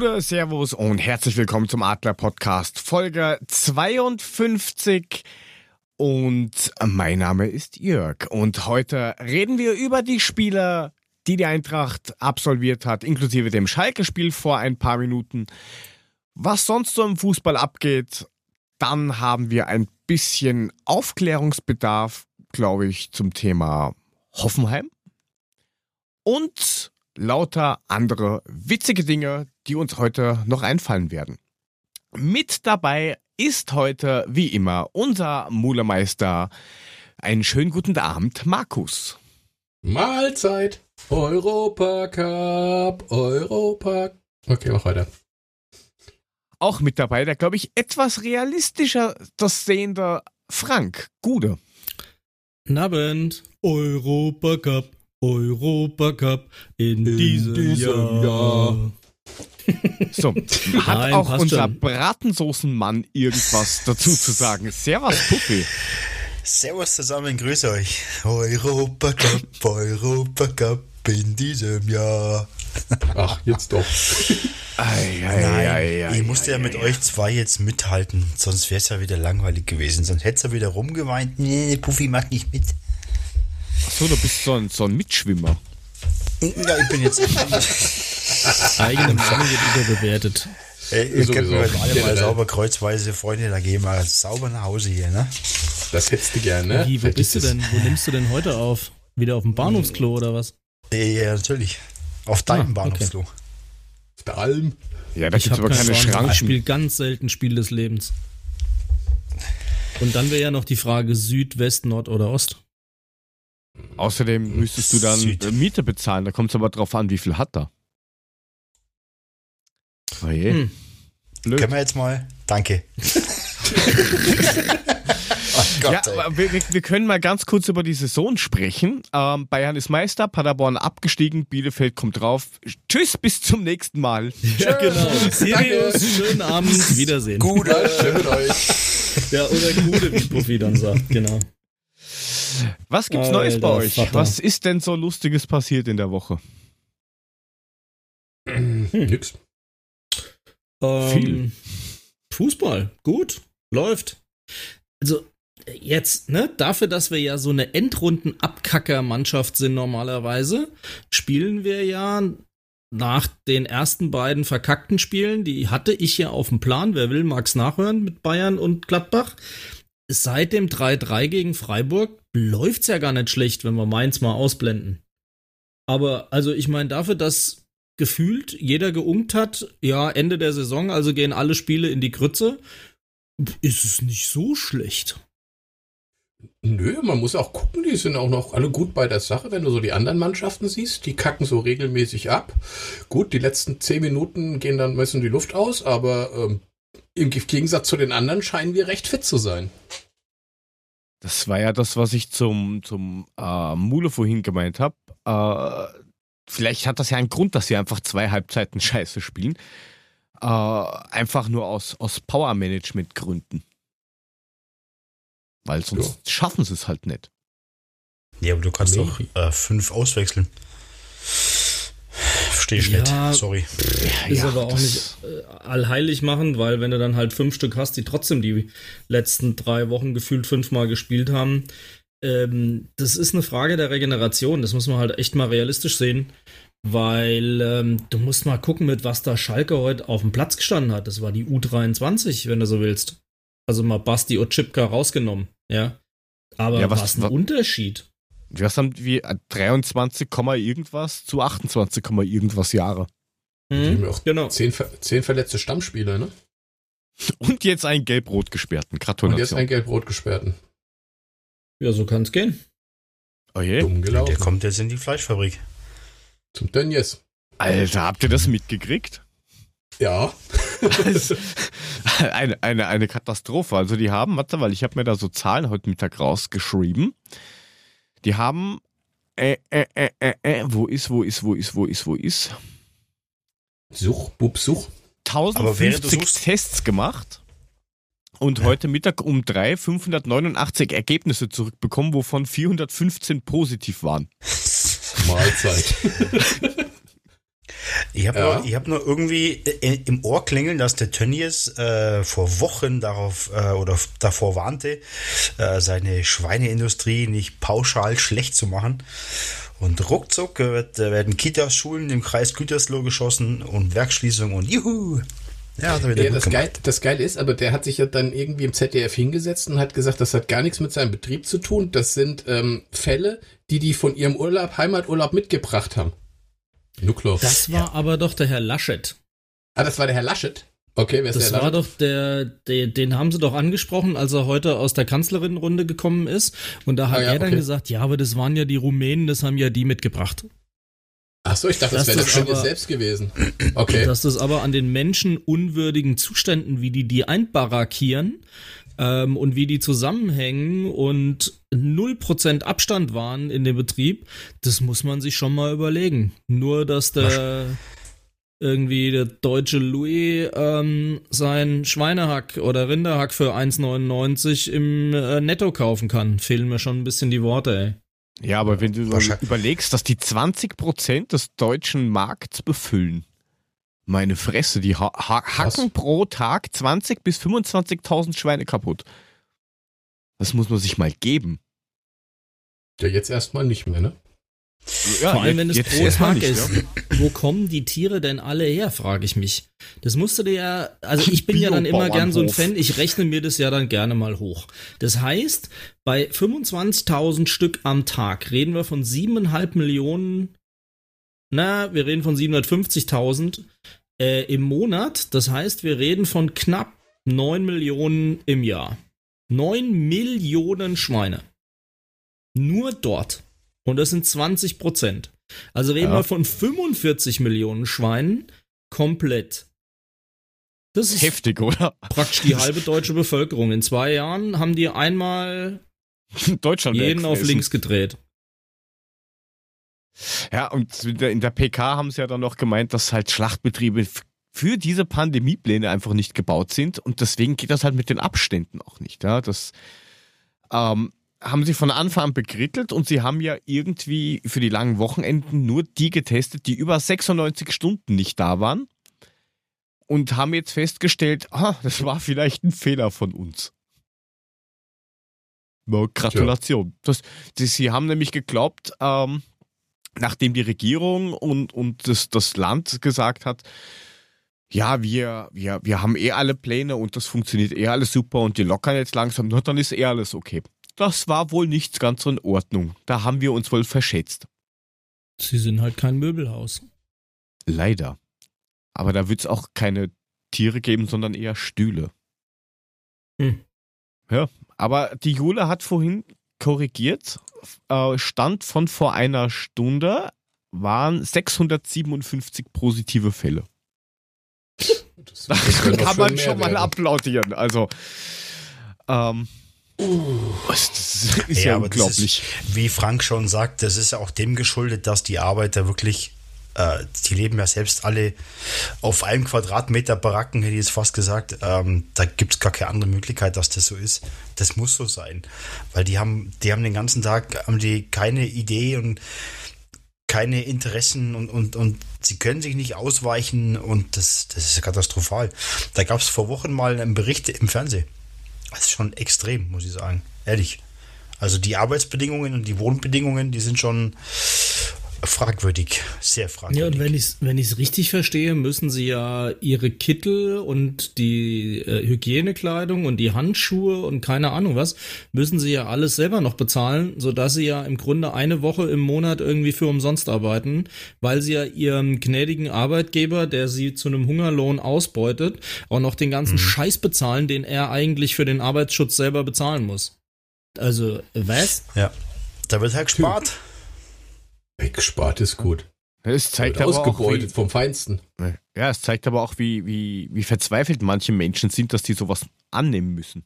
Hallo, Servus und herzlich willkommen zum Adler Podcast, Folge 52. Und mein Name ist Jörg und heute reden wir über die Spieler, die die Eintracht absolviert hat, inklusive dem Schalke-Spiel vor ein paar Minuten. Was sonst so im Fußball abgeht, dann haben wir ein bisschen Aufklärungsbedarf, glaube ich, zum Thema Hoffenheim. Und lauter andere witzige Dinge, die uns heute noch einfallen werden. Mit dabei ist heute, wie immer, unser Mulemeister. Einen schönen guten Abend, Markus. Mahlzeit. Europacup, Europa. Okay, mach weiter. Auch mit dabei, der, glaube ich, etwas realistischer das sehende Frank Gude. Abend. Europacup, Europacup in, in diesem, diesem Jahr. Jahr. So, hat Nein, auch unser schon. Bratensoßenmann irgendwas dazu zu sagen? Servus, Puffi. Servus zusammen, grüße euch. Europacup, Europacup in diesem Jahr. Ach, jetzt doch. Ei, ei, Nein, ei, ich musste ja mit euch zwei jetzt mithalten, sonst wäre es ja wieder langweilig gewesen. Sonst hätte es ja wieder rumgeweint, nee, Puffi macht nicht mit. Achso, du bist so ein, so ein Mitschwimmer. Ja, ich bin jetzt. Eigene Meinung wird überbewertet. Ey, ihr könnt mir alle mal sauber kreuzweise, Freunde, da gehen wir sauber nach Hause hier, ne? Das hättest du gerne, ne? Wie, wo bist du denn? Wo nimmst du denn heute auf? Wieder auf dem Bahnhofsklo oder was? Ja, natürlich. Auf deinem ah, Bahnhofsklo. Okay. Auf der Alm. Ja, da gibt es aber keine Schranken. Ich spiele ganz selten Spiel des Lebens. Und dann wäre ja noch die Frage Süd, West, Nord oder Ost. Außerdem müsstest du dann Süd. Miete bezahlen. Da kommt es aber drauf an, wie viel hat er. Oh je. Hm. Blöd. Können wir jetzt mal. Danke. Gott, ja, wir, wir, können mal ganz kurz über die Saison sprechen. Ähm, Bayern ist Meister, Paderborn abgestiegen, Bielefeld kommt drauf. Tschüss, bis zum nächsten Mal. Ja, genau. Sirius, schönen Abend, Wiedersehen. Gute, schön mit euch. Ja, oder gute, wie Profi dann sagt, genau. Was gibt's Alter, Neues bei euch? Vater. Was ist denn so Lustiges passiert in der Woche? Hm. Nix. Ähm, Viel. Fußball, gut, läuft. Also jetzt, ne, dafür, dass wir ja so eine Endrunden-Abkacker-Mannschaft sind normalerweise, spielen wir ja nach den ersten beiden verkackten Spielen, die hatte ich ja auf dem Plan, wer will, mag's nachhören mit Bayern und Gladbach. Seit dem 3-3 gegen Freiburg läuft's ja gar nicht schlecht, wenn wir Mainz mal ausblenden. Aber also ich meine dafür, dass gefühlt jeder geunkt hat, ja, Ende der Saison, also gehen alle Spiele in die Grütze, ist es nicht so schlecht. Nö, man muss auch gucken, die sind auch noch alle gut bei der Sache, wenn du so die anderen Mannschaften siehst, die kacken so regelmäßig ab. Gut, die letzten zehn Minuten gehen dann meistens die Luft aus, aber ähm, im Gegensatz zu den anderen scheinen wir recht fit zu sein. Das war ja das, was ich zum, zum äh, Mule vorhin gemeint habe. Äh, vielleicht hat das ja einen Grund, dass sie einfach zwei Halbzeiten scheiße spielen. Äh, einfach nur aus, aus Power-Management-Gründen. Weil sonst ja. schaffen sie es halt nicht. Ja, aber du kannst nee. doch äh, fünf auswechseln. Verstehe ich ja, nicht. Sorry. Ist ja, aber auch nicht allheilig machen, weil wenn du dann halt fünf Stück hast, die trotzdem die letzten drei Wochen gefühlt fünfmal gespielt haben, ähm, das ist eine Frage der Regeneration. Das muss man halt echt mal realistisch sehen. Weil ähm, du musst mal gucken, mit was da Schalke heute auf dem Platz gestanden hat. Das war die U23, wenn du so willst. Also mal Basti Otschipka rausgenommen, ja. Aber ja, was, was ein was, Unterschied. Was haben wir 23, irgendwas zu 28, irgendwas Jahre. Mhm, genau. Zehn, zehn verletzte Stammspieler, ne? Und jetzt einen gelb-rot gesperrten. Gratulation. Und jetzt einen gelb-rot gesperrten. Ja, so kann es gehen. Oh je. Dumm gelaufen. Der kommt jetzt in die Fleischfabrik. Zum Tönnies. Alter, habt ihr das mitgekriegt? Ja. also, eine, eine, eine Katastrophe. Also die haben, warte, weil ich habe mir da so Zahlen heute Mittag rausgeschrieben. Die haben, äh, äh, äh, äh, äh, wo ist, wo ist, wo ist, wo ist, wo ist? Such, Bub, such. 1050 Tests gemacht und ja. heute Mittag um drei 589 Ergebnisse zurückbekommen, wovon 415 positiv waren. Mahlzeit. Ich habe ja. nur, hab nur irgendwie im Ohr klingeln, dass der Tönnies äh, vor Wochen darauf äh, oder davor warnte, äh, seine Schweineindustrie nicht pauschal schlecht zu machen. Und ruckzuck wird, äh, werden Kitas-Schulen im Kreis Gütersloh geschossen und Werkschließung und juhu. Ja, ja das, Geil, das Geile ist, aber der hat sich ja dann irgendwie im ZDF hingesetzt und hat gesagt, das hat gar nichts mit seinem Betrieb zu tun. Das sind ähm, Fälle, die die von ihrem Urlaub, Heimaturlaub mitgebracht haben. Nuklow. Das war ja. aber doch der Herr Laschet. Ah, das war der Herr Laschet? Okay, wer ist das der war doch der, der, den haben sie doch angesprochen, als er heute aus der Kanzlerinnenrunde gekommen ist. Und da hat ah, ja, er dann okay. gesagt, ja, aber das waren ja die Rumänen, das haben ja die mitgebracht. Ach so, ich dachte, das, das wäre der Tönnies selbst gewesen. Okay. Dass das aber an den menschenunwürdigen Zuständen, wie die die einbarackieren ähm, und wie die zusammenhängen und 0% Abstand waren in dem Betrieb, das muss man sich schon mal überlegen. Nur, dass der irgendwie der deutsche Louis ähm, sein Schweinehack oder Rinderhack für 1,99 im äh, Netto kaufen kann. Fehlen mir schon ein bisschen die Worte, ey. Ja, aber wenn du überlegst, dass die 20% des deutschen Markts befüllen, meine Fresse, die ha ha hacken pro Tag 20 bis 25.000 Schweine kaputt. Das muss man sich mal geben. Ja, jetzt erstmal nicht mehr, ne? Ja, Vor allem, wenn es pro Tag ist. Ja. Wo kommen die Tiere denn alle her, frage ich mich. Das musst du dir ja, also ich bin ja dann immer gern so ein Fan, ich rechne mir das ja dann gerne mal hoch. Das heißt, bei 25.000 Stück am Tag reden wir von 7,5 Millionen, na, wir reden von 750.000 äh, im Monat. Das heißt, wir reden von knapp 9 Millionen im Jahr. 9 Millionen Schweine. Nur dort. Und das sind 20 Prozent. Also reden ja. wir von 45 Millionen Schweinen komplett. Das ist heftig, oder? Praktisch die halbe deutsche Bevölkerung. In zwei Jahren haben die einmal Deutschland jeden auf links gedreht. Ja, und in der PK haben sie ja dann noch gemeint, dass halt Schlachtbetriebe für diese Pandemiepläne einfach nicht gebaut sind und deswegen geht das halt mit den Abständen auch nicht. Ja, das ähm, haben sie von Anfang an bekrittelt und sie haben ja irgendwie für die langen Wochenenden nur die getestet, die über 96 Stunden nicht da waren und haben jetzt festgestellt, ah, das war vielleicht ein Fehler von uns. Gratulation. Das, das, sie haben nämlich geglaubt, ähm, nachdem die Regierung und, und das, das Land gesagt hat, ja, wir, wir, wir haben eh alle Pläne und das funktioniert eh alles super und die lockern jetzt langsam, na, dann ist eh alles okay das war wohl nicht ganz so in Ordnung. Da haben wir uns wohl verschätzt. Sie sind halt kein Möbelhaus. Leider. Aber da wird es auch keine Tiere geben, sondern eher Stühle. Hm. Ja, aber die Jule hat vorhin korrigiert. Äh, Stand von vor einer Stunde waren 657 positive Fälle. Das, das kann man schon mal applaudieren. Also, ähm, das ist ja, ja unglaublich. Ist, wie Frank schon sagt, das ist ja auch dem geschuldet, dass die Arbeiter wirklich, äh, die leben ja selbst alle auf einem Quadratmeter Baracken, hätte ich jetzt fast gesagt. Ähm, da gibt es gar keine andere Möglichkeit, dass das so ist. Das muss so sein. Weil die haben, die haben den ganzen Tag, haben die keine Idee und keine Interessen und, und, und sie können sich nicht ausweichen und das, das ist katastrophal. Da gab es vor Wochen mal einen Bericht im Fernsehen das ist schon extrem, muss ich sagen. Ehrlich. Also die Arbeitsbedingungen und die Wohnbedingungen, die sind schon fragwürdig, sehr fragwürdig. Ja, und wenn ich es wenn richtig verstehe, müssen sie ja ihre Kittel und die äh, Hygienekleidung und die Handschuhe und keine Ahnung was, müssen sie ja alles selber noch bezahlen, sodass sie ja im Grunde eine Woche im Monat irgendwie für umsonst arbeiten, weil sie ja ihrem gnädigen Arbeitgeber, der sie zu einem Hungerlohn ausbeutet, auch noch den ganzen mhm. Scheiß bezahlen, den er eigentlich für den Arbeitsschutz selber bezahlen muss. Also, was? Ja. Da wird halt gespart. Weggespart ist gut. Es zeigt aber ausgebeutet auch, wie, vom Feinsten. Ja, es zeigt aber auch, wie, wie, wie verzweifelt manche Menschen sind, dass die sowas annehmen müssen.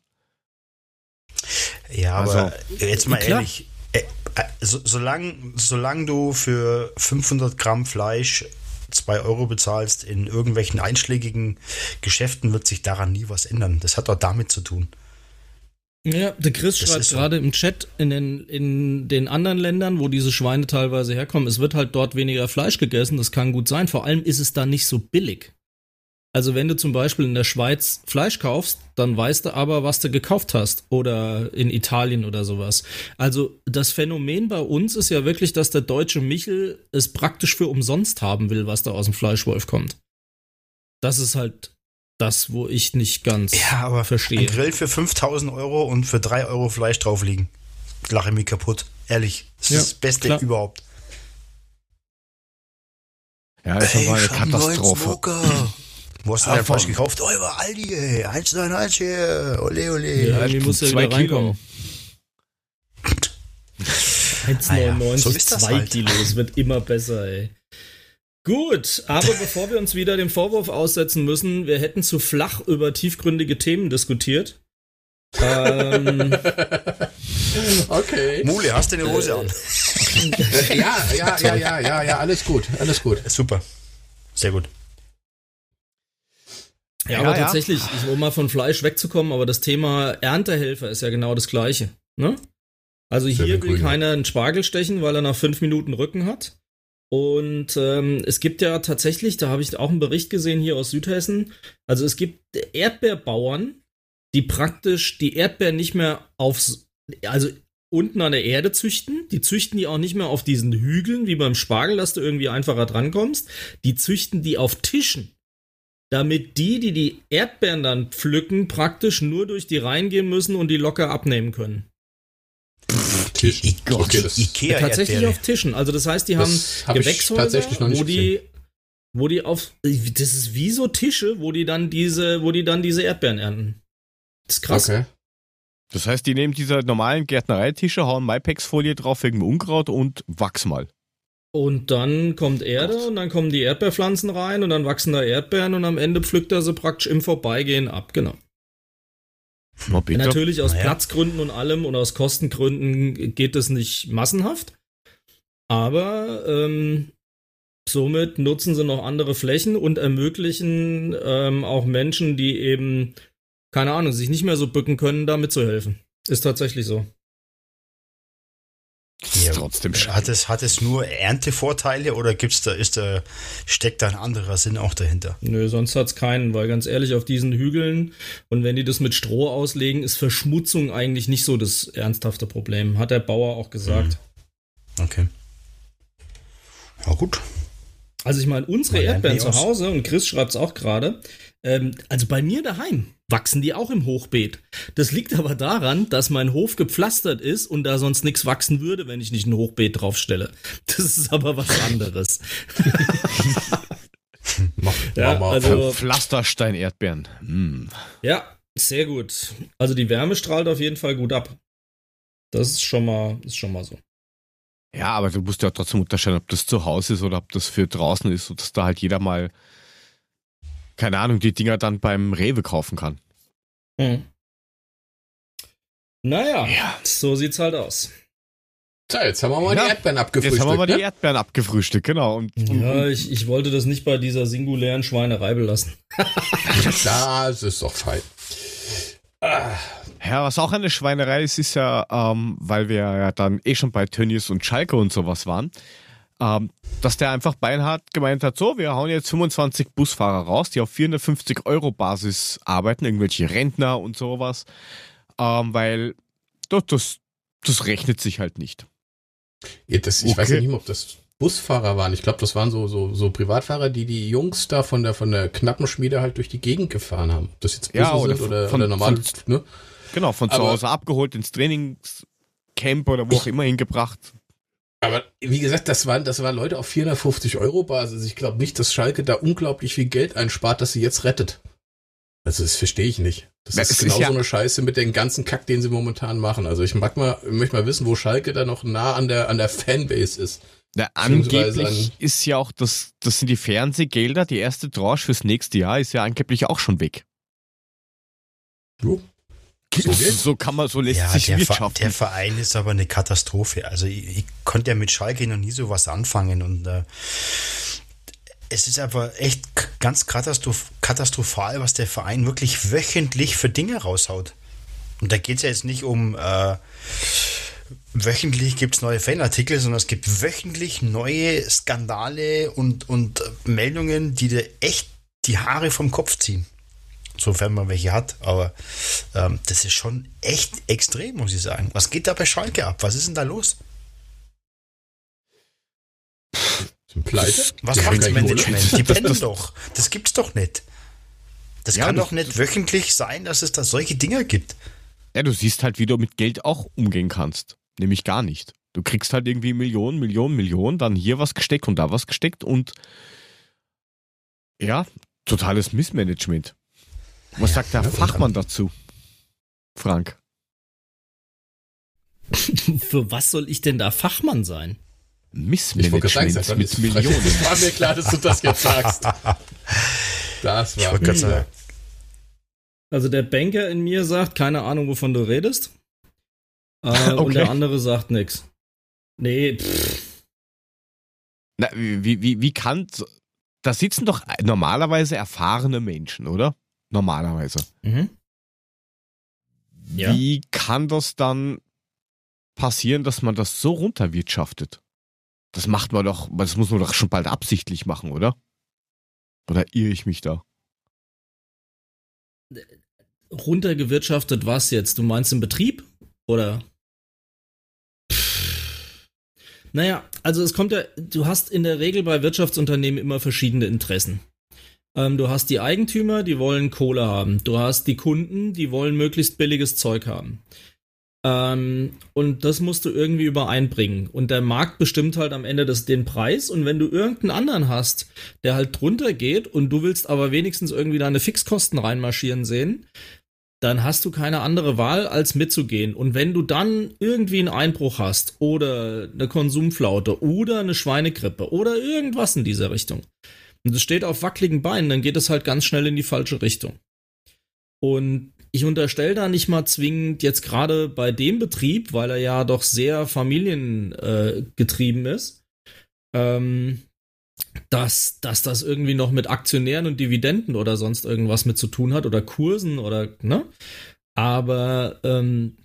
Ja, also, aber jetzt mal klar. ehrlich, äh, äh, so, solange, solange du für 500 Gramm Fleisch 2 Euro bezahlst in irgendwelchen einschlägigen Geschäften, wird sich daran nie was ändern. Das hat auch damit zu tun. Ja, der Chris das schreibt gerade so. im Chat in den, in den anderen Ländern, wo diese Schweine teilweise herkommen, es wird halt dort weniger Fleisch gegessen, das kann gut sein. Vor allem ist es da nicht so billig. Also wenn du zum Beispiel in der Schweiz Fleisch kaufst, dann weißt du aber, was du gekauft hast. Oder in Italien oder sowas. Also das Phänomen bei uns ist ja wirklich, dass der deutsche Michel es praktisch für umsonst haben will, was da aus dem Fleischwolf kommt. Das ist halt das, wo ich nicht ganz ja, aber verstehe. Ein Grill für 5000 Euro und für 3 Euro Fleisch drauf liegen. Lache mich kaputt. Ehrlich. Das ja, ist das Beste klar. überhaupt. Ja, das war eine Katastrophe. Wo hast du denn Fleisch gekauft? Oh, über Aldi, ey. 191 hier. Ole, ole. Ja, irgendwie muss ja wieder reinkommen. 1,99, ah ja, so 2 halt. Kilo. Es wird immer besser, ey. Gut, aber bevor wir uns wieder dem Vorwurf aussetzen müssen, wir hätten zu flach über tiefgründige Themen diskutiert. ähm, okay. Mule, hast du eine Hose an? ja, ja, ja, ja, ja, ja, alles gut, alles gut. Super. Sehr gut. Ja, aber ja, tatsächlich, ich, um mal von Fleisch wegzukommen, aber das Thema Erntehelfer ist ja genau das gleiche. Ne? Also hier will keiner einen Spargel stechen, weil er nach fünf Minuten Rücken hat. Und ähm, es gibt ja tatsächlich, da habe ich auch einen Bericht gesehen hier aus Südhessen, also es gibt Erdbeerbauern, die praktisch die Erdbeeren nicht mehr aufs, also unten an der Erde züchten. Die züchten die auch nicht mehr auf diesen Hügeln wie beim Spargel, dass du irgendwie einfacher drankommst. Die züchten die auf Tischen damit die, die die Erdbeeren dann pflücken, praktisch nur durch die reingehen müssen und die locker abnehmen können. Tisch. I Gott, okay, Ikea tatsächlich auf Tischen. Also das heißt, die haben hab Gewächshäuser, wo die, wo die auf, das ist wie so Tische, wo die dann diese, wo die dann diese Erdbeeren ernten. Das ist krass. Okay. Das heißt, die nehmen diese normalen Gärtnereitische, hauen MyPax-Folie drauf wegen Unkraut und wachs mal. Und dann kommt Erde und dann kommen die Erdbeerpflanzen rein und dann wachsen da Erdbeeren und am Ende pflückt er sie praktisch im Vorbeigehen ab, genau. Natürlich aus naja. Platzgründen und allem und aus Kostengründen geht es nicht massenhaft. Aber ähm, somit nutzen sie noch andere Flächen und ermöglichen ähm, auch Menschen, die eben, keine Ahnung, sich nicht mehr so bücken können, da mitzuhelfen. Ist tatsächlich so. Ja, trotzdem hat es, hat es nur Erntevorteile oder gibt's da, ist da, steckt da ein anderer Sinn auch dahinter? Nö, sonst hat's keinen, weil ganz ehrlich, auf diesen Hügeln und wenn die das mit Stroh auslegen, ist Verschmutzung eigentlich nicht so das ernsthafte Problem, hat der Bauer auch gesagt. Mhm. Okay. Ja, gut. Also ich meine, unsere Erdbeeren zu Hause, und Chris schreibt es auch gerade, ähm, also bei mir daheim wachsen die auch im Hochbeet. Das liegt aber daran, dass mein Hof gepflastert ist und da sonst nichts wachsen würde, wenn ich nicht ein Hochbeet draufstelle. Das ist aber was anderes. ja, also Pflasterstein-Erdbeeren. Mm. Ja, sehr gut. Also die Wärme strahlt auf jeden Fall gut ab. Das ist schon mal, ist schon mal so. Ja, aber du musst ja trotzdem unterscheiden, ob das zu Hause ist oder ob das für draußen ist, sodass da halt jeder mal, keine Ahnung, die Dinger dann beim Rewe kaufen kann. Hm. Naja, ja. so sieht's halt aus. So, jetzt haben wir mal ja, die Erdbeeren abgefrühstückt. Jetzt haben wir mal ne? die Erdbeeren abgefrühstückt, genau. Und, ja, ich, ich wollte das nicht bei dieser singulären Schweinerei belassen. das ist doch fein. Ah. Ja, was auch eine Schweinerei ist, ist ja, ähm, weil wir ja dann eh schon bei Tönnies und Schalke und sowas waren, ähm, dass der einfach beinhart gemeint hat, so, wir hauen jetzt 25 Busfahrer raus, die auf 450 Euro Basis arbeiten, irgendwelche Rentner und sowas, ähm, weil das, das, das rechnet sich halt nicht. Ja, das, ich okay. weiß ja nicht mehr, ob das Busfahrer waren. Ich glaube, das waren so, so, so Privatfahrer, die die Jungs da von der, von der knappen Schmiede halt durch die Gegend gefahren haben. Ob das jetzt Busse ja, oder sind oder, von, oder normal, von, ne? Genau, von zu Hause abgeholt ins Trainingscamp oder wo auch immer hingebracht. Aber wie gesagt, das waren, das waren Leute auf 450 Euro Basis. Ich glaube nicht, dass Schalke da unglaublich viel Geld einspart, dass sie jetzt rettet. Also das verstehe ich nicht. Das Na, ist genau ja so eine Scheiße mit dem ganzen Kack, den sie momentan machen. Also ich mag mal, möchte mal wissen, wo Schalke da noch nah an der, an der Fanbase ist. Na, angeblich ist ja auch das, das sind die Fernsehgelder, die erste Tranche fürs nächste Jahr ist ja angeblich auch schon weg. Jo. So, so, kann man, so lässt ja, sich der wirtschaften. der Verein ist aber eine Katastrophe. Also ich, ich konnte ja mit Schalke noch nie so was anfangen und äh, es ist aber echt ganz katastrophal, was der Verein wirklich wöchentlich für Dinge raushaut. Und da geht es ja jetzt nicht um äh, wöchentlich gibt es neue Fanartikel, sondern es gibt wöchentlich neue Skandale und, und Meldungen, die dir echt die Haare vom Kopf ziehen. Sofern man welche hat. Aber ähm, das ist schon echt extrem, muss ich sagen. Was geht da bei Schalke ab? Was ist denn da los? Pleite? Was macht das Management? Die pennen doch. Das gibt's doch nicht. Das ja, kann doch nicht wöchentlich sein, dass es da solche Dinger gibt. Ja, du siehst halt, wie du mit Geld auch umgehen kannst. Nämlich gar nicht. Du kriegst halt irgendwie Millionen, Millionen, Millionen, dann hier was gesteckt und da was gesteckt und ja, totales Missmanagement. Was naja, sagt der ja, Fachmann dazu? Frank. Für was soll ich denn da Fachmann sein? Missmanagement sagen, mit Millionen. Es war mir klar, dass du das jetzt sagst. Das war mir klar. Also der Banker in mir sagt, keine Ahnung, wovon du redest. Äh, okay. Und der andere sagt nichts. Nee, pff. Na, wie, wie, wie kann. Da sitzen doch normalerweise erfahrene Menschen, oder? Normalerweise. Mhm. Ja. Wie kann das dann passieren, dass man das so runterwirtschaftet? Das macht man doch, das muss man doch schon bald absichtlich machen, oder? Oder irre ich mich da? Runtergewirtschaftet was jetzt? Du meinst im Betrieb? Oder? Naja, also es kommt ja, du hast in der Regel bei Wirtschaftsunternehmen immer verschiedene Interessen. Ähm, du hast die Eigentümer, die wollen Kohle haben. Du hast die Kunden, die wollen möglichst billiges Zeug haben. Ähm, und das musst du irgendwie übereinbringen. Und der Markt bestimmt halt am Ende das, den Preis. Und wenn du irgendeinen anderen hast, der halt drunter geht und du willst aber wenigstens irgendwie deine Fixkosten reinmarschieren sehen, dann hast du keine andere Wahl, als mitzugehen. Und wenn du dann irgendwie einen Einbruch hast oder eine Konsumflaute oder eine Schweinegrippe oder irgendwas in dieser Richtung und es steht auf wackeligen Beinen, dann geht es halt ganz schnell in die falsche Richtung. Und ich unterstelle da nicht mal zwingend jetzt gerade bei dem Betrieb, weil er ja doch sehr familiengetrieben äh, ist, ähm, dass, dass das irgendwie noch mit Aktionären und Dividenden oder sonst irgendwas mit zu tun hat oder Kursen oder, ne? Aber ähm,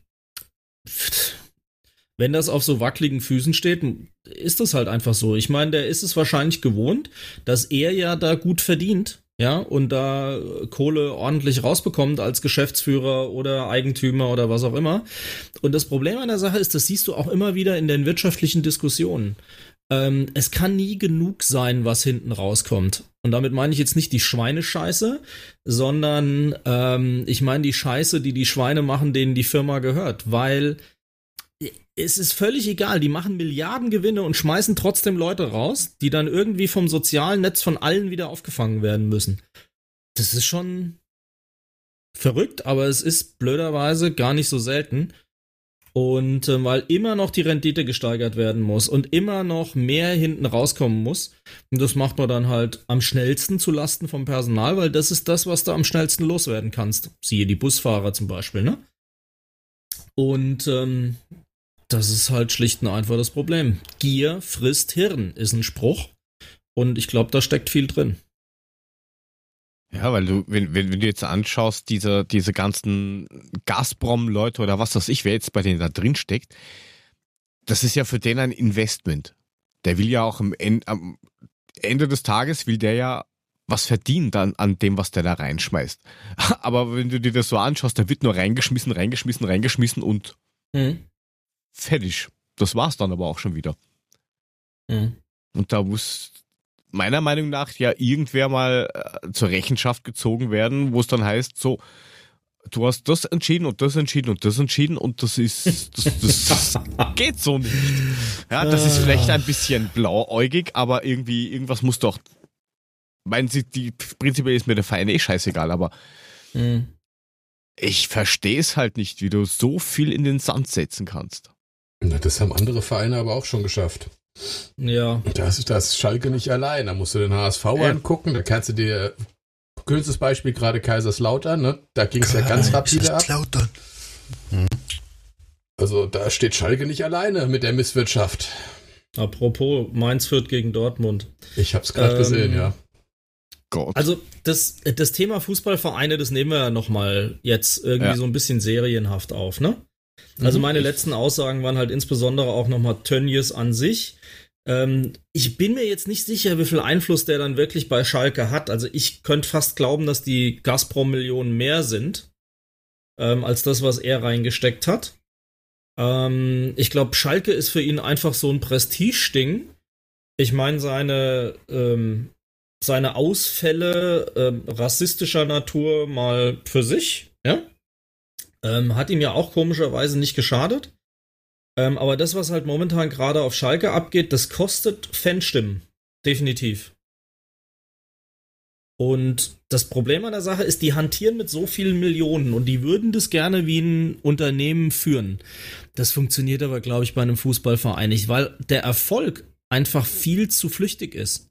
wenn das auf so wackeligen Füßen steht, ist das halt einfach so. Ich meine, der ist es wahrscheinlich gewohnt, dass er ja da gut verdient, ja, und da Kohle ordentlich rausbekommt als Geschäftsführer oder Eigentümer oder was auch immer. Und das Problem an der Sache ist, das siehst du auch immer wieder in den wirtschaftlichen Diskussionen ähm, es kann nie genug sein, was hinten rauskommt. Und damit meine ich jetzt nicht die Schweinescheiße, sondern ähm, ich meine die Scheiße, die die Schweine machen, denen die Firma gehört. Weil es ist völlig egal, die machen Milliarden Gewinne und schmeißen trotzdem Leute raus, die dann irgendwie vom sozialen Netz von allen wieder aufgefangen werden müssen. Das ist schon verrückt, aber es ist blöderweise gar nicht so selten. Und äh, weil immer noch die Rendite gesteigert werden muss und immer noch mehr hinten rauskommen muss. Und das macht man dann halt am schnellsten zu Lasten vom Personal, weil das ist das, was du am schnellsten loswerden kannst. Siehe die Busfahrer zum Beispiel, ne? Und ähm, das ist halt schlicht und einfach das Problem. Gier frisst Hirn ist ein Spruch. Und ich glaube, da steckt viel drin. Ja, weil du, wenn, wenn, wenn du jetzt anschaust, diese, diese ganzen Gazprom-Leute oder was weiß ich, wer jetzt bei denen da drin steckt, das ist ja für den ein Investment. Der will ja auch am Ende, am Ende des Tages will der ja was verdienen dann an dem, was der da reinschmeißt. Aber wenn du dir das so anschaust, da wird nur reingeschmissen, reingeschmissen, reingeschmissen und mhm. Fertig. Das war's dann aber auch schon wieder. Mhm. Und da muss meiner Meinung nach ja irgendwer mal äh, zur Rechenschaft gezogen werden, wo es dann heißt, so, du hast das entschieden und das entschieden und das entschieden und das ist, das, das geht so nicht. Ja, das ist vielleicht ein bisschen blauäugig, aber irgendwie, irgendwas muss doch, meinen Sie, die, prinzipiell ist mir der Verein eh scheißegal, aber mhm. ich verstehe es halt nicht, wie du so viel in den Sand setzen kannst. Na, das haben andere Vereine aber auch schon geschafft. Ja. Das ist das Schalke nicht allein. Da musst du den HSV ja. angucken. Da kannst du dir, kürzes Beispiel gerade Kaiserslautern, ne? Da ging es ja ganz rapide ab. Hm. Also da steht Schalke nicht alleine mit der Misswirtschaft. Apropos, Mainz führt gegen Dortmund. Ich hab's gerade ähm, gesehen, ja. Gott. Also das, das Thema Fußballvereine, das nehmen wir ja nochmal jetzt irgendwie ja. so ein bisschen serienhaft auf, ne? Also mhm. meine letzten Aussagen waren halt insbesondere auch nochmal Tönnies an sich. Ähm, ich bin mir jetzt nicht sicher, wie viel Einfluss der dann wirklich bei Schalke hat. Also ich könnte fast glauben, dass die Gazprom-Millionen mehr sind, ähm, als das, was er reingesteckt hat. Ähm, ich glaube, Schalke ist für ihn einfach so ein Prestigeding. Ich meine, seine, ähm, seine Ausfälle ähm, rassistischer Natur mal für sich, ja, ähm, hat ihm ja auch komischerweise nicht geschadet. Ähm, aber das, was halt momentan gerade auf Schalke abgeht, das kostet Fanstimmen. Definitiv. Und das Problem an der Sache ist, die hantieren mit so vielen Millionen und die würden das gerne wie ein Unternehmen führen. Das funktioniert aber, glaube ich, bei einem Fußballverein nicht, weil der Erfolg einfach viel zu flüchtig ist.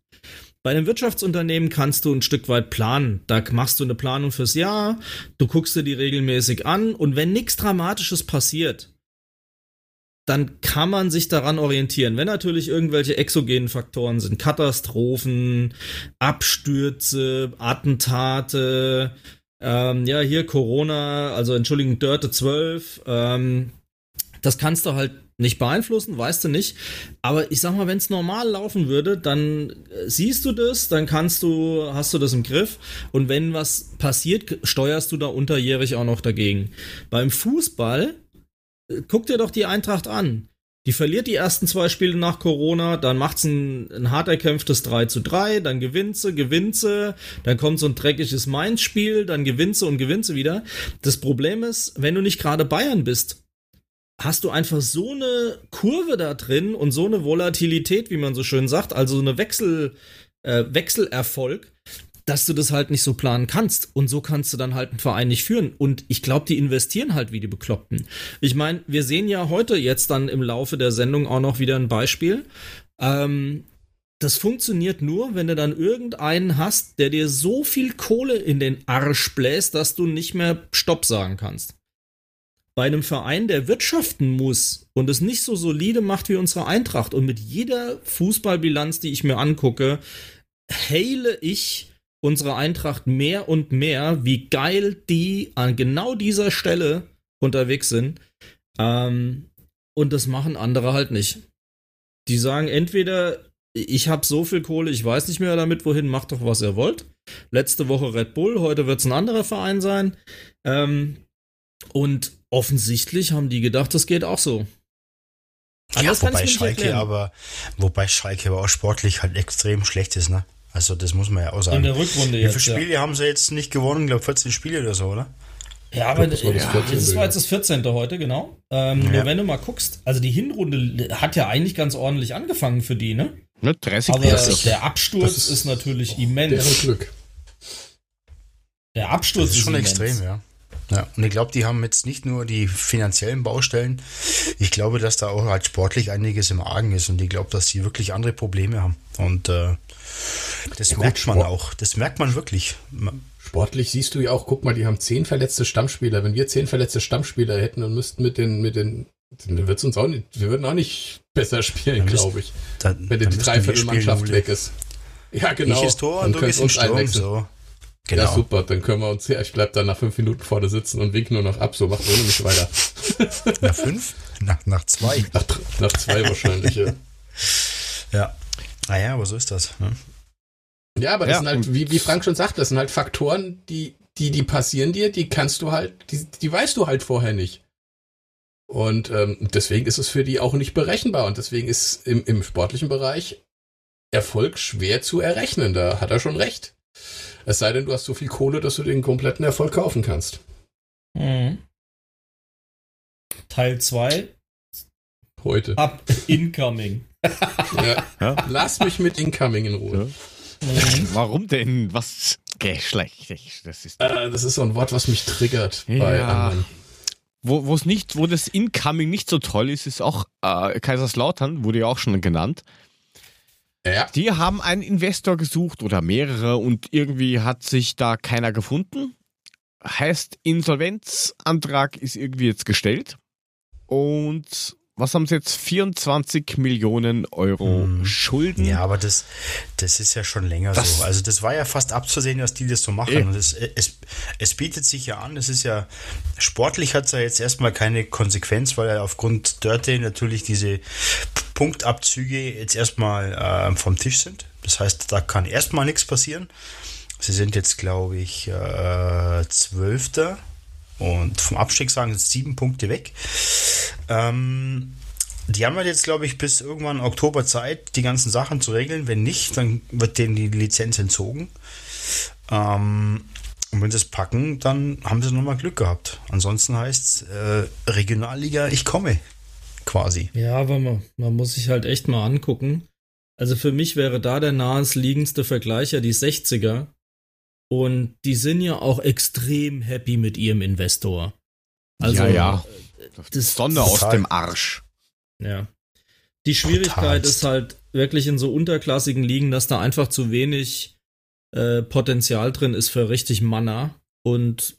Bei einem Wirtschaftsunternehmen kannst du ein Stück weit planen. Da machst du eine Planung fürs Jahr, du guckst dir die regelmäßig an und wenn nichts Dramatisches passiert, dann kann man sich daran orientieren. Wenn natürlich irgendwelche exogenen Faktoren sind, Katastrophen, Abstürze, Attentate, ähm, ja, hier Corona, also Entschuldigung, Dörte 12, ähm, das kannst du halt nicht beeinflussen, weißt du nicht. Aber ich sag mal, wenn es normal laufen würde, dann äh, siehst du das, dann kannst du, hast du das im Griff. Und wenn was passiert, steuerst du da unterjährig auch noch dagegen. Beim Fußball, äh, guck dir doch die Eintracht an. Die verliert die ersten zwei Spiele nach Corona, dann macht's ein, ein hart erkämpftes 3 zu 3, dann gewinnt sie, gewinnt sie, dann kommt so ein dreckiges Mainz-Spiel, dann gewinnt sie und gewinnt sie wieder. Das Problem ist, wenn du nicht gerade Bayern bist, hast du einfach so eine Kurve da drin und so eine Volatilität, wie man so schön sagt, also eine Wechsel, äh, Wechselerfolg, dass du das halt nicht so planen kannst. Und so kannst du dann halt einen Verein nicht führen. Und ich glaube, die investieren halt wie die Bekloppten. Ich meine, wir sehen ja heute jetzt dann im Laufe der Sendung auch noch wieder ein Beispiel. Ähm, das funktioniert nur, wenn du dann irgendeinen hast, der dir so viel Kohle in den Arsch bläst, dass du nicht mehr Stopp sagen kannst bei einem Verein, der wirtschaften muss und es nicht so solide macht wie unsere Eintracht und mit jeder Fußballbilanz, die ich mir angucke, haile ich unsere Eintracht mehr und mehr, wie geil die an genau dieser Stelle unterwegs sind. Ähm, und das machen andere halt nicht. Die sagen entweder, ich habe so viel Kohle, ich weiß nicht mehr damit, wohin, macht doch, was ihr wollt. Letzte Woche Red Bull, heute wird es ein anderer Verein sein. Ähm, und offensichtlich haben die gedacht, das geht auch so. ja, wobei Schalke aber, wobei Schalke aber auch sportlich halt extrem schlecht ist, ne? Also das muss man ja auch sagen. In der Rückrunde jetzt. Wie viele Spiele ja. haben sie jetzt nicht gewonnen? Ich glaube 14 Spiele oder so, oder? Ja, aber das, war, das, ja, das war jetzt das 14. heute, genau. Ähm, ja. Nur wenn du mal guckst, also die Hinrunde hat ja eigentlich ganz ordentlich angefangen für die, ne? Ne, 30 Aber der Absturz ist, ist, natürlich immens. Glück. Der Absturz ist, ist schon immens. extrem, ja. Ja, und ich glaube, die haben jetzt nicht nur die finanziellen Baustellen. Ich glaube, dass da auch halt sportlich einiges im Argen ist und ich glaube, dass die wirklich andere Probleme haben. Und äh, das ja, merkt gut, man auch. Das merkt man wirklich. Sportlich siehst du ja auch, guck mal, die haben zehn verletzte Stammspieler. Wenn wir zehn verletzte Stammspieler hätten und müssten mit den, mit den, dann wird's uns auch nicht, wir würden auch nicht besser spielen, glaube ich. Dann, wenn die Dreiviertelmannschaft weg ist. Ja, genau. Ich ist Tor und du gehst in Sturm, so. Genau. Ja, super, dann können wir uns, ja, ich bleib da nach fünf Minuten vorne sitzen und wink nur noch ab, so macht ohne mich weiter. Nach fünf? Nach, nach zwei. Nach, nach zwei wahrscheinlich, ja. Ja. Naja, aber so ist das. Ne? Ja, aber das ja, sind halt, wie, wie Frank schon sagt, das sind halt Faktoren, die, die, die passieren dir, die kannst du halt, die, die weißt du halt vorher nicht. Und ähm, deswegen ist es für die auch nicht berechenbar. Und deswegen ist im, im sportlichen Bereich Erfolg schwer zu errechnen. Da hat er schon recht. Es sei denn, du hast so viel Kohle, dass du den kompletten Erfolg kaufen kannst. Mhm. Teil 2. Heute. Ab Incoming. ja. Ja. Lass mich mit Incoming in Ruhe. Mhm. Warum denn? Was geschlechtlich? Das ist, äh, das ist so ein Wort, was mich triggert bei anderen. Wo es nicht, wo das Incoming nicht so toll ist, ist auch äh, Kaiserslautern, wurde ja auch schon genannt. Ja. Die haben einen Investor gesucht oder mehrere und irgendwie hat sich da keiner gefunden. Heißt, Insolvenzantrag ist irgendwie jetzt gestellt. Und was haben sie jetzt? 24 Millionen Euro hm. Schulden. Ja, aber das, das ist ja schon länger das so. Also das war ja fast abzusehen, dass die das so machen. Eh. Und es, es, es bietet sich ja an. Es ist ja, sportlich hat es ja jetzt erstmal keine Konsequenz, weil er aufgrund Dörte natürlich diese Punktabzüge jetzt erstmal äh, vom Tisch sind. Das heißt, da kann erstmal nichts passieren. Sie sind jetzt, glaube ich, äh, Zwölfter und vom Abstieg sagen sie sieben Punkte weg. Ähm, die haben halt jetzt, glaube ich, bis irgendwann Oktober Zeit, die ganzen Sachen zu regeln. Wenn nicht, dann wird denen die Lizenz entzogen. Ähm, und wenn sie es packen, dann haben sie nochmal Glück gehabt. Ansonsten heißt es äh, Regionalliga, ich komme. Quasi. Ja, aber man, man muss sich halt echt mal angucken. Also für mich wäre da der naheliegendste Vergleich ja die 60er, und die sind ja auch extrem happy mit ihrem Investor. Also, ja, ja. Das Sonne aus dem Arsch. Ja. Die Schwierigkeit Totalst. ist halt wirklich in so unterklassigen Ligen, dass da einfach zu wenig äh, Potenzial drin ist für richtig Mana und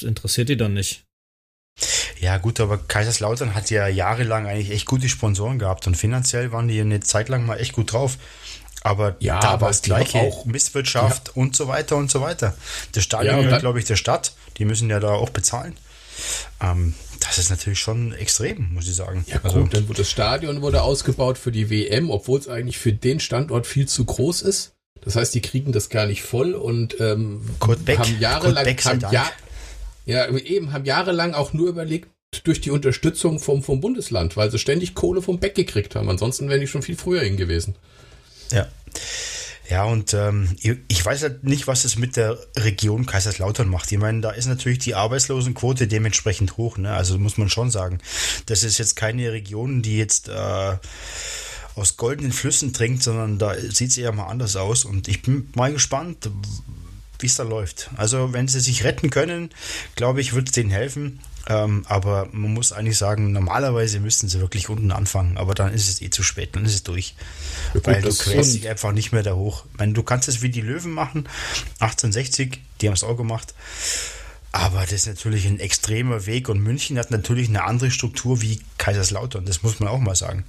interessiert die dann nicht. Ja, gut, aber Kaiserslautern hat ja jahrelang eigentlich echt gute Sponsoren gehabt und finanziell waren die eine Zeit lang mal echt gut drauf. Aber ja, da war es gleiche auch Misswirtschaft ja. und so weiter und so weiter. Das Stadion ja, gehört, glaube ich, der Stadt. Die müssen ja da auch bezahlen. Ähm, das ist natürlich schon extrem, muss ich sagen. Ja, also, gut, dann wurde das Stadion wurde ausgebaut für die WM, obwohl es eigentlich für den Standort viel zu groß ist. Das heißt, die kriegen das gar nicht voll und ähm, Beck, haben jahrelang haben ja, ja, eben haben jahrelang auch nur überlegt durch die Unterstützung vom, vom Bundesland, weil sie ständig Kohle vom Beck gekriegt haben. Ansonsten wären die schon viel früher hin gewesen. Ja. Ja, und ähm, ich weiß halt nicht, was es mit der Region Kaiserslautern macht. Ich meine, da ist natürlich die Arbeitslosenquote dementsprechend hoch. Ne? Also muss man schon sagen, das ist jetzt keine Region, die jetzt äh, aus goldenen Flüssen trinkt, sondern da sieht es eher mal anders aus. Und ich bin mal gespannt, wie es da läuft. Also wenn sie sich retten können, glaube ich, wird es denen helfen. Ähm, aber man muss eigentlich sagen, normalerweise müssten sie wirklich unten anfangen, aber dann ist es eh zu spät, dann ist es durch. Ja, gut, Weil du quälst dich einfach nicht mehr da hoch. Ich meine, du kannst es wie die Löwen machen, 1860, die haben es auch gemacht. Aber das ist natürlich ein extremer Weg und München hat natürlich eine andere Struktur wie Kaiserslautern, das muss man auch mal sagen.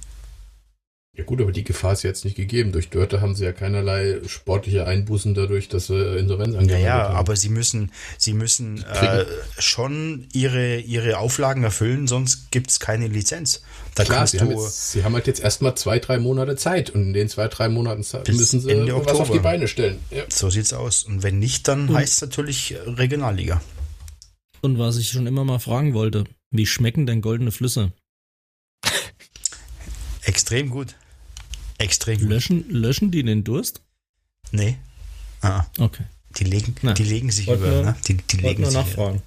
Ja gut, aber die Gefahr ist jetzt nicht gegeben. Durch Dörte haben sie ja keinerlei sportliche Einbußen dadurch, dass sie Insolvenz angemeldet ja, ja, haben. aber sie müssen, sie müssen äh, schon ihre, ihre Auflagen erfüllen, sonst gibt es keine Lizenz. Da Klar, sie, haben jetzt, sie haben halt jetzt erstmal zwei, drei Monate Zeit und in den zwei, drei Monaten Zeit müssen sie Ende was auf die Beine stellen. Ja. So sieht's aus. Und wenn nicht, dann heißt es natürlich Regionalliga. Und was ich schon immer mal fragen wollte, wie schmecken denn goldene Flüsse? Extrem gut. Extrem löschen, gut. Löschen die den Durst? Nee. Ah. Okay. Die legen, die legen sich über. Nur, ne? Die, die legen nur nachfragen.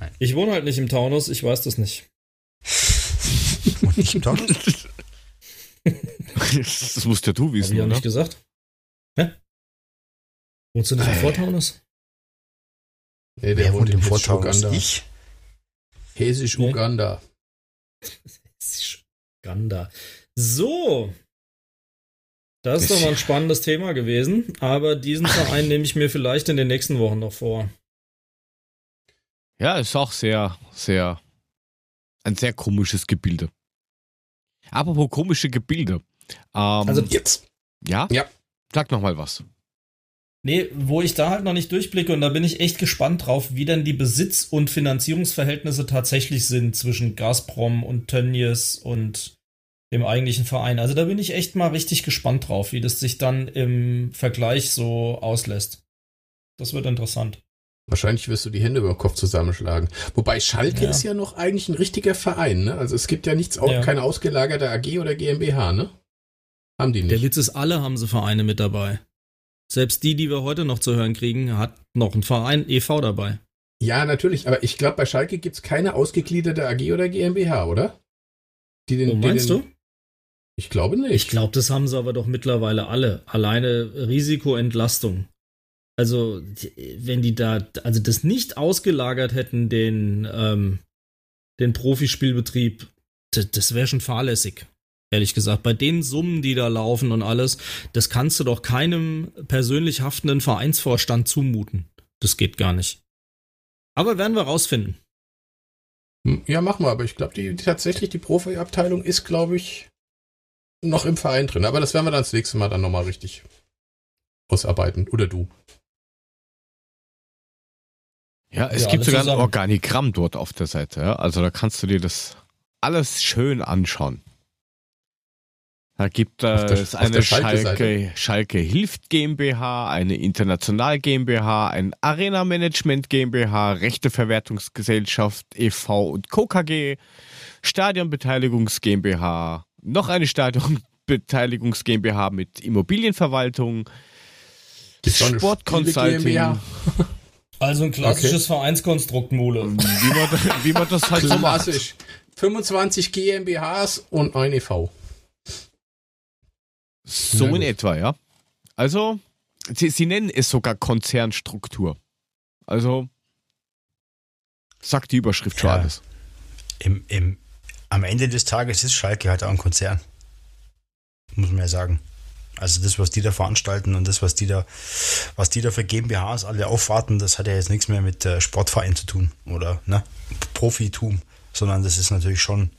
Nein. Ich wohne halt nicht im Taunus, ich weiß das nicht. Und nicht im Taunus? das musst ja du wissen, Hab ich ja nicht gesagt. Hä? Wohnst du nicht im. Vortaunus? Nee, der Wer wohnt im Vortaunus. Ich? Hessisch-Uganda. Hessisch-Uganda. So, das ist doch mal ein spannendes Thema gewesen, aber diesen Verein nehme ich mir vielleicht in den nächsten Wochen noch vor. Ja, ist auch sehr, sehr, ein sehr komisches Gebilde. Apropos komische Gebilde. Ähm, also jetzt. Ja? Ja. Sag noch mal was. Nee, wo ich da halt noch nicht durchblicke und da bin ich echt gespannt drauf, wie denn die Besitz- und Finanzierungsverhältnisse tatsächlich sind zwischen Gazprom und Tönnies und dem eigentlichen Verein. Also da bin ich echt mal richtig gespannt drauf, wie das sich dann im Vergleich so auslässt. Das wird interessant. Wahrscheinlich wirst du die Hände über den Kopf zusammenschlagen. Wobei Schalke ja. ist ja noch eigentlich ein richtiger Verein, ne? Also es gibt ja nichts, ja. keine ausgelagerte AG oder GmbH, ne? Haben die nicht. Der Witz ist, alle haben sie Vereine mit dabei. Selbst die, die wir heute noch zu hören kriegen, hat noch ein Verein e.V. dabei. Ja, natürlich, aber ich glaube, bei Schalke gibt es keine ausgegliederte AG oder GmbH, oder? Die den, oh, meinst den, du? Ich glaube nicht. Ich glaube, das haben sie aber doch mittlerweile alle. Alleine Risikoentlastung. Also, wenn die da, also das nicht ausgelagert hätten, den, ähm, den Profispielbetrieb, das, das wäre schon fahrlässig. Ehrlich gesagt, bei den Summen, die da laufen und alles, das kannst du doch keinem persönlich haftenden Vereinsvorstand zumuten. Das geht gar nicht. Aber werden wir rausfinden. Hm, ja, machen wir, aber ich glaube, die, die, tatsächlich die Profi-Abteilung ist, glaube ich, noch im Verein drin. Aber das werden wir dann das nächste Mal dann nochmal richtig ausarbeiten. Oder du. Ja, es ja, gibt sogar zusammen. ein Organigramm dort auf der Seite. Ja? Also da kannst du dir das alles schön anschauen. Da gibt es eine Schalke, Schalke Hilft GmbH, eine International GmbH, ein Arena Management GmbH, Rechteverwertungsgesellschaft e.V. und Co. KG, Stadionbeteiligungs GmbH, noch eine Stadionbeteiligungs GmbH mit Immobilienverwaltung, Sportconsulting. Also ein klassisches okay. Vereinskonstrukt, Mole. Wie man, wie man das halt so macht. 25 GmbHs und ein e.V. So in etwa, ja. Also, sie, sie nennen es sogar Konzernstruktur. Also, sagt die Überschrift schon alles. Im, im, am Ende des Tages ist Schalke halt auch ein Konzern. Muss man ja sagen. Also das, was die da veranstalten und das, was die da, was die da für GmbHs alle aufwarten, das hat ja jetzt nichts mehr mit äh, Sportverein zu tun oder ne, Profitum, sondern das ist natürlich schon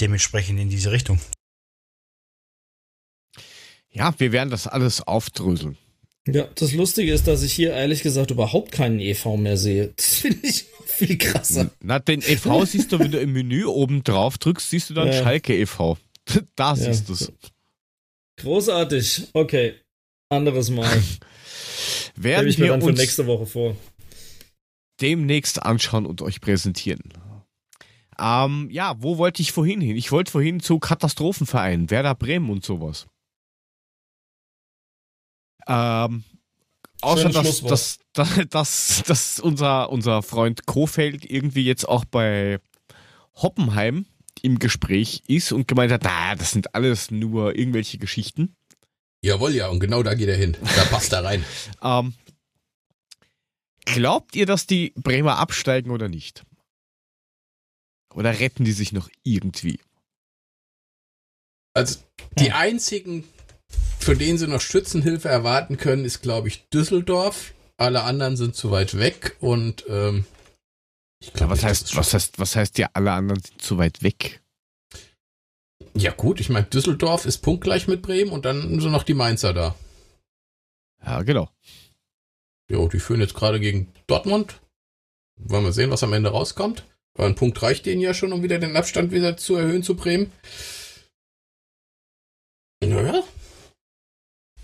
dementsprechend in diese Richtung. Ja, wir werden das alles aufdröseln. Ja, das Lustige ist, dass ich hier ehrlich gesagt überhaupt keinen EV mehr sehe. Das finde ich viel krasser. Na, den EV siehst du, wenn du im Menü oben drauf drückst, siehst du dann ja. Schalke EV. Da siehst ja. du es. Großartig. Okay. Anderes Mal. werden ich mir dann für nächste Woche vor. Demnächst anschauen und euch präsentieren. Ähm, ja, wo wollte ich vorhin hin? Ich wollte vorhin zu Katastrophenvereinen, Werder Bremen und sowas. Ähm, außer dass, dass, dass, dass, unser, unser Freund Kofeld irgendwie jetzt auch bei Hoppenheim im Gespräch ist und gemeint hat, na, das sind alles nur irgendwelche Geschichten. Jawohl, ja, und genau da geht er hin. Da passt er rein. ähm, glaubt ihr, dass die Bremer absteigen oder nicht? Oder retten die sich noch irgendwie? Also, die einzigen für den sie noch Schützenhilfe erwarten können, ist, glaube ich, Düsseldorf. Alle anderen sind zu weit weg und ähm, ich glaube, was heißt, was heißt, was heißt ja, alle anderen sind zu weit weg? Ja, gut, ich meine, Düsseldorf ist punktgleich mit Bremen und dann sind noch die Mainzer da. Ja, genau. Jo, die führen jetzt gerade gegen Dortmund. Wollen wir sehen, was am Ende rauskommt. Weil ein Punkt reicht denen ja schon, um wieder den Abstand wieder zu erhöhen zu Bremen. Naja,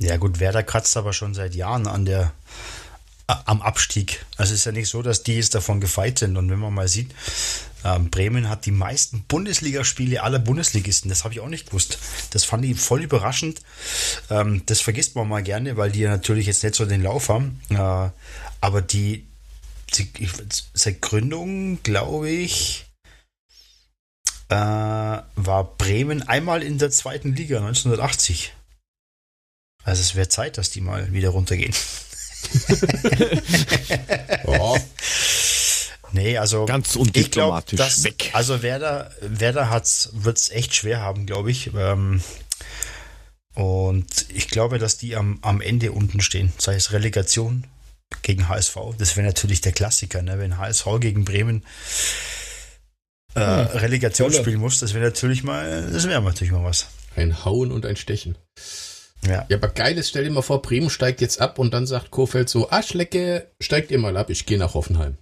ja gut, Werder kratzt aber schon seit Jahren an der am Abstieg. Also es ist ja nicht so, dass die jetzt davon gefeit sind. Und wenn man mal sieht, ähm, Bremen hat die meisten Bundesligaspiele aller Bundesligisten. Das habe ich auch nicht gewusst. Das fand ich voll überraschend. Ähm, das vergisst man mal gerne, weil die ja natürlich jetzt nicht so den Lauf haben. Äh, aber die, die seit Gründung, glaube ich, äh, war Bremen einmal in der zweiten Liga 1980. Also es wäre Zeit, dass die mal wieder runtergehen. oh. Nee, also ganz undiplomatisch glaub, dass, weg. Also Werder, Werder wird es echt schwer haben, glaube ich. Ähm, und ich glaube, dass die am, am Ende unten stehen, sei es Relegation gegen HSV. Das wäre natürlich der Klassiker, ne? wenn HSV gegen Bremen äh, ja, Relegation tolle. spielen muss. Das wäre natürlich mal, das wäre natürlich mal was. Ein Hauen und ein Stechen. Ja. ja, aber geil ist, stell dir mal vor, Bremen steigt jetzt ab und dann sagt Kofeld so, Aschlecke, steigt ihr mal ab, ich gehe nach Hoffenheim.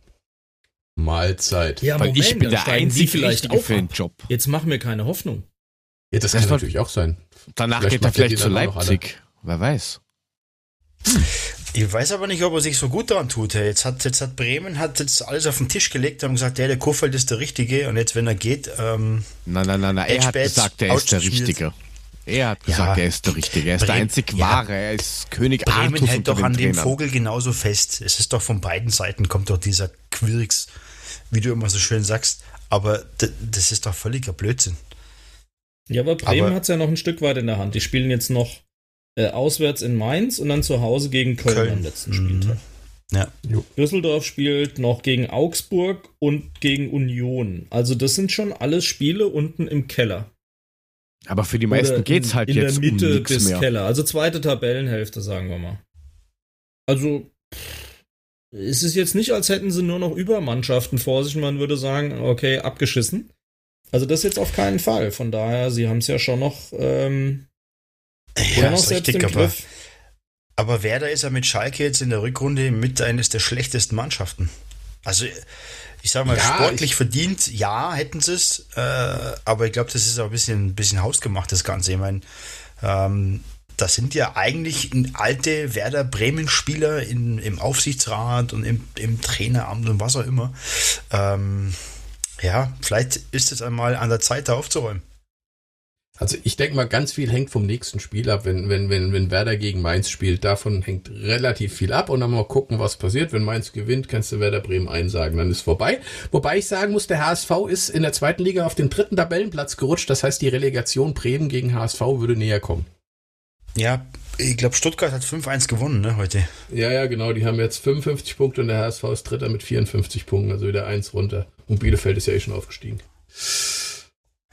Mahlzeit. Ja, Weil Moment, ich bin der einzige vielleicht auch für den Job. Jetzt machen wir keine Hoffnung. Ja, das, das kann natürlich auch sein. Danach vielleicht geht er vielleicht zu Leipzig. Wer weiß. Ich weiß aber nicht, ob er sich so gut daran tut. Jetzt hat, jetzt hat Bremen hat jetzt alles auf den Tisch gelegt und gesagt, ja, der Kofeld ist der Richtige und jetzt, wenn er geht, ähm, Nein, nein, nein, nein. er hat gesagt, er ist der Richtige. Er hat gesagt, ja, er ist der Richtige. Er ist Bremen, der einzig wahre. Er ist König Bremen Artus hält doch an dem Vogel genauso fest. Es ist doch von beiden Seiten kommt doch dieser Quirks, wie du immer so schön sagst. Aber das ist doch völliger Blödsinn. Ja, aber Bremen hat es ja noch ein Stück weit in der Hand. Die spielen jetzt noch äh, auswärts in Mainz und dann zu Hause gegen Köln, Köln. am letzten Spieltag. Mhm. Ja. Düsseldorf spielt noch gegen Augsburg und gegen Union. Also das sind schon alles Spiele unten im Keller. Aber für die meisten geht es halt in jetzt in der Mitte um bis mehr. Keller. Also zweite Tabellenhälfte, sagen wir mal. Also es ist jetzt nicht, als hätten sie nur noch Übermannschaften vor sich. Man würde sagen, okay, abgeschissen. Also das jetzt auf keinen Fall. Von daher, sie haben es ja schon noch, ähm, ja, noch selbst richtig, im aber, Griff. Aber Werder ist ja mit Schalke jetzt in der Rückrunde mit eines der schlechtesten Mannschaften. Also ich sag mal, ja, sportlich verdient, ja, hätten sie es, äh, aber ich glaube, das ist auch ein bisschen, ein bisschen hausgemacht, das Ganze. Ich meine, ähm, das sind ja eigentlich alte Werder Bremen-Spieler im Aufsichtsrat und im, im, Traineramt und was auch immer. Ähm, ja, vielleicht ist es einmal an der Zeit, da aufzuräumen. Also ich denke mal, ganz viel hängt vom nächsten Spiel ab. Wenn, wenn, wenn, wenn Werder gegen Mainz spielt, davon hängt relativ viel ab und dann mal gucken, was passiert. Wenn Mainz gewinnt, kannst du Werder Bremen einsagen, dann ist vorbei. Wobei ich sagen muss, der HSV ist in der zweiten Liga auf den dritten Tabellenplatz gerutscht. Das heißt, die Relegation Bremen gegen HSV würde näher kommen. Ja, ich glaube, Stuttgart hat 5-1 gewonnen, ne, heute. Ja, ja, genau. Die haben jetzt 55 Punkte und der HSV ist Dritter mit 54 Punkten, also wieder eins runter. Und Bielefeld ist ja eh schon aufgestiegen.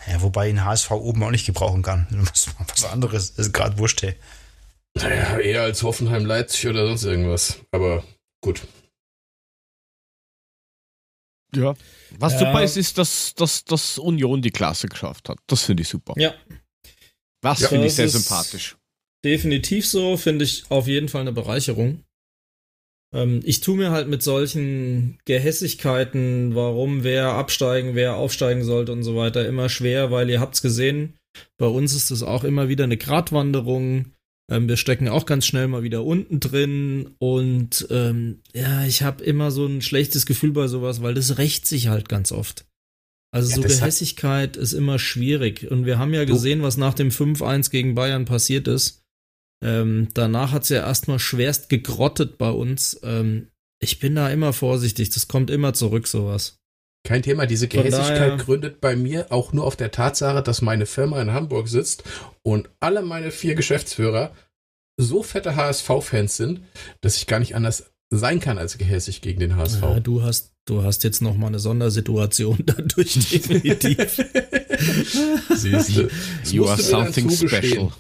Ja, wobei ein HSV oben auch nicht gebrauchen kann. Was anderes ist gerade wurscht, hey. Naja, eher als Hoffenheim, Leipzig oder sonst irgendwas. Aber gut. Ja. Was ja. super ist, ist, dass, dass, dass Union die Klasse geschafft hat. Das finde ich super. Ja. Das ja, finde ich sehr sympathisch. Definitiv so, finde ich auf jeden Fall eine Bereicherung. Ähm, ich tue mir halt mit solchen Gehässigkeiten, warum wer absteigen, wer aufsteigen sollte und so weiter, immer schwer, weil ihr habt's gesehen, bei uns ist das auch immer wieder eine Gratwanderung. Ähm, wir stecken auch ganz schnell mal wieder unten drin und ähm, ja, ich habe immer so ein schlechtes Gefühl bei sowas, weil das rächt sich halt ganz oft. Also ja, so Gehässigkeit ist immer schwierig. Und wir haben ja gesehen, was nach dem 5-1 gegen Bayern passiert ist. Ähm, danach hat es ja erstmal schwerst gegrottet bei uns. Ähm, ich bin da immer vorsichtig, das kommt immer zurück, sowas. Kein Thema, diese Gehässigkeit gründet bei mir auch nur auf der Tatsache, dass meine Firma in Hamburg sitzt und alle meine vier Geschäftsführer so fette HSV-Fans sind, dass ich gar nicht anders sein kann als gehässig gegen den HSV. Ja, du hast du hast jetzt noch mal eine Sondersituation dadurch definitiv. Siehst du, you are something special.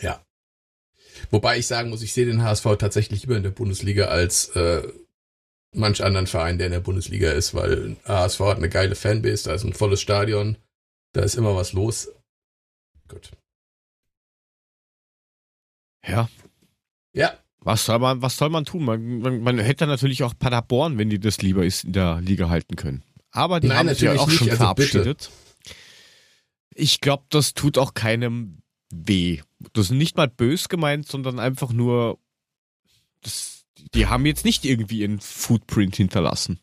Ja. Wobei ich sagen muss, ich sehe den HSV tatsächlich lieber in der Bundesliga als äh, manch anderen Verein, der in der Bundesliga ist, weil HSV hat eine geile Fanbase, da ist ein volles Stadion, da ist immer was los. Gut. Ja. Ja. Was soll man, was soll man tun? Man, man, man hätte natürlich auch Paderborn, wenn die das lieber ist, in der Liga halten können. Aber die Nein, haben sich ja auch nicht. schon also verabschiedet. Bitte. Ich glaube, das tut auch keinem weh. Das ist nicht mal bös gemeint, sondern einfach nur, das, die haben jetzt nicht irgendwie ihren Footprint hinterlassen.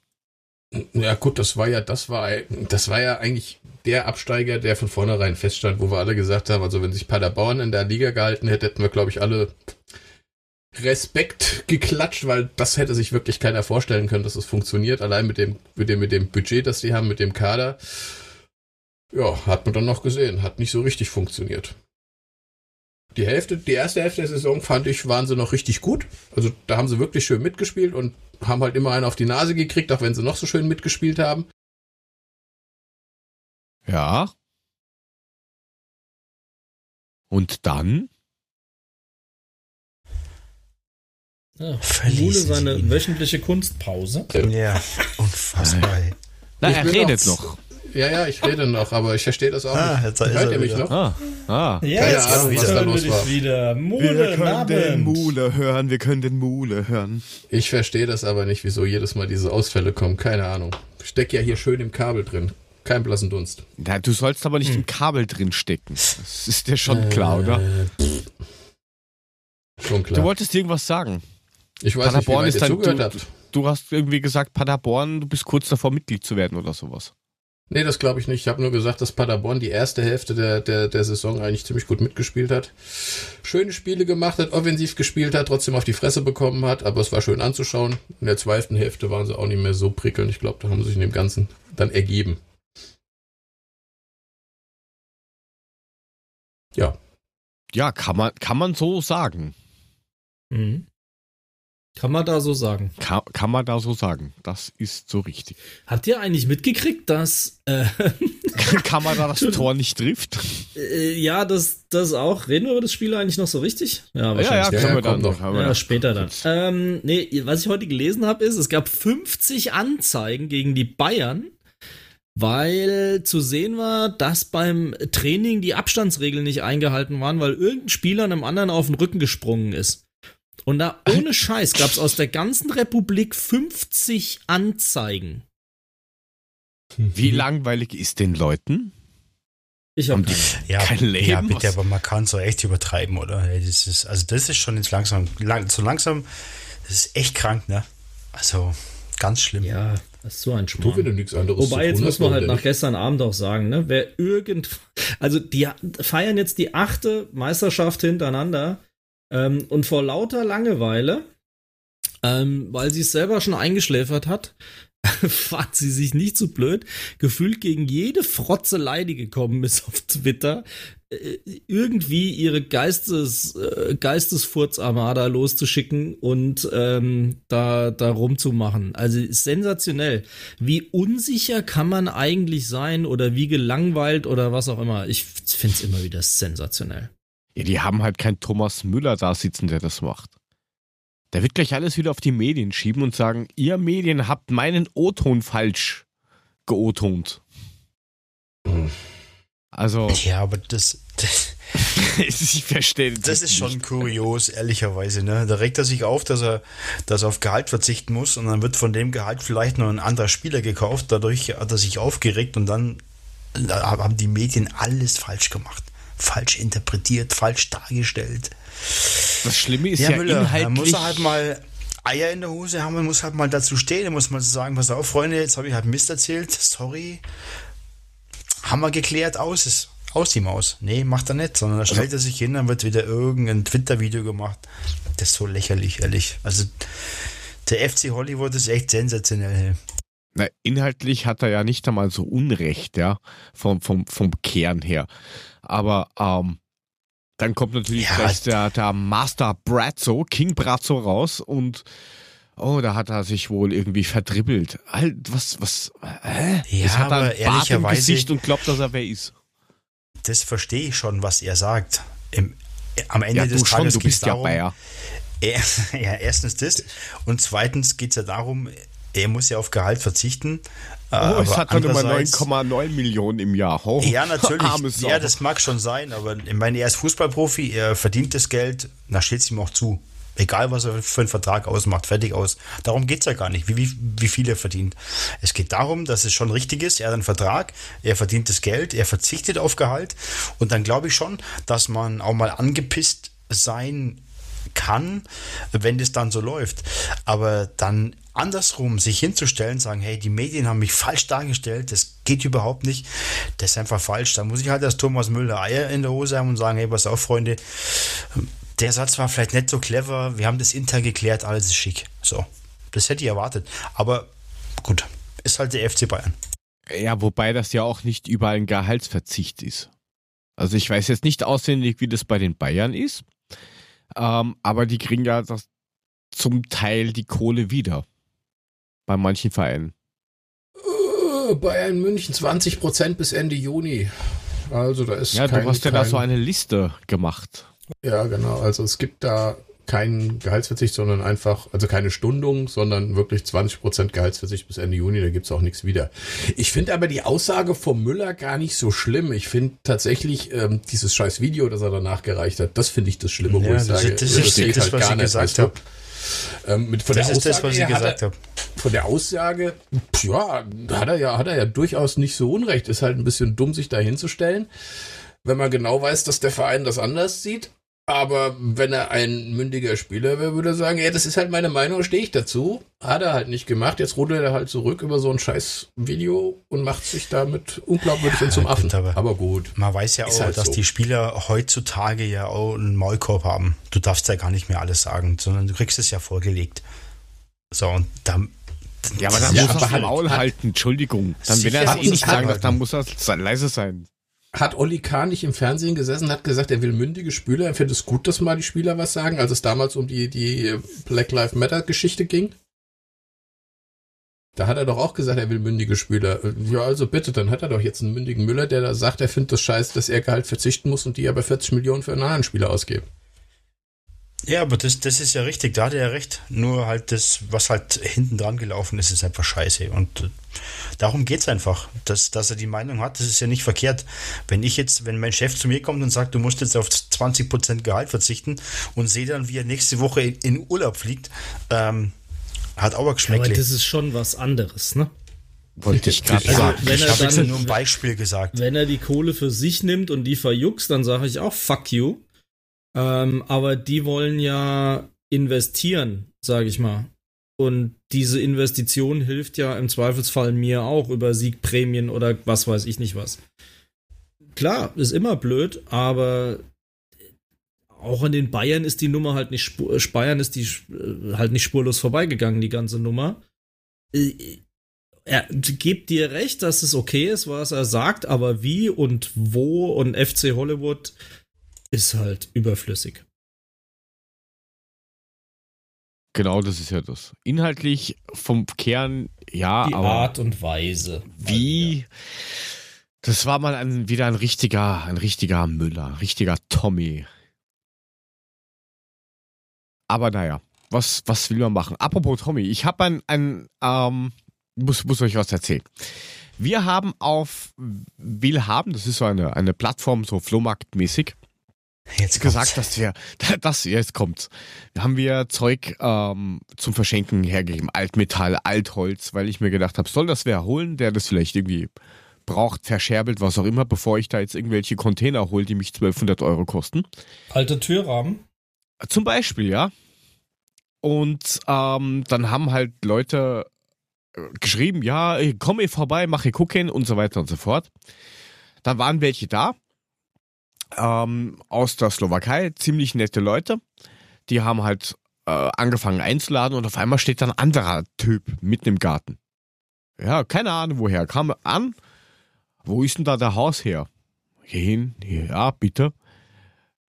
Ja gut, das war ja, das war, das war ja eigentlich der Absteiger, der von vornherein feststand, wo wir alle gesagt haben, also wenn sich Paderborn in der Liga gehalten hätte, hätten wir, glaube ich, alle Respekt geklatscht, weil das hätte sich wirklich keiner vorstellen können, dass es funktioniert. Allein mit dem, mit dem, mit dem Budget, das die haben, mit dem Kader. Ja, hat man dann noch gesehen. Hat nicht so richtig funktioniert. Die Hälfte, die erste Hälfte der Saison fand ich, waren sie noch richtig gut. Also da haben sie wirklich schön mitgespielt und haben halt immer einen auf die Nase gekriegt, auch wenn sie noch so schön mitgespielt haben. Ja. Und dann? Ja, Mule seine wöchentliche Kunstpause. Ja, unfassbar. Na, er redet noch. Ja, ja, ich rede noch, aber ich verstehe das auch ah, nicht. Hört ihr mich noch? Ah, ah. Ja, Keine jetzt Ahnung, was da los war. Wieder. Mule, wir können Abend. den Mule hören, wir können den Mule hören. Ich verstehe das aber nicht, wieso jedes Mal diese Ausfälle kommen. Keine Ahnung. Ich stecke ja hier schön im Kabel drin. Kein blassen Dunst. Na, du sollst aber nicht hm. im Kabel drin stecken. Das ist dir schon äh, klar, oder? Schon klar. Du wolltest irgendwas sagen. Ich weiß Paderborn nicht, wie weit ihr zugehört du, habt. Du hast irgendwie gesagt, Paderborn, du bist kurz davor, Mitglied zu werden oder sowas. Nee, das glaube ich nicht. Ich habe nur gesagt, dass Paderborn die erste Hälfte der, der, der Saison eigentlich ziemlich gut mitgespielt hat. Schöne Spiele gemacht hat, offensiv gespielt hat, trotzdem auf die Fresse bekommen hat, aber es war schön anzuschauen. In der zweiten Hälfte waren sie auch nicht mehr so prickelnd. Ich glaube, da haben sie sich in dem Ganzen dann ergeben. Ja. Ja, kann man, kann man so sagen. Mhm. Kann man da so sagen. Kann, kann man da so sagen. Das ist so richtig. Habt ihr eigentlich mitgekriegt, dass. Äh kann man da das Tor nicht trifft? Äh, ja, das, das auch. Reden wir über das Spiel eigentlich noch so richtig? Ja, wahrscheinlich. Ja, ja, ja, wir dann noch. Ja, ja, später dann. Ähm, nee, was ich heute gelesen habe, ist, es gab 50 Anzeigen gegen die Bayern, weil zu sehen war, dass beim Training die Abstandsregeln nicht eingehalten waren, weil irgendein Spieler einem anderen auf den Rücken gesprungen ist. Und da ohne Scheiß gab es aus der ganzen Republik 50 Anzeigen. Wie langweilig ist den Leuten? Ich habe ja, kein Leben. Ja, bitte, aber man kann so echt übertreiben, oder? Das ist, also das ist schon jetzt langsam, lang, so langsam, das ist echt krank, ne? Also ganz schlimm. Ja, das ist so ein Schmarrn. Du nichts anderes Wobei, jetzt muss man halt nach gestern Abend auch sagen, ne? Wer irgend, also die feiern jetzt die achte Meisterschaft hintereinander ähm, und vor lauter Langeweile, ähm, weil sie es selber schon eingeschläfert hat, fand sie sich nicht so blöd, gefühlt gegen jede Frotzelei, die gekommen ist auf Twitter, äh, irgendwie ihre Geistes, äh, Geistesfurzarmada loszuschicken und ähm, da, da rumzumachen. Also sensationell. Wie unsicher kann man eigentlich sein oder wie gelangweilt oder was auch immer. Ich finde es immer wieder sensationell. Ja, die haben halt keinen Thomas Müller da sitzen, der das macht. Der wird gleich alles wieder auf die Medien schieben und sagen, ihr Medien habt meinen O-Ton falsch geotont. Also. Ja, aber das. das ich verstehe das. ist schon kurios, ehrlicherweise. Ne? Da regt er sich auf, dass er, dass er auf Gehalt verzichten muss und dann wird von dem Gehalt vielleicht noch ein anderer Spieler gekauft. Dadurch hat er sich aufgeregt und dann haben die Medien alles falsch gemacht falsch interpretiert, falsch dargestellt. Das Schlimme ist ja, ja Müller, inhaltlich... Da muss er halt mal Eier in der Hose haben, man muss halt mal dazu stehen, muss man sagen, pass auf, Freunde, jetzt habe ich halt Mist erzählt, sorry. Haben wir geklärt, aus ist aus die Maus. Nee, macht er nicht, sondern da stellt also, er sich hin, dann wird wieder irgendein Twitter-Video gemacht. Das ist so lächerlich, ehrlich. Also der FC Hollywood ist echt sensationell. Na, inhaltlich hat er ja nicht einmal so Unrecht, ja, vom, vom, vom Kern her. Aber ähm, dann kommt natürlich ja, gleich der, der Master Brazzo, King Brazzo raus und oh, da hat er sich wohl irgendwie verdribbelt. Halt, was, was, äh? Ja, hat er aber ehrlicherweise, Gesicht und glaubt, dass er wer ist. Das verstehe ich schon, was er sagt. Im, am Ende ja, des schon, Tages geht es darum, ja. Er, ja, erstens das und zweitens geht es ja darum, er muss ja auf Gehalt verzichten. Oh, es hat dann immer 9,9 Millionen im Jahr. Oh, ja, natürlich. ja, das mag schon sein, aber ich meine, er ist Fußballprofi, er verdient das Geld, da steht es ihm auch zu. Egal, was er für einen Vertrag ausmacht, fertig aus. Darum geht es ja gar nicht, wie, wie, wie viel er verdient. Es geht darum, dass es schon richtig ist, er hat einen Vertrag, er verdient das Geld, er verzichtet auf Gehalt. Und dann glaube ich schon, dass man auch mal angepisst sein kann, wenn das dann so läuft. Aber dann andersrum sich hinzustellen, sagen, hey, die Medien haben mich falsch dargestellt, das geht überhaupt nicht, das ist einfach falsch. Da muss ich halt als Thomas Müller Eier in der Hose haben und sagen, hey, pass auf, Freunde, der Satz war vielleicht nicht so clever, wir haben das intern geklärt, alles ist schick. So, das hätte ich erwartet. Aber gut, ist halt der FC Bayern. Ja, wobei das ja auch nicht überall ein Gehaltsverzicht ist. Also ich weiß jetzt nicht auswendig, wie das bei den Bayern ist, ähm, aber die kriegen ja das zum Teil die Kohle wieder bei manchen Vereinen? Uh, Bayern München 20% bis Ende Juni. Also da ist Ja, kein, du hast ja kein, da so eine Liste gemacht. Ja, genau. Also es gibt da keinen Gehaltsverzicht, sondern einfach, also keine Stundung, sondern wirklich 20% Gehaltsverzicht bis Ende Juni, da gibt es auch nichts wieder. Ich finde aber die Aussage vom Müller gar nicht so schlimm. Ich finde tatsächlich ähm, dieses scheiß Video, das er danach gereicht hat, das finde ich das Schlimme, ja, wo ich das sage, das, das, das, das, das, was ich gesagt habe. Ähm, mit, von das der ist Aussage, das, was ich gesagt habe. Von der Aussage, ja, hat er ja, hat er ja durchaus nicht so unrecht. Ist halt ein bisschen dumm, sich da hinzustellen, wenn man genau weiß, dass der Verein das anders sieht. Aber wenn er ein mündiger Spieler wäre, würde er sagen, ja, das ist halt meine Meinung, stehe ich dazu. Hat er halt nicht gemacht. Jetzt rudert er halt zurück über so ein scheiß Video und macht sich damit unglaubwürdig ja, und zum Affen. Aber, aber, gut. Man weiß ja auch, halt dass so. die Spieler heutzutage ja auch einen Maulkorb haben. Du darfst ja gar nicht mehr alles sagen, sondern du kriegst es ja vorgelegt. So, und dann. Ja, aber dann ja, muss er halt, Maul halten, Entschuldigung. Dann, wenn er es eh nicht sagen darf, dann muss er leise sein hat Olli Kahn nicht im Fernsehen gesessen, hat gesagt, er will mündige Spieler, er findet es gut, dass mal die Spieler was sagen, als es damals um die, die Black Lives Matter Geschichte ging? Da hat er doch auch gesagt, er will mündige Spieler. Ja, also bitte, dann hat er doch jetzt einen mündigen Müller, der da sagt, er findet das scheiße, dass er Gehalt verzichten muss und die aber 40 Millionen für einen anderen Spieler ausgeben. Ja, aber das, das ist ja richtig, da hat er ja recht. Nur halt das, was halt hinten dran gelaufen ist, ist einfach scheiße. Und äh, darum geht's einfach, dass, dass er die Meinung hat, das ist ja nicht verkehrt. Wenn ich jetzt, wenn mein Chef zu mir kommt und sagt, du musst jetzt auf 20% Gehalt verzichten und sehe dann, wie er nächste Woche in, in Urlaub fliegt, ähm, hat auch geschmeckt. Aber das ist schon was anderes, ne? Wollte ich gerade also, sagen. Wenn ich habe jetzt nur ein Beispiel gesagt. Wenn er die Kohle für sich nimmt und die verjuckst, dann sage ich auch fuck you. Ähm, aber die wollen ja investieren, sage ich mal. Und diese Investition hilft ja im Zweifelsfall mir auch über Siegprämien oder was weiß ich nicht was. Klar, ist immer blöd, aber auch an den Bayern ist die Nummer halt nicht Bayern ist die äh, halt nicht spurlos vorbeigegangen, die ganze Nummer. Äh, er gibt dir recht, dass es okay ist, was er sagt, aber wie und wo und FC Hollywood ist halt überflüssig. Genau, das ist ja das. Inhaltlich vom Kern, ja, Die aber. Art und Weise. Wie. Das war mal ein, wieder ein richtiger, ein richtiger Müller, richtiger Tommy. Aber naja, was, was will man machen? Apropos Tommy, ich habe ein, ein ähm, muss, muss euch was erzählen. Wir haben auf Willhaben, das ist so eine, eine Plattform, so Flohmarktmäßig, Jetzt gesagt, dass wir, das, jetzt kommt's. Da haben wir Zeug ähm, zum Verschenken hergegeben. Altmetall, Altholz, weil ich mir gedacht habe, soll das wer holen, der das vielleicht irgendwie braucht, verscherbelt, was auch immer, bevor ich da jetzt irgendwelche Container hole, die mich 1200 Euro kosten. Alte Türrahmen? Zum Beispiel, ja. Und ähm, dann haben halt Leute äh, geschrieben, ja, komm ich vorbei, mache gucken und so weiter und so fort. Dann waren welche da ähm, aus der Slowakei, ziemlich nette Leute. Die haben halt äh, angefangen einzuladen und auf einmal steht dann ein anderer Typ mitten im Garten. Ja, keine Ahnung woher. Kam an, wo ist denn da der Haus her? Gehen, ja, bitte.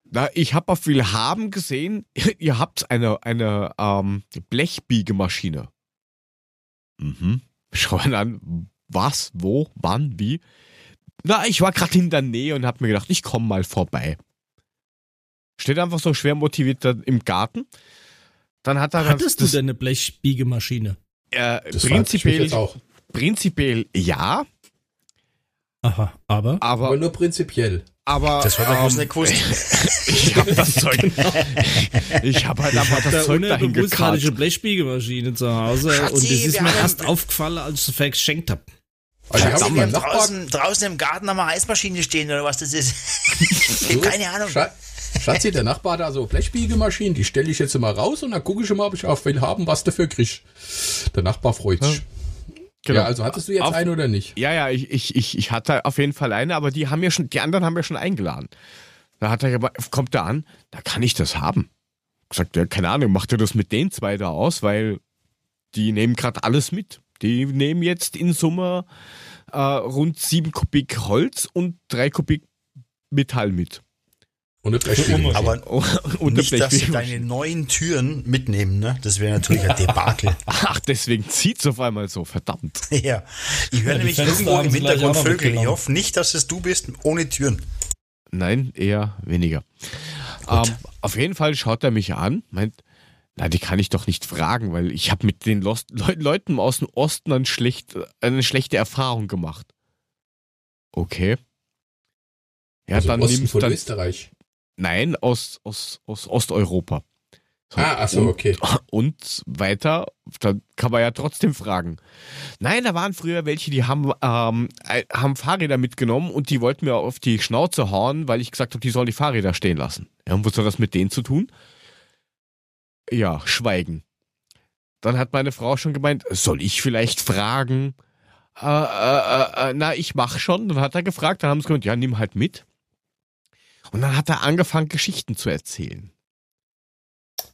Na, ich habe auf Willhaben gesehen, ihr habt eine, eine ähm, Blechbiegemaschine. Mhm. Schauen an, was, wo, wann, wie. Na, ich war gerade in der Nähe und hab mir gedacht, ich komme mal vorbei. Steht einfach so schwer motiviert im Garten. Dann hat er Hattest das, du denn eine Blechbiegemaschine? Äh, prinzipiell, prinzipiell ja. Aha, aber? aber? Aber nur prinzipiell. Aber das war doch ähm, eine Kurs. ich habe das Zeug. genau. Ich habe halt einfach das Zeug dahin gekauft. eine Blechbiegemaschine zu Hause Schatzi, und das ist mir erst aufgefallen, als ich es verschenkt habe. Also ich habe draußen, draußen im Garten haben wir Eismaschine stehen oder was das ist. so, Keine Ahnung. Schatzi, der Nachbar da so Blechbiegemaschinen, die stelle ich jetzt mal raus und dann gucke ich mal, ob ich auf will haben, was dafür krieg. Der Nachbar freut sich. Ja. Genau. Ja, also hattest du jetzt auf, eine oder nicht? Ja, ja, ich, ich, ich, ich hatte auf jeden Fall eine, aber die haben ja schon, die anderen haben ja schon eingeladen. Da hat er gesagt, kommt er an, da kann ich das haben. Sagt er, keine Ahnung, macht er das mit den zwei da aus, weil die nehmen gerade alles mit. Die nehmen jetzt in Summe äh, rund 7 Kubik Holz und 3 Kubik Metall mit. Und eine Aber und nicht, dass sie deine neuen Türen mitnehmen, ne? Das wäre natürlich ein Debakel. Ach, deswegen zieht's auf einmal so, verdammt. Ja. Ich höre ja, nämlich irgendwo im Hintergrund Vögel. Ich hoffe nicht, dass es du bist ohne Türen. Nein, eher weniger. Ähm, auf jeden Fall schaut er mich an, meint, na, die kann ich doch nicht fragen, weil ich habe mit den Lost Le Leuten aus dem Osten ein schlecht, eine schlechte Erfahrung gemacht. Okay. Ja, also dann Osten nimmst von dann, Österreich. Nein, aus, aus, aus Osteuropa. So, ah, achso, okay. Und weiter, da kann man ja trotzdem fragen. Nein, da waren früher welche, die haben, ähm, haben Fahrräder mitgenommen und die wollten mir auf die Schnauze hauen, weil ich gesagt habe, die sollen die Fahrräder stehen lassen. Ja, und was soll das mit denen zu tun? Ja, schweigen. Dann hat meine Frau schon gemeint, soll ich vielleicht fragen? Äh, äh, äh, na, ich mach schon. Dann hat er gefragt, dann haben sie gesagt, ja, nimm halt mit. Und dann hat er angefangen, Geschichten zu erzählen.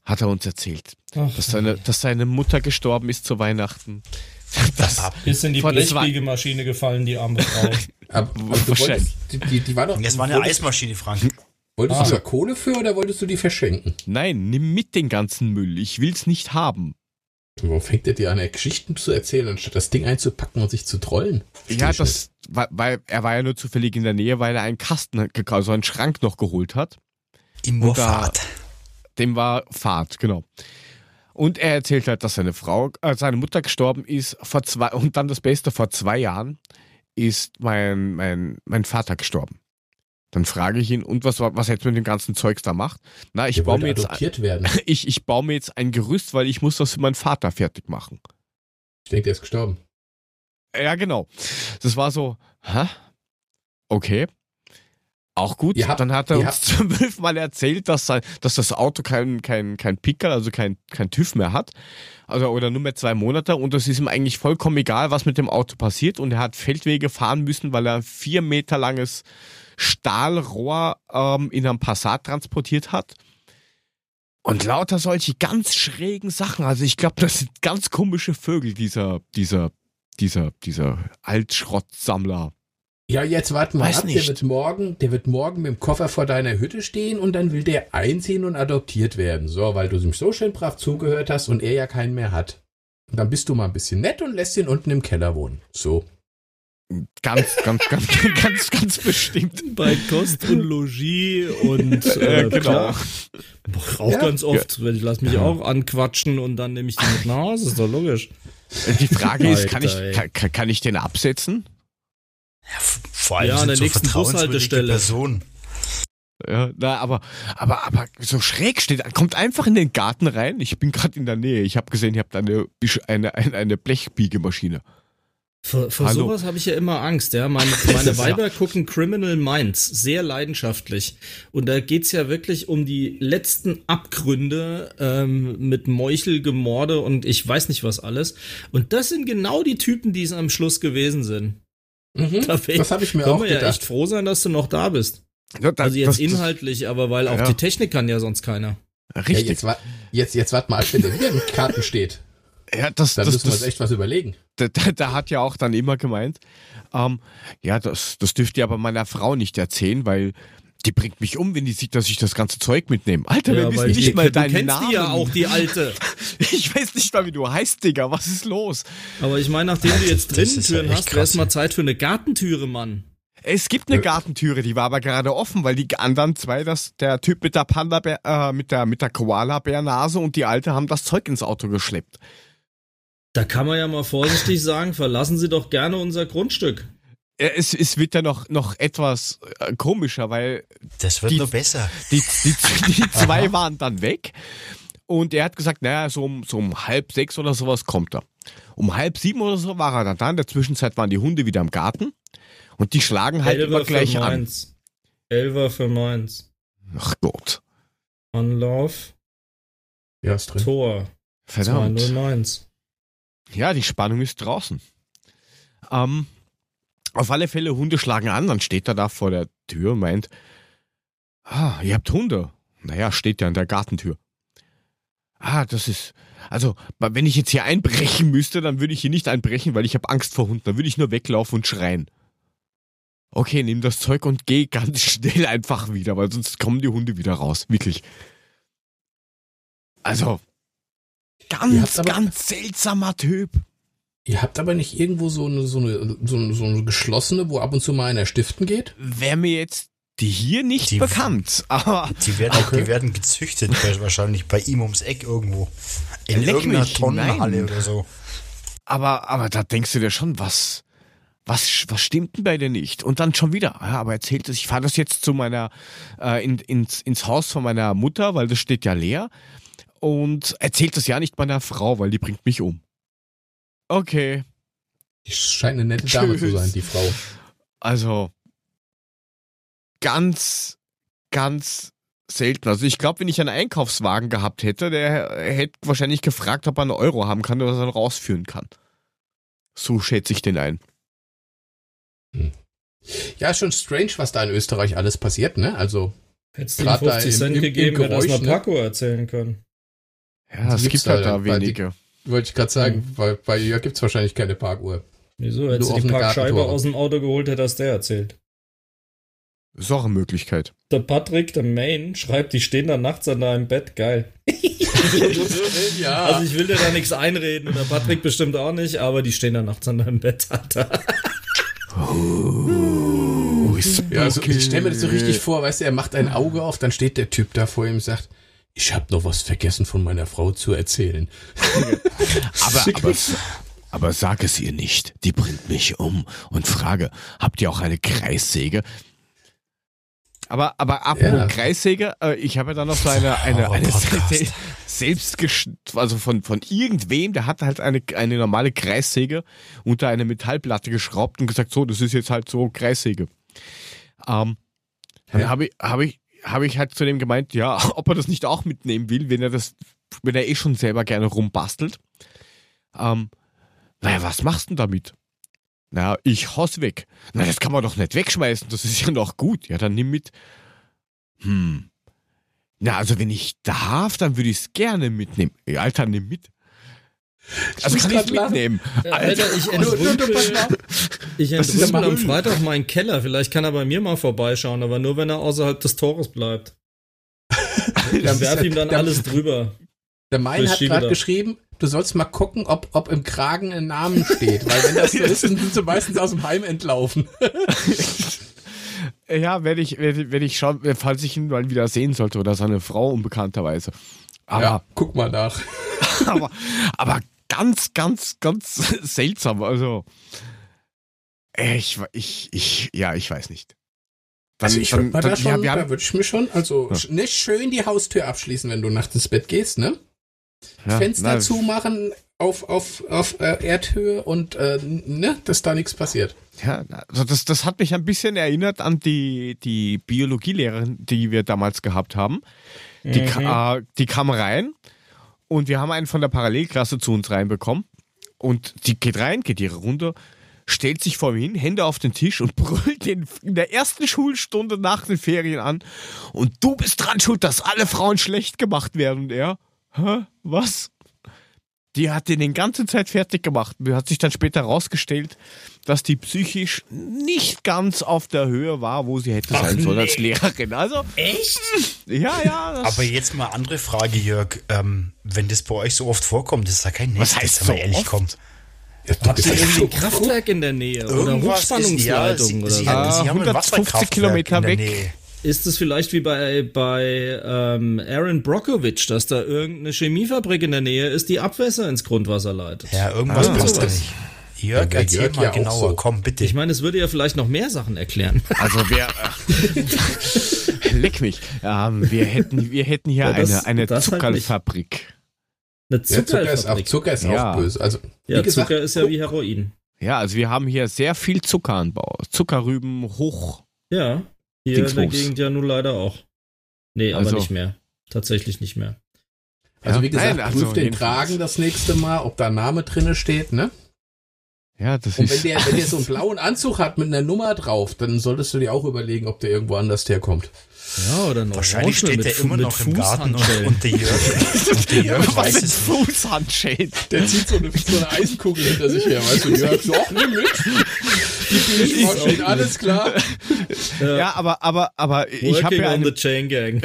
Hat er uns erzählt, Ach, dass, seine, dass seine Mutter gestorben ist zu Weihnachten. Das ist in die Blechbiegemaschine gefallen, die arme Frau. Aber, wolltest, die, die, die war doch, das war eine Eismaschine, Frank. Wolltest ah. du da Kohle für oder wolltest du die verschenken? Nein, nimm mit den ganzen Müll. Ich will's nicht haben. Warum fängt er dir an, Geschichten zu erzählen, anstatt das Ding einzupacken und sich zu trollen? Versteh ja, das, weil, weil er war ja nur zufällig in der Nähe, weil er einen Kasten, also einen Schrank noch geholt hat. Ihm war Fahrt. Dem war Fahrt, genau. Und er erzählt halt, dass seine Frau, äh, seine Mutter gestorben ist vor zwei, und dann das Beste, vor zwei Jahren ist mein, mein, mein Vater gestorben. Dann frage ich ihn, und was, was er jetzt mit dem ganzen Zeugs da macht? Na, ich baue mir jetzt, werden. Ich, ich baue mir jetzt ein Gerüst, weil ich muss das für meinen Vater fertig machen. Ich denke, der ist gestorben. Ja, genau. Das war so, hä? Okay. Auch gut. Habt, dann hat er uns zwölfmal erzählt, dass, sein, dass das Auto kein, kein, kein Pickel, also kein, kein TÜV mehr hat. Also, oder nur mehr zwei Monate. Und es ist ihm eigentlich vollkommen egal, was mit dem Auto passiert. Und er hat Feldwege fahren müssen, weil er ein vier Meter langes Stahlrohr ähm, in einem Passat transportiert hat. Und lauter solche ganz schrägen Sachen. Also ich glaube, das sind ganz komische Vögel, dieser, dieser, dieser, dieser Altschrottsammler. Ja, jetzt warten wir ab. Der wird morgen, der wird morgen mit dem Koffer vor deiner Hütte stehen und dann will der einziehen und adoptiert werden. So, weil du ihm so schön brav zugehört hast und er ja keinen mehr hat. Und dann bist du mal ein bisschen nett und lässt ihn unten im Keller wohnen. So. Ganz, ganz, ganz, ganz, ganz bestimmt. Bei Kost und Logis und äh, genau. Auch ja. ganz oft. Ja. Ich lasse mich ja. auch anquatschen und dann nehme ich den mit nach Hause. Ist doch logisch. Die Frage ist, kann ich, kann, kann ich den absetzen? Ja, vor allem ja, an der so nächsten Bushaltestelle. Person. Ja, na, aber, aber, aber so schräg steht, kommt einfach in den Garten rein. Ich bin gerade in der Nähe. Ich habe gesehen, ihr habt eine, eine, eine Blechbiegemaschine. Vor, vor sowas habe ich ja immer Angst, ja. Meine, meine Weiber ja. gucken Criminal Minds sehr leidenschaftlich. Und da geht's ja wirklich um die letzten Abgründe ähm, mit Meuchelgemorde und ich weiß nicht was alles. Und das sind genau die Typen, die es am Schluss gewesen sind. Mhm, da das habe ich mir auch gedacht. ja echt froh sein, dass du noch da bist. Ja, das, also jetzt das, inhaltlich, aber weil auch ja. die Technik kann ja sonst keiner. Richtig. Ja, jetzt, jetzt, jetzt warte mal, wenn der wieder in Karten steht. Ja, das, da das, müssen wir uns echt was überlegen. Da, da, da, hat ja auch dann immer gemeint, ähm, ja, das, das dürft ihr aber meiner Frau nicht erzählen, weil die bringt mich um, wenn die sieht, dass ich das ganze Zeug mitnehme. Alter, ja, wir wissen nicht mal deinen Namen. Du kennst die ja auch, die Alte. ich weiß nicht mal, wie du heißt, Digga. Was ist los? Aber ich meine, nachdem du jetzt Drinnentüren ja hast, wäre es mal Zeit für eine Gartentüre, Mann. Es gibt eine Gartentüre, die war aber gerade offen, weil die anderen zwei, das, der Typ mit der Panda, äh, mit der, mit der Koala-Bärnase und die Alte haben das Zeug ins Auto geschleppt. Da kann man ja mal vorsichtig sagen, verlassen Sie doch gerne unser Grundstück. Es, es wird ja noch, noch etwas äh, komischer, weil. Das wird die, noch besser. Die, die, die zwei waren dann weg. Und er hat gesagt, naja, so um, so um halb sechs oder sowas kommt er. Um halb sieben oder so war er dann da. In der Zwischenzeit waren die Hunde wieder im Garten. Und die schlagen halt immer gleich an. Elfer für Mainz. Ach Gott. Anlauf. Ja, ist drin. Tor. Verdammt. 201. Ja, die Spannung ist draußen. Ähm, auf alle Fälle, Hunde schlagen an, dann steht er da vor der Tür und meint, ah, ihr habt Hunde. Naja, steht ja an der Gartentür. Ah, das ist, also, wenn ich jetzt hier einbrechen müsste, dann würde ich hier nicht einbrechen, weil ich habe Angst vor Hunden. Dann würde ich nur weglaufen und schreien. Okay, nimm das Zeug und geh ganz schnell einfach wieder, weil sonst kommen die Hunde wieder raus. Wirklich. Also, ganz, ganz seltsamer Typ. Ihr habt aber nicht irgendwo so eine, so eine, so eine, so eine geschlossene, wo ab und zu mal einer stiften geht? Wäre mir jetzt die hier nicht die, bekannt, aber. Die werden, okay. die werden gezüchtet, wahrscheinlich bei ihm ums Eck irgendwo. In Leck irgendeiner Tonnenhalle oder so. Aber, aber da denkst du dir schon, was, was, was stimmt denn bei dir nicht? Und dann schon wieder, ja, aber erzählt es, ich fahre das jetzt zu meiner, äh, in, ins, ins Haus von meiner Mutter, weil das steht ja leer. Und erzählt das ja nicht meiner Frau, weil die bringt mich um. Okay. Die scheint eine nette Tschüss. Dame zu sein, die Frau. Also, ganz, ganz selten. Also ich glaube, wenn ich einen Einkaufswagen gehabt hätte, der hätte wahrscheinlich gefragt, ob er einen Euro haben kann oder er dann rausführen kann. So schätze ich den ein. Hm. Ja, schon strange, was da in Österreich alles passiert, ne? Also. Hättest du ihm 50 Cent im, gegeben, hätte er mal Paco erzählen können. Ja, es gibt halt da wenige. Wollte ich gerade sagen, mhm. weil bei ihr gibt es wahrscheinlich keine Parkuhr. Wieso? Hättest du die Parkscheibe aus dem Auto geholt, hätte das der erzählt. Ist auch eine Möglichkeit. Der Patrick, der Main, schreibt, die stehen da nachts an deinem Bett. Geil. ja. Also ich will dir da nichts einreden und der Patrick bestimmt auch nicht, aber die stehen dann nachts an deinem Bett, Alter. Oh, ja, also ich stelle mir das so richtig vor, weißt du, er macht ein Auge auf, dann steht der Typ da vor ihm und sagt, ich habe noch was vergessen von meiner Frau zu erzählen. aber, aber, aber sag es ihr nicht. Die bringt mich um. Und frage, habt ihr auch eine Kreissäge? Aber, aber apropos ja. Kreissäge, äh, ich habe ja dann noch so eine, eine, oh, eine selbst, also von, von irgendwem, der hat halt eine, eine normale Kreissäge unter eine Metallplatte geschraubt und gesagt, so, das ist jetzt halt so Kreissäge. Ähm, dann habe ich, habe ich, habe ich halt zu dem gemeint, ja, ob er das nicht auch mitnehmen will, wenn er das, wenn er eh schon selber gerne rumbastelt. Ähm, naja, was machst du denn damit? Na, ich haus weg. Na, das kann man doch nicht wegschmeißen, das ist ja noch gut. Ja, dann nimm mit. Hm. Na, also wenn ich darf, dann würde ich es gerne mitnehmen. Alter, nimm mit. Also kann ich mitnehmen. Ja, Alter, ich entrümpel, ich entrümpel am Freitag meinen Keller. Vielleicht kann er bei mir mal vorbeischauen, aber nur wenn er außerhalb des Tores bleibt. Ich werfe ihm dann alles drüber. Der Mein hat gerade geschrieben, du sollst mal gucken, ob, ob im Kragen ein Name steht. Weil wenn das so ist, dann sind sie meistens aus dem Heim entlaufen. ja, werde ich, werde, werde ich schauen, falls ich ihn mal wieder sehen sollte oder seine Frau unbekannterweise. Aber, ja, guck mal nach. aber, aber ganz, ganz, ganz seltsam. Also, ich, ich, ich, ja, ich weiß nicht. Dann, also ich würde da schon, ja, da würde ich mir schon, also ja. nicht schön die Haustür abschließen, wenn du nachts ins Bett gehst, ne? ja, Fenster na, zumachen auf, auf, auf äh, Erdhöhe und äh, ne, dass da nichts passiert. Ja, also das, das hat mich ein bisschen erinnert an die, die Biologielehrerin, die wir damals gehabt haben. Die, mhm. äh, die kam rein und wir haben einen von der Parallelklasse zu uns reinbekommen. Und die geht rein, geht ihre Runde, stellt sich vor mir hin, Hände auf den Tisch und brüllt den in der ersten Schulstunde nach den Ferien an. Und du bist dran schuld, dass alle Frauen schlecht gemacht werden. Und er, hä, was? Die hat den den ganze Zeit fertig gemacht. Hat sich dann später herausgestellt, dass die psychisch nicht ganz auf der Höhe war, wo sie hätte Ach sein sollen nee. als Lehrerin. Also echt? Ja, ja. Aber jetzt mal andere Frage, Jörg. Ähm, wenn das bei euch so oft vorkommt, ist da kein Was heißt so ehrlich oft? kommt. Habt ihr irgendwie ein Kraftwerk in der Nähe Irgendwas oder Hochspannungsleitung? Ist, ja, sie, oder sie, so? haben, sie haben 150 Kilometer weg. Nähe. Ist es vielleicht wie bei, bei ähm, Aaron Brockovich, dass da irgendeine Chemiefabrik in der Nähe ist, die Abwässer ins Grundwasser leitet? Ja, irgendwas ah, passt da nicht. Jörg, erzähl Jörg mal ja genauer, so. komm bitte. Ich meine, es würde ja vielleicht noch mehr Sachen erklären. Also wir, leck mich, ähm, wir hätten, wir hätten hier ja, das, eine, eine Zuckerfabrik. Eine Zuckerfabrik? Ja, Zucker ist auch, Zucker ist ja. auch böse. Also, ja, gesagt, Zucker ist ja wie Heroin. Ja, also wir haben hier sehr viel Zuckeranbau. Zuckerrüben hoch. Ja. Hier Dingsbums. in der Gegend ja nun leider auch. Nee, aber also, nicht mehr. Tatsächlich nicht mehr. Also wie gesagt, Nein, also prüf den Tragen das nächste Mal, ob da ein Name drinne steht, ne? Ja, das Und ist. wenn der, wenn der so einen blauen Anzug hat mit einer Nummer drauf, dann solltest du dir auch überlegen, ob der irgendwo anders herkommt. Ja, oder noch Wahrscheinlich steht der immer noch im Garten und, und der Jörg, und der Jörg weiß es Fußhandschellen. Der zieht so eine, so eine Eisenkugel hinter sich her, weißt du, Jörg, so, nimm mit. Die steht, alles klar. Ja, ja aber, aber, aber ich habe ja eine, the chain gang.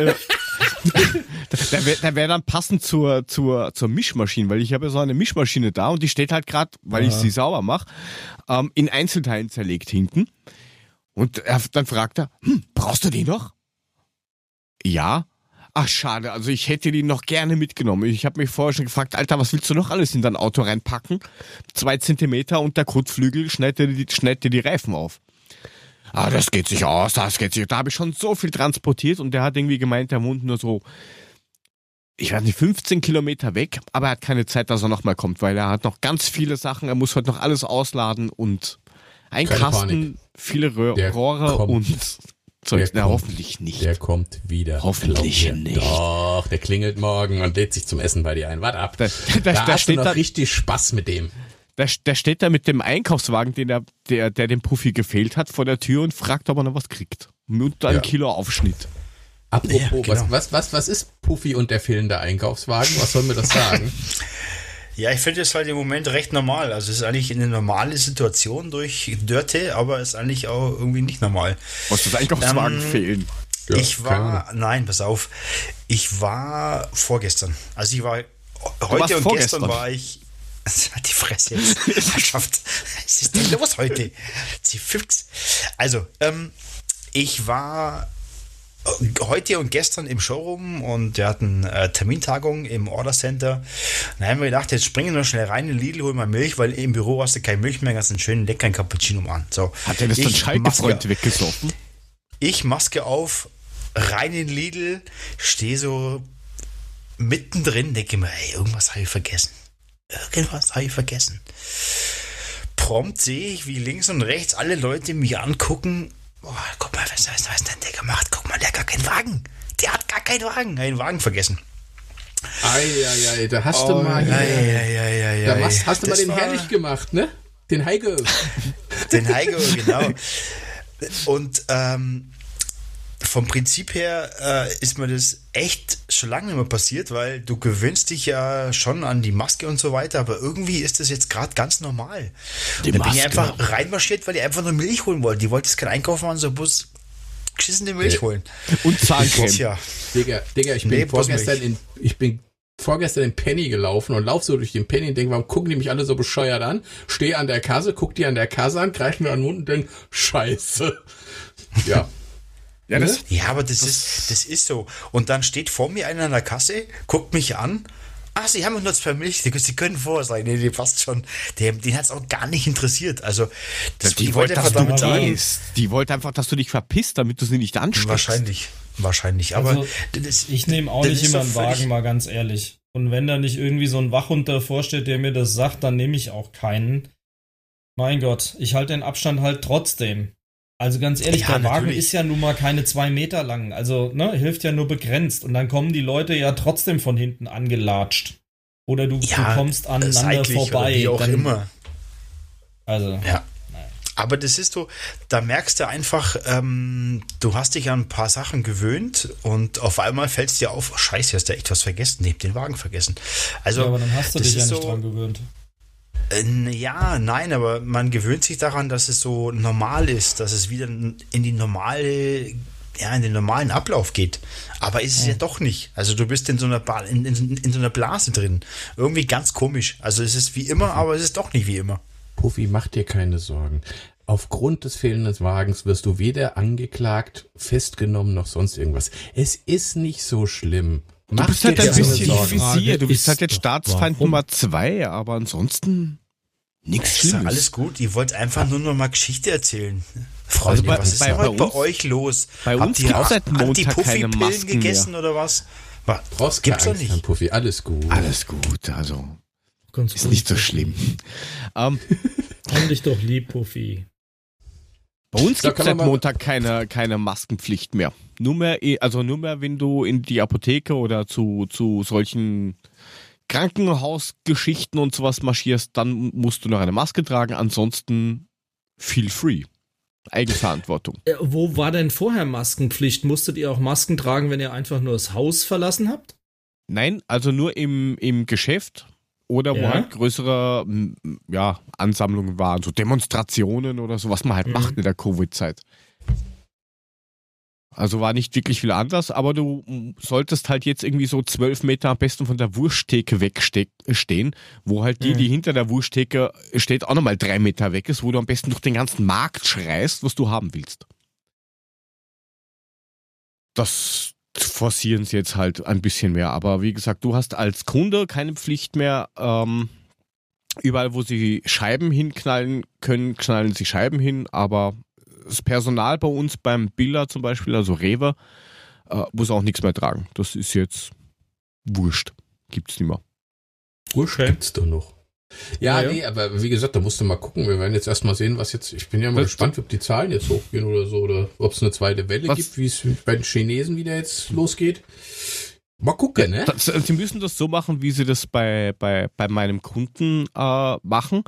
Äh, da wäre wär dann passend zur, zur, zur Mischmaschine, weil ich habe ja so eine Mischmaschine da und die steht halt gerade, weil Aha. ich sie sauber mache, ähm, in Einzelteilen zerlegt hinten. Und er, dann fragt er, hm, brauchst du die noch? Ja. Ach, schade. Also ich hätte die noch gerne mitgenommen. Ich habe mich vorher schon gefragt, Alter, was willst du noch alles in dein Auto reinpacken? Zwei Zentimeter und der Kotflügel schneidet dir die, dir die Reifen auf. Ah, das geht sich aus, das geht sich. Da habe ich schon so viel transportiert und der hat irgendwie gemeint, der wohnt nur so, ich weiß nicht, 15 Kilometer weg, aber er hat keine Zeit, dass er nochmal kommt, weil er hat noch ganz viele Sachen, er muss heute noch alles ausladen und ein keine Kasten, Panik. viele Rohre und Zeug. Na, hoffentlich nicht. Der kommt wieder. Hoffentlich nicht. Doch, der klingelt morgen und lädt sich zum Essen bei dir ein. Warte ab. Da, da, da, da hast du noch da, richtig Spaß mit dem. Da, da steht er mit dem Einkaufswagen, den er, der, der dem Puffy gefehlt hat, vor der Tür und fragt, ob er noch was kriegt. Und ein ja. Kilo Aufschnitt. Apropos, ja, genau. was, was, was, was ist Puffy und der fehlende Einkaufswagen? Was soll mir das sagen? Ja, ich finde es halt im Moment recht normal. Also es ist eigentlich eine normale Situation durch Dörte, aber es ist eigentlich auch irgendwie nicht normal. Was das Einkaufswagen ähm, fehlen? Ja, ich war, nein, pass auf. Ich war vorgestern. Also ich war heute und vorgestern. gestern war ich. Die Fresse jetzt. Herrschaft. Was ist denn los heute? Sie fix. Also, ähm, ich war heute und gestern im Showroom und wir hatten äh, Termintagung im Order Center. Dann haben wir gedacht, jetzt springen wir noch schnell rein in Lidl, holen mal Milch, weil im Büro hast du keine Milch mehr, hast einen schönen leckeren Cappuccino an. So. Hat er das dann Schalke-Freund weggesoffen? Ich Maske auf, rein in Lidl, stehe so mittendrin, denke mir, ey, irgendwas habe ich vergessen. Irgendwas habe ich vergessen. Prompt sehe ich, wie links und rechts alle Leute mich angucken Oh, guck mal, was, was, was denn der gemacht? Guck mal, der hat gar keinen Wagen. Der hat gar keinen Wagen. Einen Wagen vergessen. Eieiei, da hast oh, du mal. Ei, da hast, hast du mal den herrlich gemacht, ne? Den Heige. den Heige, genau. Und ähm, vom Prinzip her äh, ist mir das echt schon lange nicht mehr passiert, weil du gewöhnst dich ja schon an die Maske und so weiter, aber irgendwie ist das jetzt gerade ganz normal. Die da bin ich einfach reinmarschiert, weil ich einfach nur Milch holen wollte. Die wollte jetzt keinen Einkauf machen, so Bus geschissene Milch holen. Und Zahncreme. Ja. Digga, Digga, ich bin nee, vorgestern in, ich bin vorgestern in Penny gelaufen und lauf so durch den Penny und denke, warum gucken die mich alle so bescheuert an? Stehe an der Kasse, guck die an der Kasse an, greife mir an den Mund und denke, scheiße. Ja. Ja, das, ja, aber das, das, ist, das ist so. Und dann steht vor mir einer an der Kasse, guckt mich an. Ah, Sie haben nur zwei Milch, Sie können vor sein. Nee, die passt schon. Den, den hat es auch gar nicht interessiert. Also, das, die, die wollte einfach damit sagen. Die wollte einfach, dass du dich verpisst, damit du sie nicht ansteckst. Wahrscheinlich. Wahrscheinlich. Aber also, das, ich nehme auch nicht immer einen Wagen, mal ganz ehrlich. Und wenn da nicht irgendwie so ein Wachhund davor steht, der mir das sagt, dann nehme ich auch keinen. Mein Gott, ich halte den Abstand halt trotzdem. Also ganz ehrlich, ja, der Wagen natürlich. ist ja nun mal keine zwei Meter lang. Also, ne, hilft ja nur begrenzt. Und dann kommen die Leute ja trotzdem von hinten angelatscht. Oder du, ja, du kommst aneinander vorbei. wie auch dann, immer. Also. Ja. Aber das ist so, da merkst du einfach, ähm, du hast dich an ein paar Sachen gewöhnt und auf einmal fällt es dir auf, oh, scheiße, hast du echt was vergessen, nee, den Wagen vergessen. Also, ja, aber dann hast du dich ja nicht so, dran gewöhnt. Äh, ja, nein, aber man gewöhnt sich daran, dass es so normal ist, dass es wieder in die normale, ja, in den normalen Ablauf geht. Aber ist es ja, ja doch nicht. Also du bist in so einer ba in, in, in, so einer Blase drin. Irgendwie ganz komisch. Also es ist wie immer, aber es ist doch nicht wie immer. Puffy, mach dir keine Sorgen. Aufgrund des fehlenden Wagens wirst du weder angeklagt, festgenommen noch sonst irgendwas. Es ist nicht so schlimm. Du Mach bist halt ein bisschen Visier. Du bist halt jetzt Staatsfeind warum? Nummer zwei, aber ansonsten nichts Schlimmes. Alles gut. Ihr wollt einfach nur noch mal Geschichte erzählen. Freunde, also bei, was ist bei, bei, bei euch los? Bei Habt uns ihr auch seit Montag keine Masken gegessen mehr. oder was? was? Brauchst gibt's doch nicht. Puffy. Alles gut. Alles gut. Also Ganz ist gut, nicht so schlimm. um, Haben dich doch lieb, Puffy. Bei uns gibt es seit Montag keine, keine Maskenpflicht mehr. Nur mehr, eh, also nur mehr, wenn du in die Apotheke oder zu, zu solchen Krankenhausgeschichten und sowas marschierst, dann musst du noch eine Maske tragen. Ansonsten feel free. Eigenverantwortung. Äh, wo war denn vorher Maskenpflicht? Musstet ihr auch Masken tragen, wenn ihr einfach nur das Haus verlassen habt? Nein, also nur im, im Geschäft oder wo ja. halt größere ja, Ansammlungen waren, so Demonstrationen oder so, was man halt mhm. macht in der Covid-Zeit. Also war nicht wirklich viel anders, aber du solltest halt jetzt irgendwie so zwölf Meter am besten von der Wursttheke wegstehen, wo halt die, mhm. die hinter der Wursttheke steht, auch nochmal drei Meter weg ist, wo du am besten durch den ganzen Markt schreist, was du haben willst. Das forcieren sie jetzt halt ein bisschen mehr. Aber wie gesagt, du hast als Kunde keine Pflicht mehr. Ähm, überall, wo sie Scheiben hinknallen können, knallen sie Scheiben hin. Aber das Personal bei uns beim Biller zum Beispiel, also Rewe, äh, muss auch nichts mehr tragen. Das ist jetzt wurscht. Gibt's nicht mehr. Okay. gibt's doch noch. Ja, ja, nee, aber wie gesagt, da musst du mal gucken. Wir werden jetzt erstmal sehen, was jetzt. Ich bin ja mal das gespannt, ob die Zahlen jetzt hochgehen oder so, oder ob es eine zweite Welle was? gibt, wie es bei den Chinesen wieder jetzt losgeht. Mal gucken, ne? Das, sie müssen das so machen, wie sie das bei, bei, bei meinem Kunden äh, machen.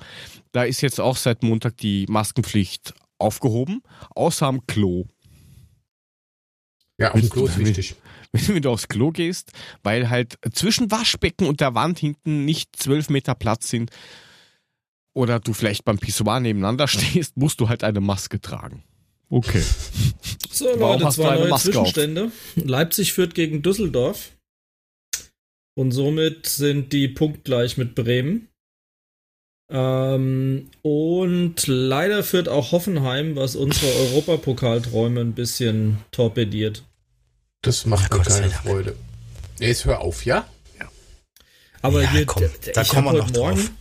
Da ist jetzt auch seit Montag die Maskenpflicht aufgehoben, außer am Klo. Ja, auf dem Klo ist wichtig wenn du aufs Klo gehst, weil halt zwischen Waschbecken und der Wand hinten nicht zwölf Meter Platz sind oder du vielleicht beim Pissoir nebeneinander stehst, musst du halt eine Maske tragen. Okay. So, Leute, zwei neue Zwischenstände. Auf? Leipzig führt gegen Düsseldorf. Und somit sind die punktgleich mit Bremen. Ähm, und leider führt auch Hoffenheim, was unsere Europapokalträume ein bisschen torpediert. Das macht mir keine Freude. Jetzt hör auf, ja? Ja. Aber ja, hier, komm, da ich habe heute Morgen, drauf.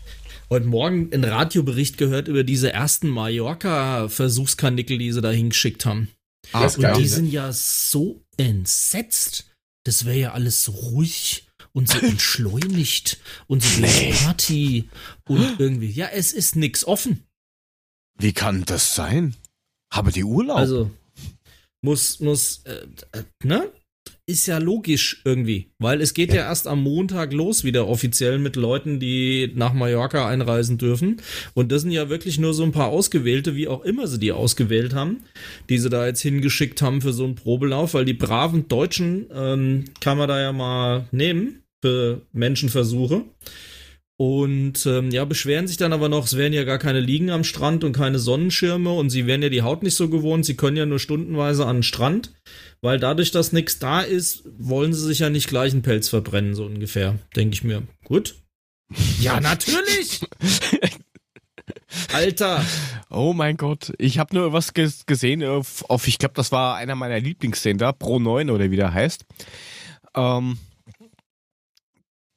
heute Morgen einen Radiobericht gehört über diese ersten Mallorca-Versuchskanickel, die sie da hingeschickt haben. Ah, und die ne? sind ja so entsetzt. Das wäre ja alles so ruhig und so entschleunigt und so nee. Party und irgendwie. Ja, es ist nix offen. Wie kann das sein? Habe die Urlaub? Also muss muss äh, äh, ne? Ist ja logisch irgendwie, weil es geht ja. erst am Montag los wieder offiziell mit Leuten, die nach Mallorca einreisen dürfen. Und das sind ja wirklich nur so ein paar Ausgewählte, wie auch immer sie die ausgewählt haben, die sie da jetzt hingeschickt haben für so einen Probelauf, weil die braven Deutschen ähm, kann man da ja mal nehmen für Menschenversuche. Und ähm, ja, beschweren sich dann aber noch, es wären ja gar keine Liegen am Strand und keine Sonnenschirme und sie wären ja die Haut nicht so gewohnt, sie können ja nur stundenweise an den Strand, weil dadurch, dass nichts da ist, wollen sie sich ja nicht gleich einen Pelz verbrennen, so ungefähr, denke ich mir. Gut. Ja, natürlich! Alter! Oh mein Gott, ich habe nur was gesehen auf, auf ich glaube, das war einer meiner Lieblingssender, Pro 9 oder wie der heißt. Ähm,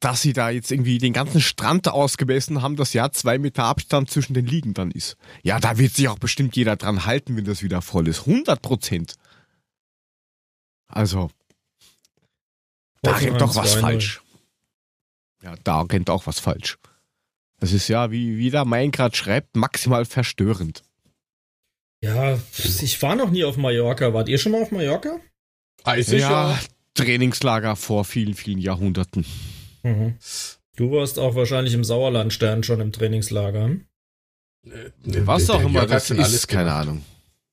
dass sie da jetzt irgendwie den ganzen Strand ausgemessen haben, dass ja zwei Meter Abstand zwischen den Liegen dann ist. Ja, da wird sich auch bestimmt jeder dran halten, wenn das wieder voll ist. 100 Prozent. Also, da rennt doch was falsch. Ja, da rennt auch was falsch. Das ist ja, wie, wie der Minecraft schreibt, maximal verstörend. Ja, ich war noch nie auf Mallorca. Wart ihr schon mal auf Mallorca? Ah, ja, Trainingslager vor vielen, vielen Jahrhunderten. Mhm. Du warst auch wahrscheinlich im Sauerlandstern schon im Trainingslager. Hm? Was auch immer das ist, alles keine Ahnung.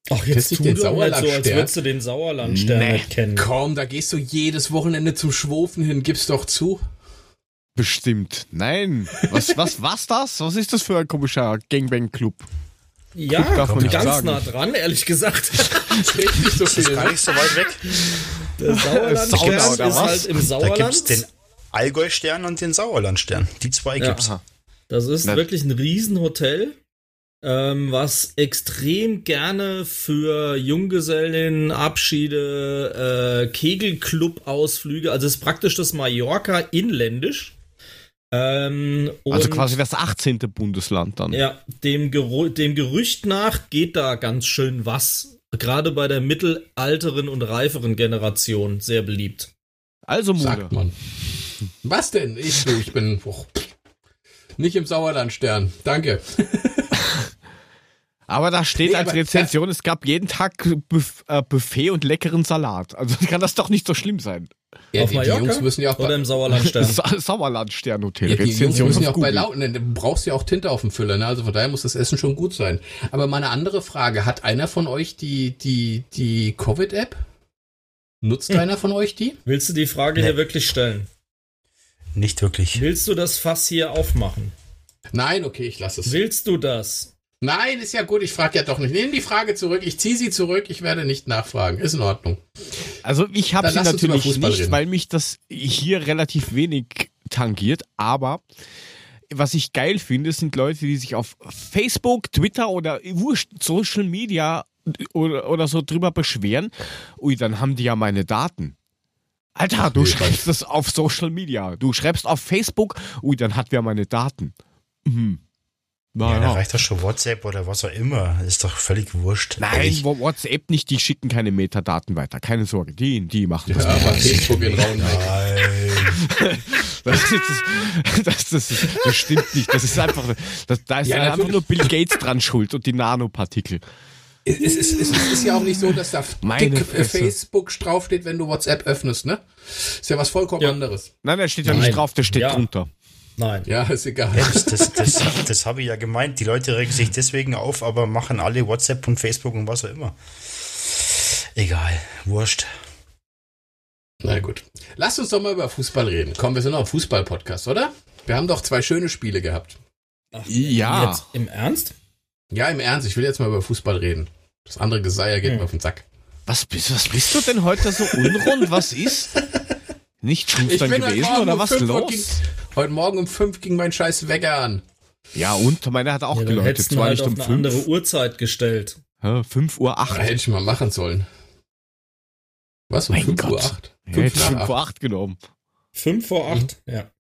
Ach, jetzt tu den Sauerland so, als würdest du den Sauerlandstern nee. nicht kennen. Komm, da gehst du jedes Wochenende zum Schwofen hin, gib's doch zu. Bestimmt. Nein. Was, was, was das? Was ist das für ein komischer Gangbang-Club? Ja, ganz sagen. nah dran, ehrlich gesagt. nicht so viel. Das ist gar nicht so weit weg. Der Sauerlandstern ist halt im Sauerland. Da gibt's den Allgäu-Stern und den Sauerland-Stern. Die zwei ja. gibt's. Das ist Nett. wirklich ein Riesenhotel, ähm, was extrem gerne für Junggesellen, Abschiede, äh, Kegelclub-Ausflüge, also ist praktisch das Mallorca inländisch. Ähm, also quasi das 18. Bundesland dann. Ja, dem, Geru dem Gerücht nach geht da ganz schön was. Gerade bei der mittelalteren und reiferen Generation sehr beliebt. Also Mode. Sagt man. Was denn? Ich, ich bin oh, nicht im Sauerlandstern. Danke. Aber da steht nee, als Rezension, es gab jeden Tag Buff, äh, Buffet und leckeren Salat. Also kann das doch nicht so schlimm sein. Ja, Auf die, die Jungs müssen ja auch oder im Sauerlandstern. Sa Sauerlandstern-Hotel. Ja, die Jungs müssen ja auch bei Lauten, du brauchst ja auch Tinte auf dem Füller, ne? Also von daher muss das Essen schon gut sein. Aber meine andere Frage, hat einer von euch die, die, die Covid-App? Nutzt hm. einer von euch die? Willst du die Frage nee. hier wirklich stellen? Nicht wirklich. Willst du das Fass hier aufmachen? Nein, okay, ich lasse es. Willst du das? Nein, ist ja gut, ich frage ja doch nicht. Nehmen die Frage zurück, ich ziehe sie zurück, ich werde nicht nachfragen. Ist in Ordnung. Also ich habe sie natürlich nicht, reden. weil mich das hier relativ wenig tangiert, aber was ich geil finde, sind Leute, die sich auf Facebook, Twitter oder Social Media oder, oder so drüber beschweren. Ui, dann haben die ja meine Daten. Alter, du schreibst das auf Social Media. Du schreibst auf Facebook, ui, dann hat wer meine Daten. Mhm. Na, ja, da reicht doch schon WhatsApp oder was auch immer. Ist doch völlig wurscht. Nein, Ehrlich. WhatsApp nicht, die schicken keine Metadaten weiter. Keine Sorge, die, die machen das. Ja, aber Facebook in Raum Nein. Das, das, das, das, das, stimmt nicht. Das ist einfach, das, da ist ja, einfach nur Bill Gates dran schuld und die Nanopartikel. Es ist, es, ist, es ist ja auch nicht so, dass da dick Facebook draufsteht, wenn du WhatsApp öffnest, ne? Ist ja was vollkommen ja. anderes. Nein, da steht ja Nein. nicht drauf, der steht ja. drunter. Nein. Ja, ist egal. Das, das, das, das habe ich ja gemeint. Die Leute regen sich deswegen auf, aber machen alle WhatsApp und Facebook und was auch immer. Egal, wurscht. Na gut. Lass uns doch mal über Fußball reden. Komm, wir sind noch ein Fußball-Podcast, oder? Wir haben doch zwei schöne Spiele gehabt. Ach, ja. Jetzt im Ernst? Ja, im Ernst. Ich will jetzt mal über Fußball reden. Das andere Geseier geht hm. mir auf den Sack. Was bist, was bist du denn heute so unrund? Was ist? Nicht Schustern gewesen oder um was los? Ging, heute Morgen um fünf ging mein scheiß Wecker an. Ja, und meiner hat auch ja, geläutet. Zwar halt nicht um auf eine andere Uhrzeit gestellt. Ja, 5 Uhr 8. Ja, hätte ich mal machen sollen. Was? Um mein 5 Gott. Uhr 8? 5 ja, 5 Uhr 8 genommen. 5 vor 8, mhm. ja.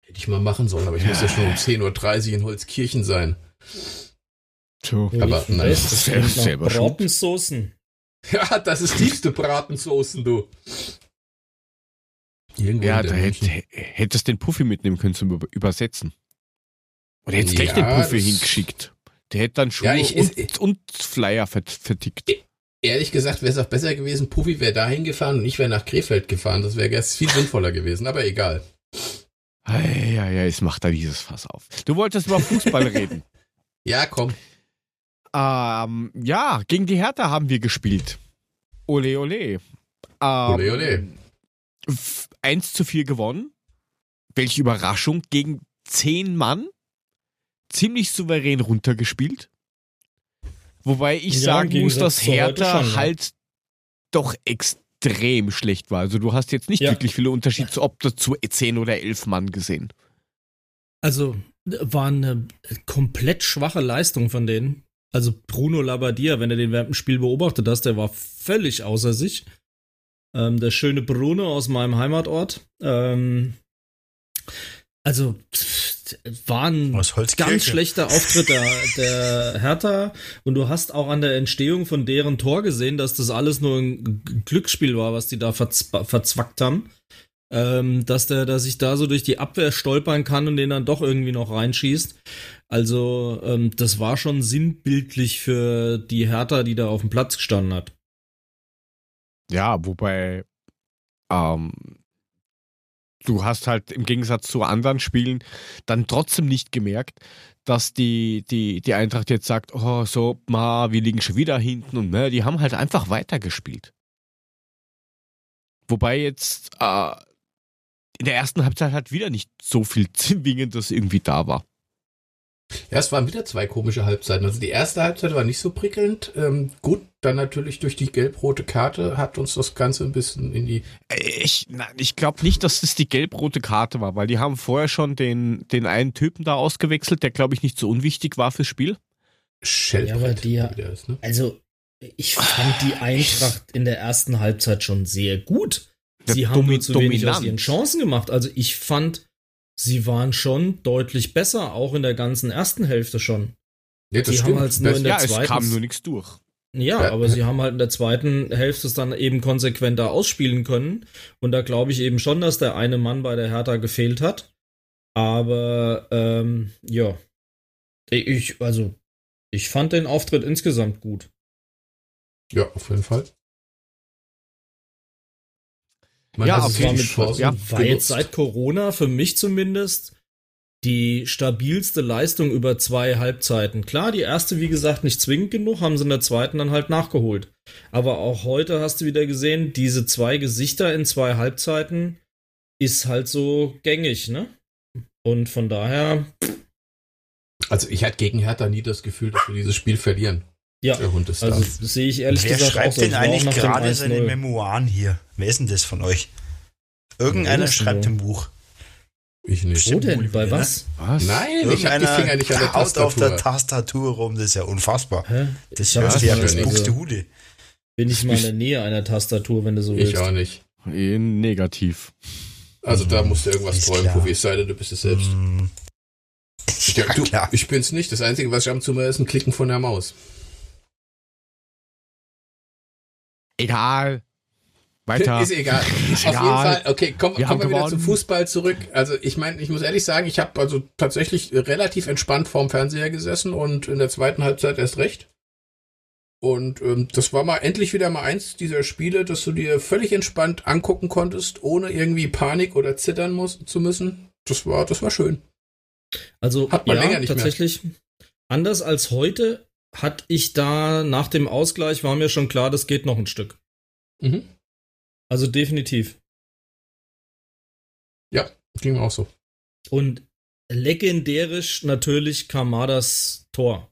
Hätte ich mal machen sollen, aber ich ja. muss ja schon um 10.30 Uhr in Holzkirchen sein. Aber nein, das selber, sind selber Bratensoßen. Ja, das ist tiefste Bratensoßen, du. Irgendwo ja, da hätt, hättest den Puffy mitnehmen können zum Übersetzen. Oder hättest ja, gleich den Puffy hingeschickt. Der hätte dann Schuhe ja, ich, und, ich, und, Flyer vertickt. Ehrlich gesagt wäre es auch besser gewesen, Puffy wäre dahin gefahren und ich wäre nach Krefeld gefahren. Das wäre viel sinnvoller gewesen, aber egal. Ja, ja, ja, jetzt macht er dieses Fass auf. Du wolltest über Fußball reden. Ja, komm. Ähm, ja, gegen die Hertha haben wir gespielt. Ole, ole. Ähm, ole, ole. 1 zu 4 gewonnen. Welche Überraschung. Gegen 10 Mann. Ziemlich souverän runtergespielt. Wobei ich ja, sagen muss, dass Hertha schon, halt ja. doch extrem schlecht war. Also du hast jetzt nicht ja. wirklich viele Unterschiede zu ob zu 10 oder 11 Mann gesehen. Also war eine komplett schwache Leistung von denen. Also Bruno Labbadia, wenn du den während dem Spiel beobachtet hast, der war völlig außer sich. Ähm, der schöne Bruno aus meinem Heimatort. Ähm, also war ein ganz schlechter Auftritt der, der Hertha und du hast auch an der Entstehung von deren Tor gesehen, dass das alles nur ein Glücksspiel war, was die da verzwackt haben. Ähm, dass der, dass ich da so durch die Abwehr stolpern kann und den dann doch irgendwie noch reinschießt. Also ähm, das war schon sinnbildlich für die Hertha, die da auf dem Platz gestanden hat. Ja, wobei ähm, du hast halt im Gegensatz zu anderen Spielen dann trotzdem nicht gemerkt, dass die, die, die Eintracht jetzt sagt, oh, so, ma, wir liegen schon wieder hinten und ne, die haben halt einfach weitergespielt. Wobei jetzt äh, in der ersten Halbzeit halt wieder nicht so viel Zwingendes irgendwie da war. Ja, es waren wieder zwei komische Halbzeiten. Also die erste Halbzeit war nicht so prickelnd. Ähm, gut, dann natürlich durch die gelb-rote Karte hat uns das Ganze ein bisschen in die. Ich, ich glaube nicht, dass das die gelb-rote Karte war, weil die haben vorher schon den, den einen Typen da ausgewechselt, der glaube ich nicht so unwichtig war fürs Spiel. ja, aber die, ist, ne? Also, ich fand die Eintracht in der ersten Halbzeit schon sehr gut. Sie haben nur zu wenig aus ihren Chancen gemacht. Also ich fand, sie waren schon deutlich besser, auch in der ganzen ersten Hälfte schon. Ja, das haben halt nur in der ja, zweiten, es kam nur nichts durch. Ja, ja, aber sie haben halt in der zweiten Hälfte es dann eben konsequenter ausspielen können. Und da glaube ich eben schon, dass der eine Mann bei der Hertha gefehlt hat. Aber ähm, ja, ich, also, ich fand den Auftritt insgesamt gut. Ja, auf jeden Fall. Man ja, auf jeden Fall. Ja, war jetzt seit Corona für mich zumindest die stabilste Leistung über zwei Halbzeiten. Klar, die erste, wie gesagt, nicht zwingend genug, haben sie in der zweiten dann halt nachgeholt. Aber auch heute hast du wieder gesehen, diese zwei Gesichter in zwei Halbzeiten ist halt so gängig, ne? Und von daher. Also ich hatte gegen Hertha nie das Gefühl, dass wir dieses Spiel verlieren. Ja, also sehe ich ehrlich Wer gesagt schreibt auch so. denn eigentlich gerade seine Memoiren hier? Wer ist denn das von euch? Irgendeiner schreibt im Buch. Ich nicht. Wo denn? Bei was? was? Nein, ich habe die Finger nicht an der Tastatur. auf der Tastatur rum, das ist ja unfassbar. Hä? Das hört sich ja als buchste Hude. Bin ich mal in der Nähe einer Tastatur, wenn du so willst. Ich auch nicht. Negativ. Also da musst du irgendwas ist träumen, Puffy, es sei denn, du bist es selbst. Mm. Ja, du, ich bin's nicht. Das Einzige, was ich am zu mir ist, ein Klicken von der Maus. Egal. Weiter. Ist egal. Ist Auf egal. jeden Fall. Okay, komm, wir kommen wir wieder zum Fußball zurück. Also ich meine, ich muss ehrlich sagen, ich habe also tatsächlich relativ entspannt vorm Fernseher gesessen und in der zweiten Halbzeit erst recht. Und ähm, das war mal endlich wieder mal eins dieser Spiele, dass du dir völlig entspannt angucken konntest, ohne irgendwie Panik oder zittern muss, zu müssen. Das war, das war schön. Also Hat man ja, länger nicht tatsächlich mehr. anders als heute hatte ich da nach dem Ausgleich war mir schon klar, das geht noch ein Stück. Mhm. Also definitiv. Ja, ging auch so. Und legendärisch natürlich Kamadas Tor.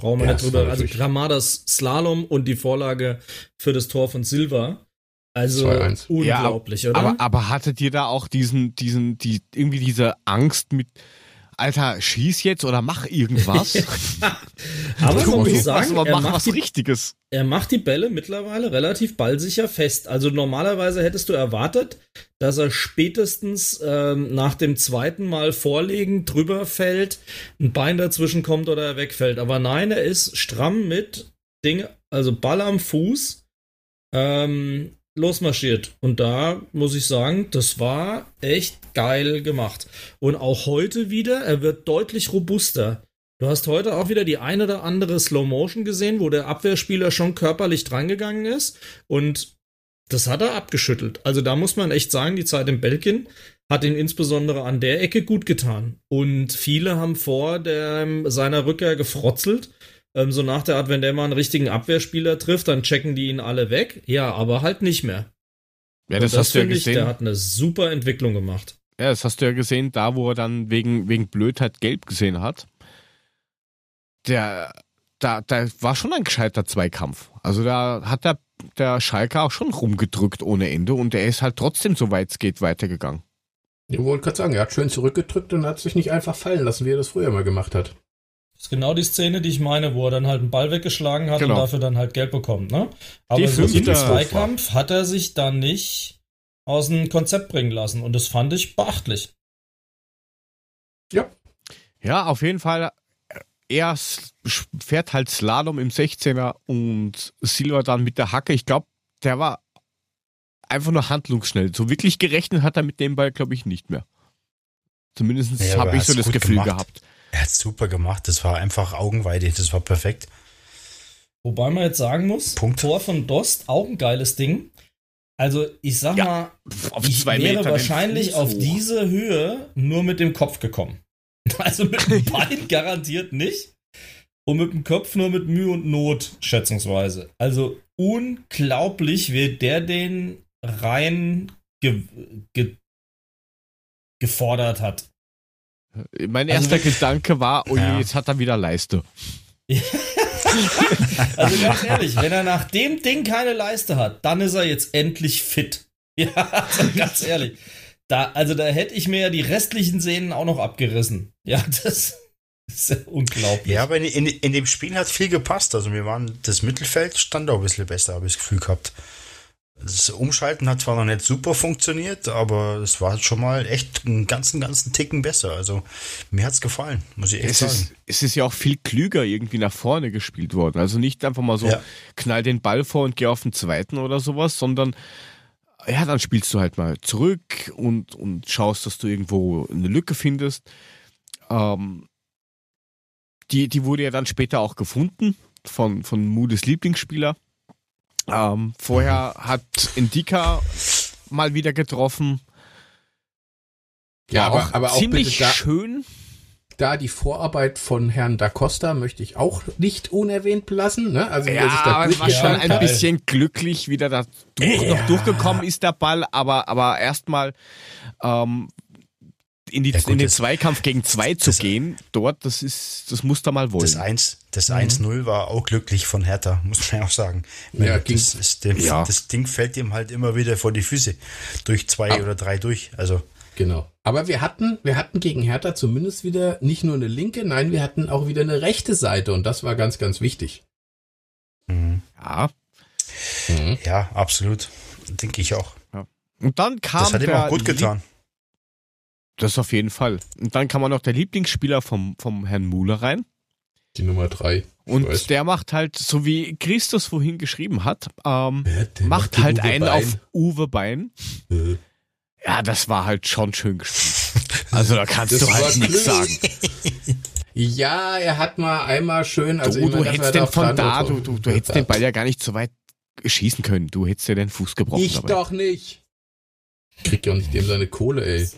Brauchen wir ja, nicht drüber. Also Gramadas Slalom und die Vorlage für das Tor von Silva. Also unglaublich, ja, oder? Aber, aber hattet ihr da auch diesen, diesen, die, irgendwie diese Angst mit, Alter, schieß jetzt oder mach irgendwas. aber man muss sagen, was, er mach was die, Richtiges. Er macht die Bälle mittlerweile relativ ballsicher fest. Also normalerweise hättest du erwartet, dass er spätestens ähm, nach dem zweiten Mal vorlegen drüber fällt, ein Bein dazwischen kommt oder er wegfällt. Aber nein, er ist stramm mit Ding, also Ball am Fuß. Ähm, losmarschiert. Und da muss ich sagen, das war echt geil gemacht. Und auch heute wieder, er wird deutlich robuster. Du hast heute auch wieder die ein oder andere Slow Motion gesehen, wo der Abwehrspieler schon körperlich drangegangen ist und das hat er abgeschüttelt. Also da muss man echt sagen, die Zeit in Belgien hat ihn insbesondere an der Ecke gut getan. Und viele haben vor der, seiner Rückkehr gefrotzelt ähm, so nach der Art, wenn der mal einen richtigen Abwehrspieler trifft, dann checken die ihn alle weg. Ja, aber halt nicht mehr. Ja, das, das hast du ja gesehen. Ich, der hat eine super Entwicklung gemacht. Ja, das hast du ja gesehen, da wo er dann wegen, wegen Blödheit gelb gesehen hat. Der, da, da war schon ein gescheiter Zweikampf. Also da hat der, der Schalke auch schon rumgedrückt ohne Ende und er ist halt trotzdem, soweit es geht, weitergegangen. Ich wollte gerade sagen, er hat schön zurückgedrückt und hat sich nicht einfach fallen lassen, wie er das früher mal gemacht hat. Das ist genau die Szene, die ich meine, wo er dann halt einen Ball weggeschlagen hat genau. und dafür dann halt Geld bekommt, ne? Aber die so im Zweikampf hat er sich dann nicht aus dem Konzept bringen lassen und das fand ich beachtlich. Ja. Ja, auf jeden Fall. Er fährt halt Slalom im 16er und Silva dann mit der Hacke. Ich glaube, der war einfach nur handlungsschnell. So wirklich gerechnet hat er mit dem Ball, glaube ich, nicht mehr. Zumindest ja, habe ich so das Gefühl gemacht. gehabt. Er hat super gemacht. Das war einfach Augenweide. Das war perfekt. Wobei man jetzt sagen muss, Punkt. Tor von Dost, auch ein geiles Ding. Also ich sag ja, mal, ich wäre Meter wahrscheinlich auf diese Höhe nur mit dem Kopf gekommen. Also mit dem Bein garantiert nicht. Und mit dem Kopf nur mit Mühe und Not, schätzungsweise. Also unglaublich, wie der den rein ge ge gefordert hat. Mein also erster Gedanke war, oh je, ja. jetzt hat er wieder Leiste. also ganz ehrlich, wenn er nach dem Ding keine Leiste hat, dann ist er jetzt endlich fit. Ja, also ganz ehrlich. Da, also da hätte ich mir ja die restlichen Sehnen auch noch abgerissen. Ja, das ist ja unglaublich. Ja, aber in, in, in dem Spiel hat viel gepasst. Also wir waren, das Mittelfeld stand auch ein bisschen besser, habe ich das Gefühl gehabt. Das Umschalten hat zwar noch nicht super funktioniert, aber es war schon mal echt einen ganzen, ganzen Ticken besser. Also mir hat es gefallen, muss ich echt es sagen. Ist, es ist ja auch viel klüger irgendwie nach vorne gespielt worden. Also nicht einfach mal so, ja. knall den Ball vor und geh auf den zweiten oder sowas, sondern ja, dann spielst du halt mal zurück und, und schaust, dass du irgendwo eine Lücke findest. Ähm, die, die wurde ja dann später auch gefunden von, von Moodes Lieblingsspieler. Ähm, vorher hat Indika mal wieder getroffen. Ja, ja aber, auch aber auch ziemlich da, schön. Da die Vorarbeit von Herrn Da Costa möchte ich auch nicht unerwähnt lassen. Ne? Also, ja, aber es war schon ein bisschen glücklich, wieder da durch, ja. noch durchgekommen ist der Ball, aber, aber erstmal ähm, in, die, ja, gut, in den Zweikampf gegen zwei zu gehen, dort, das ist, das muss da mal wollen. Das 1, das mhm. 1-0 war auch glücklich von Hertha, muss man ja auch sagen. Ja, das, ist dem, ja. das Ding fällt ihm halt immer wieder vor die Füße. Durch zwei ah. oder drei durch. Also. Genau. Aber wir hatten, wir hatten gegen Hertha zumindest wieder nicht nur eine linke, nein, wir hatten auch wieder eine rechte Seite und das war ganz, ganz wichtig. Mhm. Ja. Mhm. Ja, absolut. Denke ich auch. Ja. Und dann kam. Das hat ihm auch gut getan. Das auf jeden Fall. Und dann kam auch noch der Lieblingsspieler vom, vom Herrn Muhle rein. Die Nummer drei. Und weiß. der macht halt, so wie Christus vorhin geschrieben hat, ähm, ja, macht halt Uwe einen Bein. auf Uwe Bein. Ja. ja, das war halt schon schön gespielt. Also da kannst du halt nichts sagen. Ja, er hat mal einmal schön, also du, du hättest den von da, du, du, du hättest den Ball ja gar nicht so weit schießen können. Du hättest ja den Fuß gebrochen. Ich dabei. doch nicht. Krieg ja auch nicht dem seine Kohle, ey.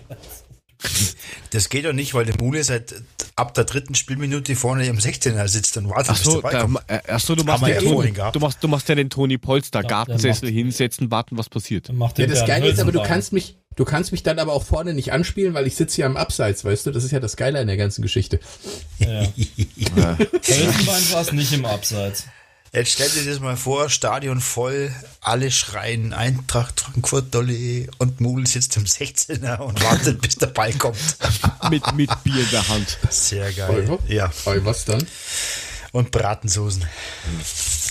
Das geht doch nicht, weil der Mule seit ab der dritten Spielminute vorne im 16er sitzt und wartet, achso, bis der Ball kommt. Achso, du machst, ja Toni, du, machst, du machst ja den Toni Polster, ja, Gartensessel hinsetzen, warten, was passiert. Ja, das Geile ist aber, du kannst mich, du kannst mich dann aber auch vorne nicht anspielen, weil ich sitze hier am Abseits, weißt du? Das ist ja das Geile an der ganzen Geschichte. Ja. ja. Hölzenbein war es nicht im Abseits. Jetzt stell dir das mal vor, Stadion voll, alle schreien Eintracht Frankfurt Dolle und Mul sitzt im 16er und wartet, bis der Ball kommt. mit, mit Bier in der Hand. Sehr geil. Ja. Oh, was dann? Und Bratensoßen.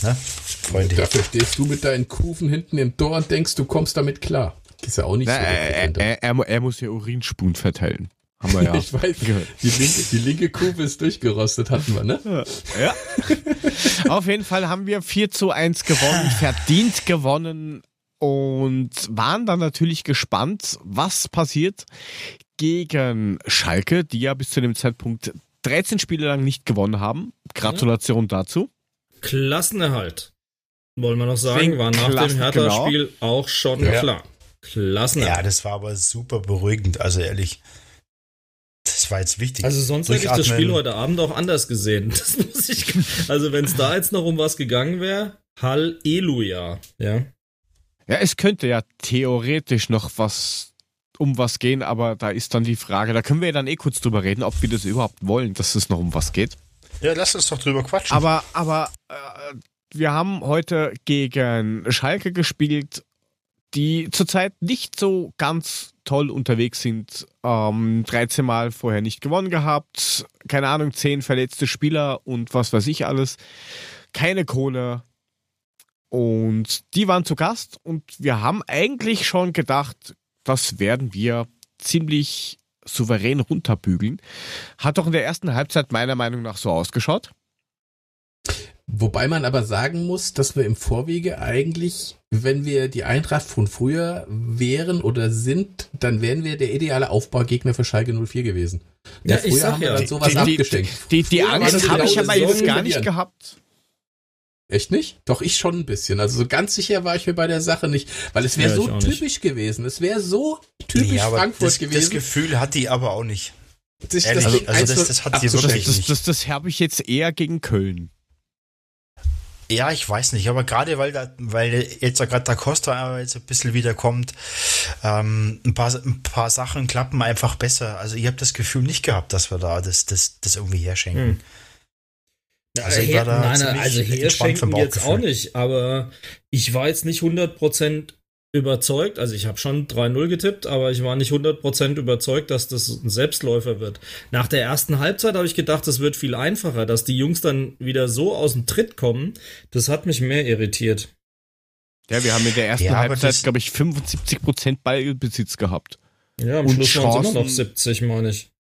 Na, Freunde. Dafür stehst du mit deinen Kufen hinten im Tor und denkst, du kommst damit klar. Ist ja auch nicht Na, so. Er, er, er, er muss ja Urinspuren verteilen. Haben wir ja. Ich weiß, die linke, die linke Kufe ist durchgerostet, hatten wir, ne? Ja. Auf jeden Fall haben wir 4 zu 1 gewonnen, verdient gewonnen und waren dann natürlich gespannt, was passiert gegen Schalke, die ja bis zu dem Zeitpunkt 13 Spiele lang nicht gewonnen haben. Gratulation dazu. Klassenerhalt. Wollen wir noch sagen, war nach Klassen, dem Hertha-Spiel genau. auch schon ja. klar. Klassenerhalt. Ja, das war aber super beruhigend, also ehrlich. Das war jetzt wichtig. Also sonst hätte ich das Spiel heute Abend auch anders gesehen. Das muss ich, also wenn es da jetzt noch um was gegangen wäre, Halleluja, ja. Ja, es könnte ja theoretisch noch was um was gehen, aber da ist dann die Frage, da können wir ja dann eh kurz drüber reden, ob wir das überhaupt wollen, dass es noch um was geht. Ja, lass uns doch drüber quatschen. Aber, aber äh, wir haben heute gegen Schalke gespielt die zurzeit nicht so ganz toll unterwegs sind. Ähm, 13 Mal vorher nicht gewonnen gehabt, keine Ahnung, 10 verletzte Spieler und was weiß ich alles. Keine Kohle. Und die waren zu Gast und wir haben eigentlich schon gedacht, das werden wir ziemlich souverän runterbügeln. Hat doch in der ersten Halbzeit meiner Meinung nach so ausgeschaut. Wobei man aber sagen muss, dass wir im Vorwege eigentlich, wenn wir die Eintracht von früher wären oder sind, dann wären wir der ideale Aufbaugegner für Schalke 04 gewesen. Ja, früher ich sag haben wir ja. dann sowas die, abgeschenkt. Die, die, die Angst habe ich aber jetzt gar nicht gehabt. Echt nicht? Doch, ich schon ein bisschen. Also so ganz sicher war ich mir bei der Sache nicht, weil es wäre ja, so typisch nicht. gewesen. Es wäre so typisch nee, Frankfurt das, gewesen. Das Gefühl hat die aber auch nicht. Ehrlich, also, also das, das hat sie wirklich das, nicht. Das, das, das habe ich jetzt eher gegen Köln. Ja, ich weiß nicht, aber gerade weil da, weil jetzt gerade da Costa jetzt ein bisschen wiederkommt, ähm, ein, paar, ein paar Sachen klappen einfach besser. Also ich habe das Gefühl nicht gehabt, dass wir da das, das, das irgendwie herschenken. Hm. Also, her, nein, also herschenken jetzt auch nicht, aber ich war jetzt nicht 100% überzeugt. Also ich habe schon 3-0 getippt, aber ich war nicht 100% überzeugt, dass das ein Selbstläufer wird. Nach der ersten Halbzeit habe ich gedacht, das wird viel einfacher, dass die Jungs dann wieder so aus dem Tritt kommen. Das hat mich mehr irritiert. Ja, wir haben in der ersten ja, Halbzeit, glaube ich, 75% Ballbesitz gehabt. Ja, am und Schluss waren es immer noch 70, meine ich.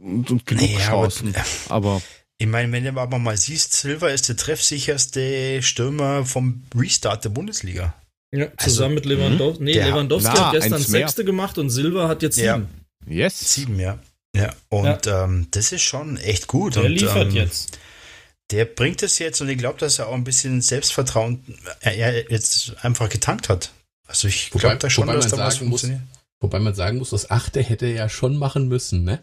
Und, und genug nee, Chancen. Aber, aber ich meine, wenn du aber mal siehst, Silva ist der treffsicherste Stürmer vom Restart der Bundesliga. Ja, also, zusammen also, mit Lewandowski. Nee, Lewandowski na, hat gestern Sechste gemacht und Silva hat jetzt sieben. Ja. Yes. Sieben, ja. Ja, und ja. Ähm, das ist schon echt gut. Der und, liefert ähm, jetzt. Der bringt es jetzt und ich glaube, dass er auch ein bisschen Selbstvertrauen er, er jetzt einfach getankt hat. Also ich glaube da schon, dass da was funktioniert. Wobei man sagen muss, das Achte hätte er ja schon machen müssen, ne?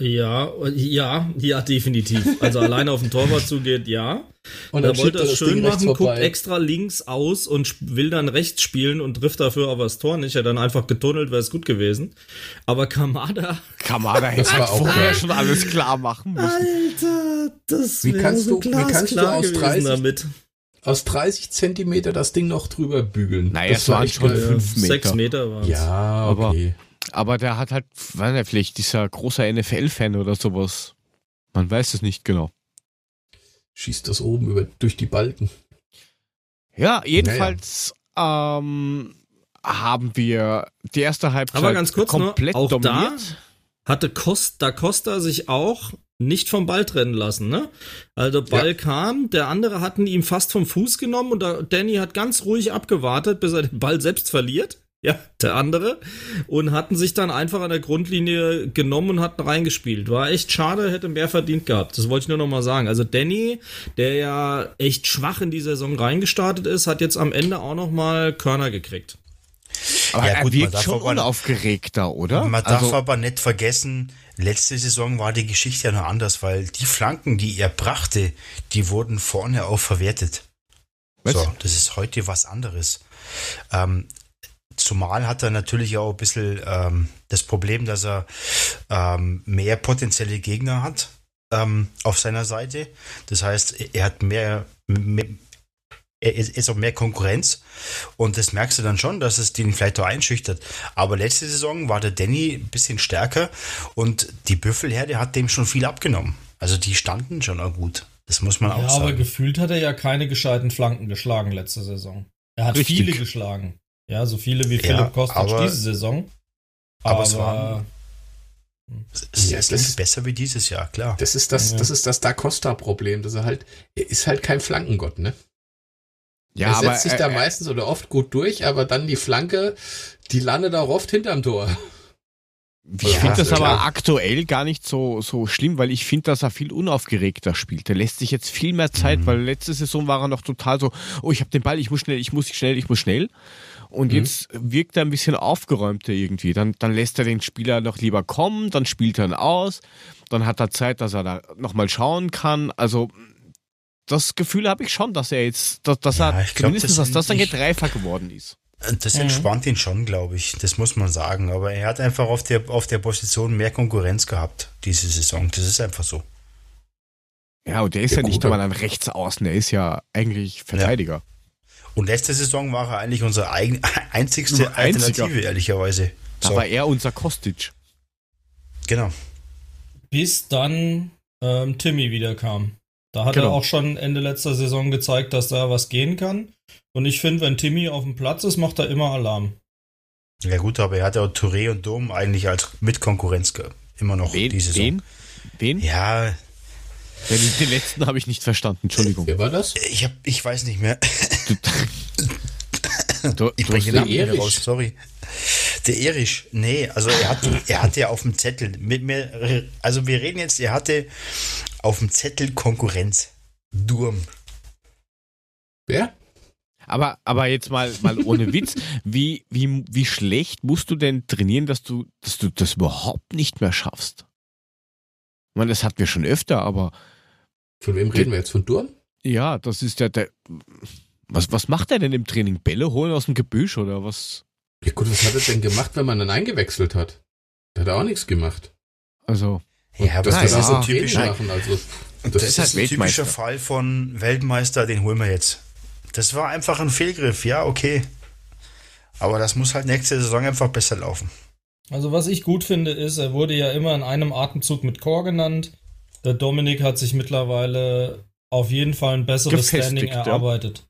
Ja, ja, ja, definitiv. Also alleine auf den Torwart zugeht, ja. Und er wollte das schön machen, guckt extra links aus und will dann rechts spielen und trifft dafür aber das Tor nicht. Er dann einfach getunnelt, wäre es gut gewesen. Aber Kamada. Kamada hätte halt vorher schon alles klar machen müssen. Alter, das wie kannst so du, wie kannst du aus 30, damit? aus 30 Zentimeter das Ding noch drüber bügeln? Naja, das es waren schon 5 Meter. 6 Meter waren Ja, okay. Aber aber der hat halt, war er vielleicht dieser großer NFL-Fan oder sowas. Man weiß es nicht genau. Schießt das oben über, durch die Balken. Ja, jedenfalls naja. ähm, haben wir die erste Halbzeit Aber ganz kurz komplett nur, auch dominiert. Da hatte Costa, Costa sich auch nicht vom Ball trennen lassen, ne? Also der Ball ja. kam, der andere hatten ihm fast vom Fuß genommen und Danny hat ganz ruhig abgewartet, bis er den Ball selbst verliert. Ja, der andere. Und hatten sich dann einfach an der Grundlinie genommen und hatten reingespielt. War echt schade, hätte mehr verdient gehabt. Das wollte ich nur noch mal sagen. Also Danny, der ja echt schwach in die Saison reingestartet ist, hat jetzt am Ende auch noch mal Körner gekriegt. Aber ja, gut, er wirkt schon aber, unaufgeregter, oder? Man darf also, aber nicht vergessen, letzte Saison war die Geschichte ja noch anders, weil die Flanken, die er brachte, die wurden vorne auch verwertet. Was? So, das ist heute was anderes. Ähm, zumal hat er natürlich auch ein bisschen ähm, das Problem, dass er ähm, mehr potenzielle Gegner hat ähm, auf seiner Seite. Das heißt, er hat mehr, mehr er ist auch mehr Konkurrenz und das merkst du dann schon, dass es den vielleicht auch einschüchtert. Aber letzte Saison war der Danny ein bisschen stärker und die Büffelherde hat dem schon viel abgenommen. Also die standen schon auch gut. Das muss man ja, auch sagen. Ja, aber gefühlt hat er ja keine gescheiten Flanken geschlagen letzte Saison. Er hat Richtig. viele geschlagen. Ja, so viele wie Philipp ja, Kostic diese Saison. Aber, aber es war es ja, ist besser wie dieses Jahr, klar. Das ist das, das ist das Da Costa-Problem, dass er halt, er ist halt kein Flankengott, ne? Ja, er setzt aber, sich da äh, meistens oder oft gut durch, aber dann die Flanke, die landet auch oft hinterm Tor. Ich ja, finde das aber klar. aktuell gar nicht so, so schlimm, weil ich finde, dass er viel unaufgeregter spielt. Er lässt sich jetzt viel mehr Zeit, mhm. weil letzte Saison war er noch total so, oh, ich habe den Ball, ich muss schnell, ich muss schnell, ich muss schnell. Und mhm. jetzt wirkt er ein bisschen aufgeräumter irgendwie. Dann, dann lässt er den Spieler noch lieber kommen, dann spielt er ihn aus, dann hat er Zeit, dass er da nochmal schauen kann. Also das Gefühl habe ich schon, dass er jetzt, dass, dass ja, er glaub, zumindest, das dass das dann reifer geworden ist. Das entspannt ihn schon, glaube ich. Das muss man sagen. Aber er hat einfach auf der, auf der Position mehr Konkurrenz gehabt, diese Saison. Das ist einfach so. Ja, und der ist ja, ja nicht einmal ein Rechtsaußen, er ist ja eigentlich Verteidiger. Ja. Und letzte Saison war er eigentlich unsere eigen, einzigste Alternative, ehrlicherweise. So. Da war er unser Kostic. Genau. Bis dann ähm, Timmy wieder kam. Da hat genau. er auch schon Ende letzter Saison gezeigt, dass da was gehen kann. Und ich finde, wenn Timmy auf dem Platz ist, macht er immer Alarm. Ja gut, aber er hat ja auch Touré und Dom eigentlich als Mitkonkurrenz immer noch wen, diese Saison. Wen? Wen? Ja. Den, den letzten habe ich nicht verstanden, Entschuldigung. Wer war das? Ich, hab, ich weiß nicht mehr. Du, du, ich bringe den Namen raus, sorry. Der Erich, nee, also er hatte, er hatte auf dem Zettel, mit mir, also wir reden jetzt, er hatte auf dem Zettel Konkurrenz. Durm. Wer? Aber, aber jetzt mal, mal ohne Witz, wie, wie, wie schlecht musst du denn trainieren, dass du, dass du das überhaupt nicht mehr schaffst? Ich meine, das hatten wir schon öfter, aber. Von wem reden wir jetzt? Von Durm? Ja, das ist der, der. Was, was macht er denn im Training? Bälle holen aus dem Gebüsch oder was? Ja gut, was hat er denn gemacht, wenn man dann eingewechselt hat? Der hat auch nichts gemacht. Also. Ja, aber das, das ist ein typischer, machen, also, das, das ist, ist ein typischer Fall von Weltmeister, den holen wir jetzt. Das war einfach ein Fehlgriff, ja, okay. Aber das muss halt nächste Saison einfach besser laufen. Also was ich gut finde, ist, er wurde ja immer in einem Atemzug mit Chor genannt. Der Dominik hat sich mittlerweile auf jeden Fall ein besseres Standing erarbeitet. Ja.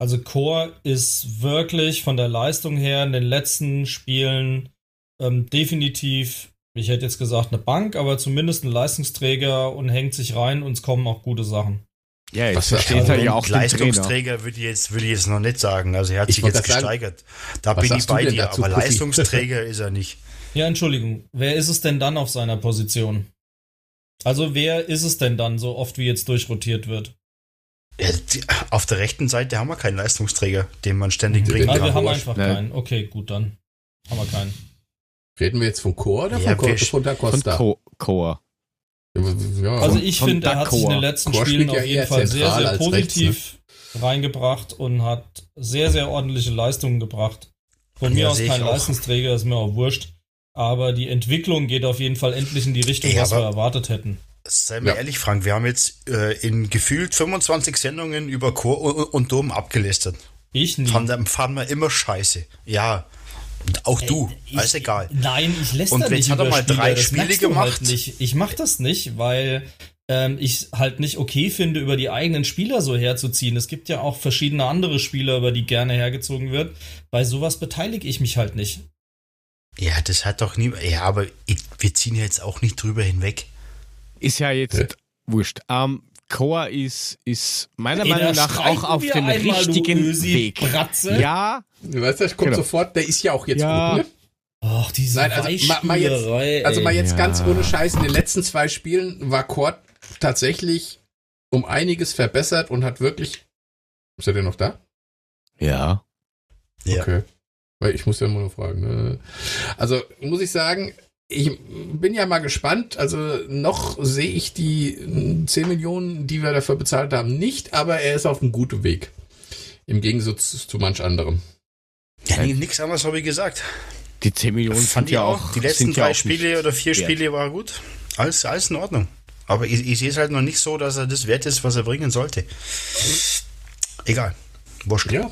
Also Chor ist wirklich von der Leistung her in den letzten Spielen ähm, definitiv ich hätte jetzt gesagt eine Bank, aber zumindest ein Leistungsträger und hängt sich rein und es kommen auch gute Sachen. Ja, jetzt versteht also er ja auch Leistungsträger würde ich jetzt würde ich jetzt noch nicht sagen. Also er hat ich sich jetzt gesteigert. Sagen, da bin ich bei dir, aber Leistungsträger ist er nicht. Ja, Entschuldigung. Wer ist es denn dann auf seiner Position? Also wer ist es denn dann so oft wie jetzt durchrotiert wird? Ja, die, auf der rechten Seite haben wir keinen Leistungsträger, den man ständig bringen kann. Ah, wir haben einfach keinen. Okay, gut, dann haben wir keinen. Reden wir jetzt von Chor oder ja, von, von Da Costa? Von Chor. Ja, also ich finde, er hat sich in den letzten Chor Spielen auf jeden Fall sehr, sehr positiv rechts, ne? reingebracht und hat sehr, sehr ordentliche Leistungen gebracht. Von ja, mir aus kein Leistungsträger, ist mir auch wurscht. Aber die Entwicklung geht auf jeden Fall endlich in die Richtung, Ey, was wir erwartet hätten. Sei mal ja. ehrlich, Frank, wir haben jetzt äh, in gefühlt 25 Sendungen über Chor und, und Dom abgelistet. Ich nicht. Fanden wir immer scheiße. Ja, auch du, Ey, alles egal. Nein, ich lässt Und jetzt hat er mal Spieler, drei Spiele halt gemacht. Halt nicht. Ich mach das nicht, weil ähm, ich halt nicht okay finde, über die eigenen Spieler so herzuziehen. Es gibt ja auch verschiedene andere Spieler, über die gerne hergezogen wird. Bei sowas beteilige ich mich halt nicht. Ja, das hat doch nie. Ja, aber ich, wir ziehen jetzt auch nicht drüber hinweg. Ist ja jetzt ja. wurscht. Ähm, Koa ist, ist meiner Meinung nach auch auf dem richtigen Weg. Bratze. Ja. Du weißt, das kommt genau. sofort, der ist ja auch jetzt ja. gut, ne? Ach, diese Nein, also mal, mal jetzt, also mal jetzt ja. ganz ohne Scheiß, in den letzten zwei Spielen war Kort tatsächlich um einiges verbessert und hat wirklich. Ist er denn noch da? Ja. Okay. Weil ich muss ja mal fragen. Ne? Also muss ich sagen, ich bin ja mal gespannt. Also noch sehe ich die 10 Millionen, die wir dafür bezahlt haben, nicht, aber er ist auf einem guten Weg. Im Gegensatz zu manch anderem. Ja, nichts anderes habe ich gesagt. Die 10 Millionen fand ich auch. Die letzten drei Spiele oder vier wert. Spiele war gut. Alles, alles in Ordnung. Aber ich, ich sehe es halt noch nicht so, dass er das wert ist, was er bringen sollte. Egal. Wurscht. Ja.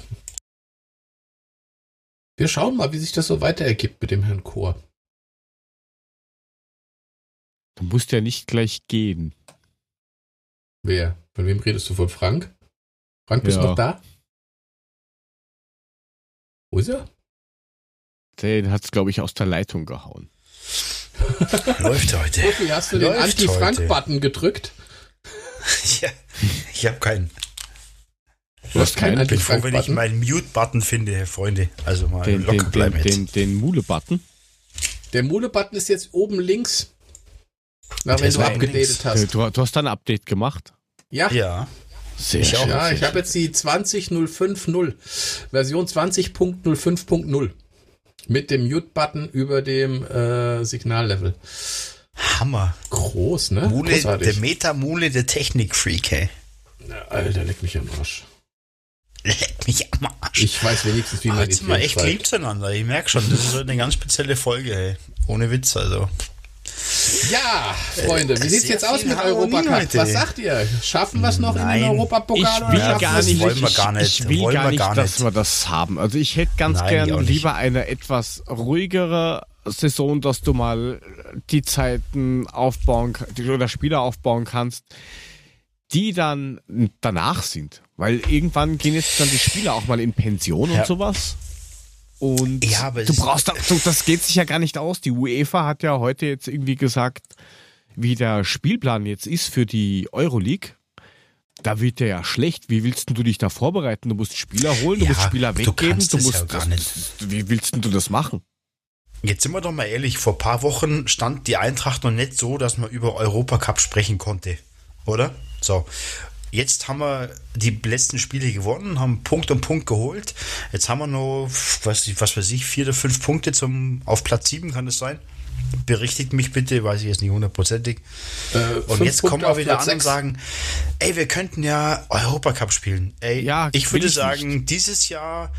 Wir schauen mal, wie sich das so weiter ergibt mit dem Herrn Chor. Du musst ja nicht gleich gehen. Wer? Von wem redest du? Von Frank? Frank, bist du ja. noch da? Wo ist er? Den hat es, glaube ich, aus der Leitung gehauen. Läuft heute. Profi, hast du Läuft den Anti-Frank-Button gedrückt? ja, ich habe keinen. Du hast keinen Ich bin froh, wenn ich meinen Mute-Button finde, Freunde. Also mal den, locker den, bleiben den, den, den Mule-Button? Der Mule-Button ist jetzt oben links. Na, wenn du abgedatet hast. Du, du, hast dann ein Update gemacht? Ja. Ja. Sehr ich schön. Ja, ich habe jetzt die 20050 Version 20.05.0 mit dem Mute-Button über dem äh, Signallevel. Hammer. Groß, ne? Mule, der Meta-Mule der Technik-Freak, ey. Alter, leck mich am Arsch. Leck mich am Arsch. Ich weiß wenigstens, wie man Jetzt mal echt lieb zueinander. Ich merke schon, das ist eine ganz spezielle Folge, ey. Ohne Witz, also. Ja, Freunde, wie sieht's jetzt aus mit Europacup? Was sagt ihr? Schaffen wir es noch Nein. in den Europapokal? Ich will gar nicht, wollen wir gar nicht. Ich, will wollen gar nicht, gar dass wir das haben. Also ich hätte ganz Nein, gern lieber eine etwas ruhigere Saison, dass du mal die Zeiten aufbauen oder Spieler aufbauen kannst, die dann danach sind. Weil irgendwann gehen jetzt dann die Spieler auch mal in Pension ja. und sowas. Und ja, du brauchst, das, das geht sich ja gar nicht aus. Die UEFA hat ja heute jetzt irgendwie gesagt, wie der Spielplan jetzt ist für die Euroleague. Da wird der ja schlecht. Wie willst du dich da vorbereiten? Du musst Spieler holen, du ja, musst Spieler weggeben, du, du musst. Ja gar nicht. Wie willst du das machen? Jetzt sind wir doch mal ehrlich, vor ein paar Wochen stand die Eintracht noch nicht so, dass man über Europacup sprechen konnte. Oder? So. Jetzt haben wir die letzten Spiele gewonnen, haben Punkt um Punkt geholt. Jetzt haben wir noch, was, was weiß ich, vier oder fünf Punkte zum, auf Platz sieben, kann das sein? Berichtigt mich bitte, weiß ich jetzt nicht hundertprozentig. Äh, und jetzt kommen wir wieder an 6. und sagen, ey, wir könnten ja Europacup spielen. Ey, ja, ich würde ich sagen, nicht. dieses Jahr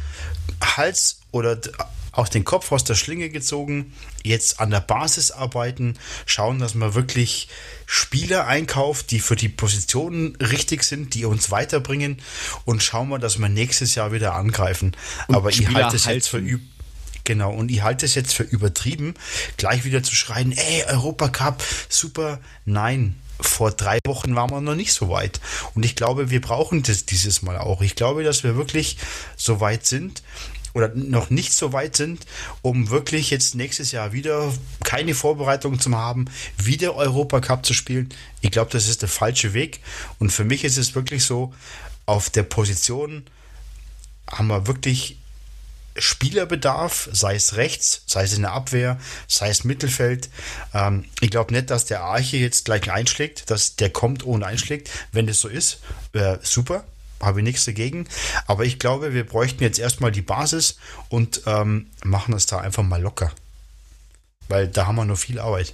Hals oder auch den Kopf aus der Schlinge gezogen, jetzt an der Basis arbeiten, schauen, dass man wirklich Spieler einkauft, die für die Positionen richtig sind, die uns weiterbringen und schauen wir, dass wir nächstes Jahr wieder angreifen. Und Aber ich halte es jetzt für üb Genau, und ich halte es jetzt für übertrieben, gleich wieder zu schreien, ey, Europacup, super. Nein, vor drei Wochen waren wir noch nicht so weit. Und ich glaube, wir brauchen das dieses Mal auch. Ich glaube, dass wir wirklich so weit sind, oder noch nicht so weit sind, um wirklich jetzt nächstes Jahr wieder keine Vorbereitung zu haben, wieder Europacup zu spielen. Ich glaube, das ist der falsche Weg. Und für mich ist es wirklich so, auf der Position haben wir wirklich Spielerbedarf, sei es rechts, sei es in der Abwehr, sei es Mittelfeld. Ähm, ich glaube nicht, dass der Arche jetzt gleich einschlägt, dass der kommt und einschlägt. Wenn das so ist, äh, super habe ich nichts dagegen. Aber ich glaube, wir bräuchten jetzt erstmal die Basis und ähm, machen es da einfach mal locker. Weil da haben wir noch viel Arbeit.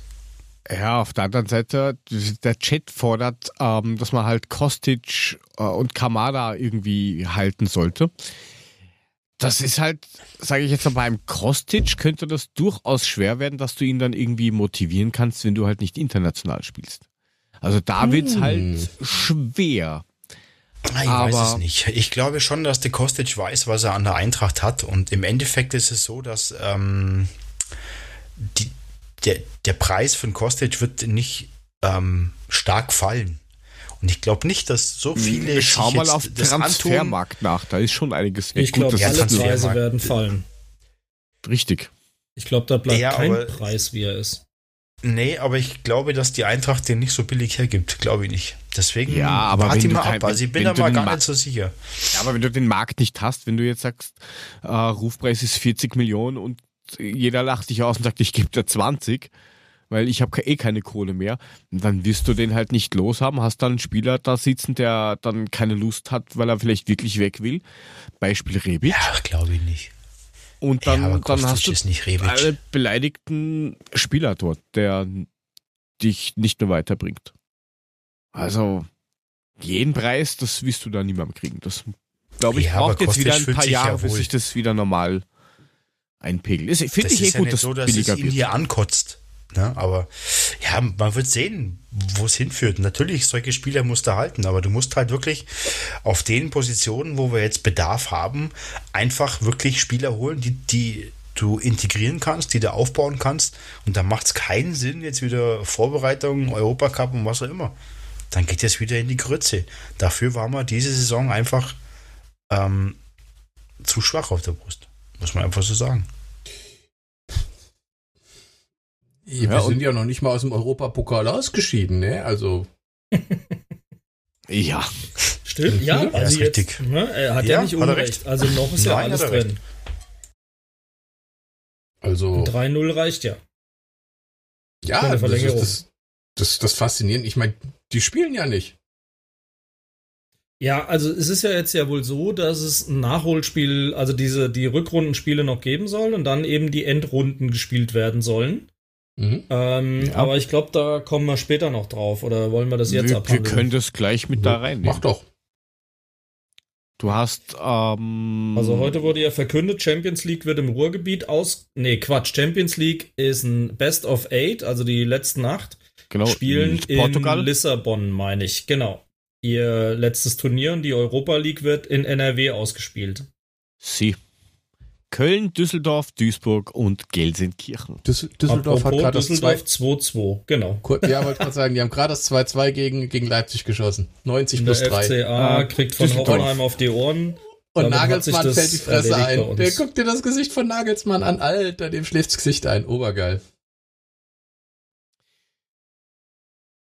Ja, auf der anderen Seite, der Chat fordert, ähm, dass man halt Kostic äh, und Kamada irgendwie halten sollte. Das ist halt, sage ich jetzt mal, beim Kostic könnte das durchaus schwer werden, dass du ihn dann irgendwie motivieren kannst, wenn du halt nicht international spielst. Also da wird es hm. halt schwer. Ah, ich aber weiß es nicht. Ich glaube schon, dass der Kostic weiß, was er an der Eintracht hat. Und im Endeffekt ist es so, dass ähm, die, der, der Preis von Kostic wird nicht ähm, stark fallen. Und ich glaube nicht, dass so hm, viele. Schau mal auf den Transfermarkt nach, da ist schon einiges weg. Ich glaube, alle Preise werden fallen. Richtig. Ich glaube, da bleibt ja, kein Preis, wie er ist. Nee, aber ich glaube, dass die Eintracht den nicht so billig hergibt. Glaube ich nicht. Deswegen ja, aber warte mal ab. Also ich bin da mal gar nicht so sicher. Ja, aber wenn du den Markt nicht hast, wenn du jetzt sagst, äh, Rufpreis ist 40 Millionen und jeder lacht dich aus und sagt, ich gebe dir 20, weil ich habe eh keine Kohle mehr, dann wirst du den halt nicht los haben. Hast dann einen Spieler da sitzen, der dann keine Lust hat, weil er vielleicht wirklich weg will. Beispiel Rebic. Ja, glaube ich nicht. Und dann, ja, dann hast du alle beleidigten Spieler dort, der dich nicht mehr weiterbringt. Also, jeden Preis, das wirst du da niemandem kriegen. Das, glaube ich, ja, braucht jetzt wieder ein paar Jahre, ja bis sich das wieder normal einpegelt. Finde ich eh gut, ja dass so, dass billiger es ihn hier ankotzt. Ne? Aber ja, man wird sehen, wo es hinführt. Natürlich, solche Spieler musst du halten, aber du musst halt wirklich auf den Positionen, wo wir jetzt Bedarf haben, einfach wirklich Spieler holen, die, die du integrieren kannst, die du aufbauen kannst. Und da macht es keinen Sinn, jetzt wieder Vorbereitung, Europacup und was auch immer. Dann geht es wieder in die Grütze. Dafür war man diese Saison einfach ähm, zu schwach auf der Brust. Muss man einfach so sagen. Ja, wir sind ja noch nicht mal aus dem Europapokal ausgeschieden, ne? Also. ja. Stimmt, ja, also ja, ist jetzt, richtig. Ne, er hat ja, ja nicht Unrecht. Also noch ist Nein, ja alles drin. Also. 3-0 reicht ja. Ja, das ist das, das, das Faszinierende. Ich meine, die spielen ja nicht. Ja, also es ist ja jetzt ja wohl so, dass es ein Nachholspiel, also diese die Rückrundenspiele noch geben soll und dann eben die Endrunden gespielt werden sollen. Mhm. Ähm, ja. Aber ich glaube, da kommen wir später noch drauf. Oder wollen wir das jetzt Nö, abhandeln? Wir können das gleich mit da rein. Mach doch. Du hast. Ähm, also heute wurde ja verkündet, Champions League wird im Ruhrgebiet aus. Nee, Quatsch. Champions League ist ein Best of Eight, also die letzten acht. Genau. Spielen in Portugal. Lissabon, meine ich. Genau. Ihr letztes Turnier und die Europa League wird in NRW ausgespielt. Sie. Köln, Düsseldorf, Duisburg und Gelsenkirchen. Düssel Düsseldorf Apropos hat gerade das 2-2, genau. Ja, wollte gerade sagen, die haben gerade das 2-2 gegen, gegen Leipzig geschossen. 90 plus Der 3. FCA kriegt von Hoffenheim auf die Ohren. Und Damit Nagelsmann fällt die Fresse ein. Der guckt dir das Gesicht von Nagelsmann an. Alter, dem schläft das Gesicht ein. Obergeil.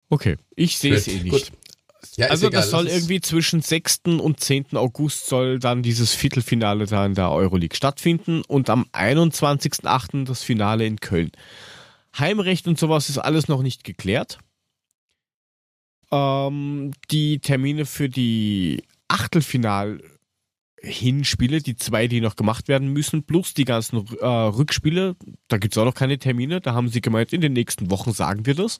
Okay, ich sehe es eh nicht. Gut. Ja, also egal, das soll das irgendwie zwischen 6. und 10. August soll dann dieses Viertelfinale da in der Euroleague stattfinden und am 21.8. das Finale in Köln. Heimrecht und sowas ist alles noch nicht geklärt. Ähm, die Termine für die Achtelfinal-Hinspiele, die zwei, die noch gemacht werden müssen, plus die ganzen äh, Rückspiele, da gibt es auch noch keine Termine. Da haben sie gemeint, in den nächsten Wochen sagen wir das.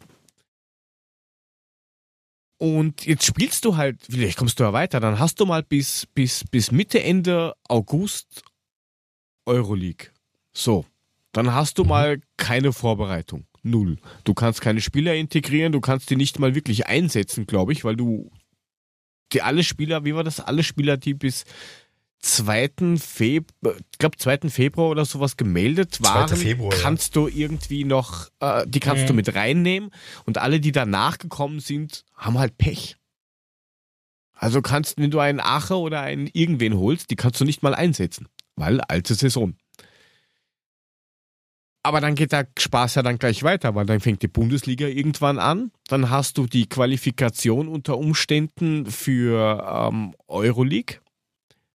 Und jetzt spielst du halt, vielleicht kommst du ja weiter, dann hast du mal bis, bis, bis Mitte, Ende August Euroleague. So. Dann hast du mhm. mal keine Vorbereitung. Null. Du kannst keine Spieler integrieren, du kannst die nicht mal wirklich einsetzen, glaube ich, weil du die alle Spieler, wie war das? Alle Spieler, die bis 2. Februar, ich glaube 2. Februar oder sowas gemeldet waren, Februar, kannst ja. du irgendwie noch, äh, die kannst mhm. du mit reinnehmen und alle, die danach gekommen sind, haben halt Pech. Also kannst, wenn du einen Acher oder einen irgendwen holst, die kannst du nicht mal einsetzen, weil alte Saison. Aber dann geht der Spaß ja dann gleich weiter, weil dann fängt die Bundesliga irgendwann an. Dann hast du die Qualifikation unter Umständen für ähm, Euroleague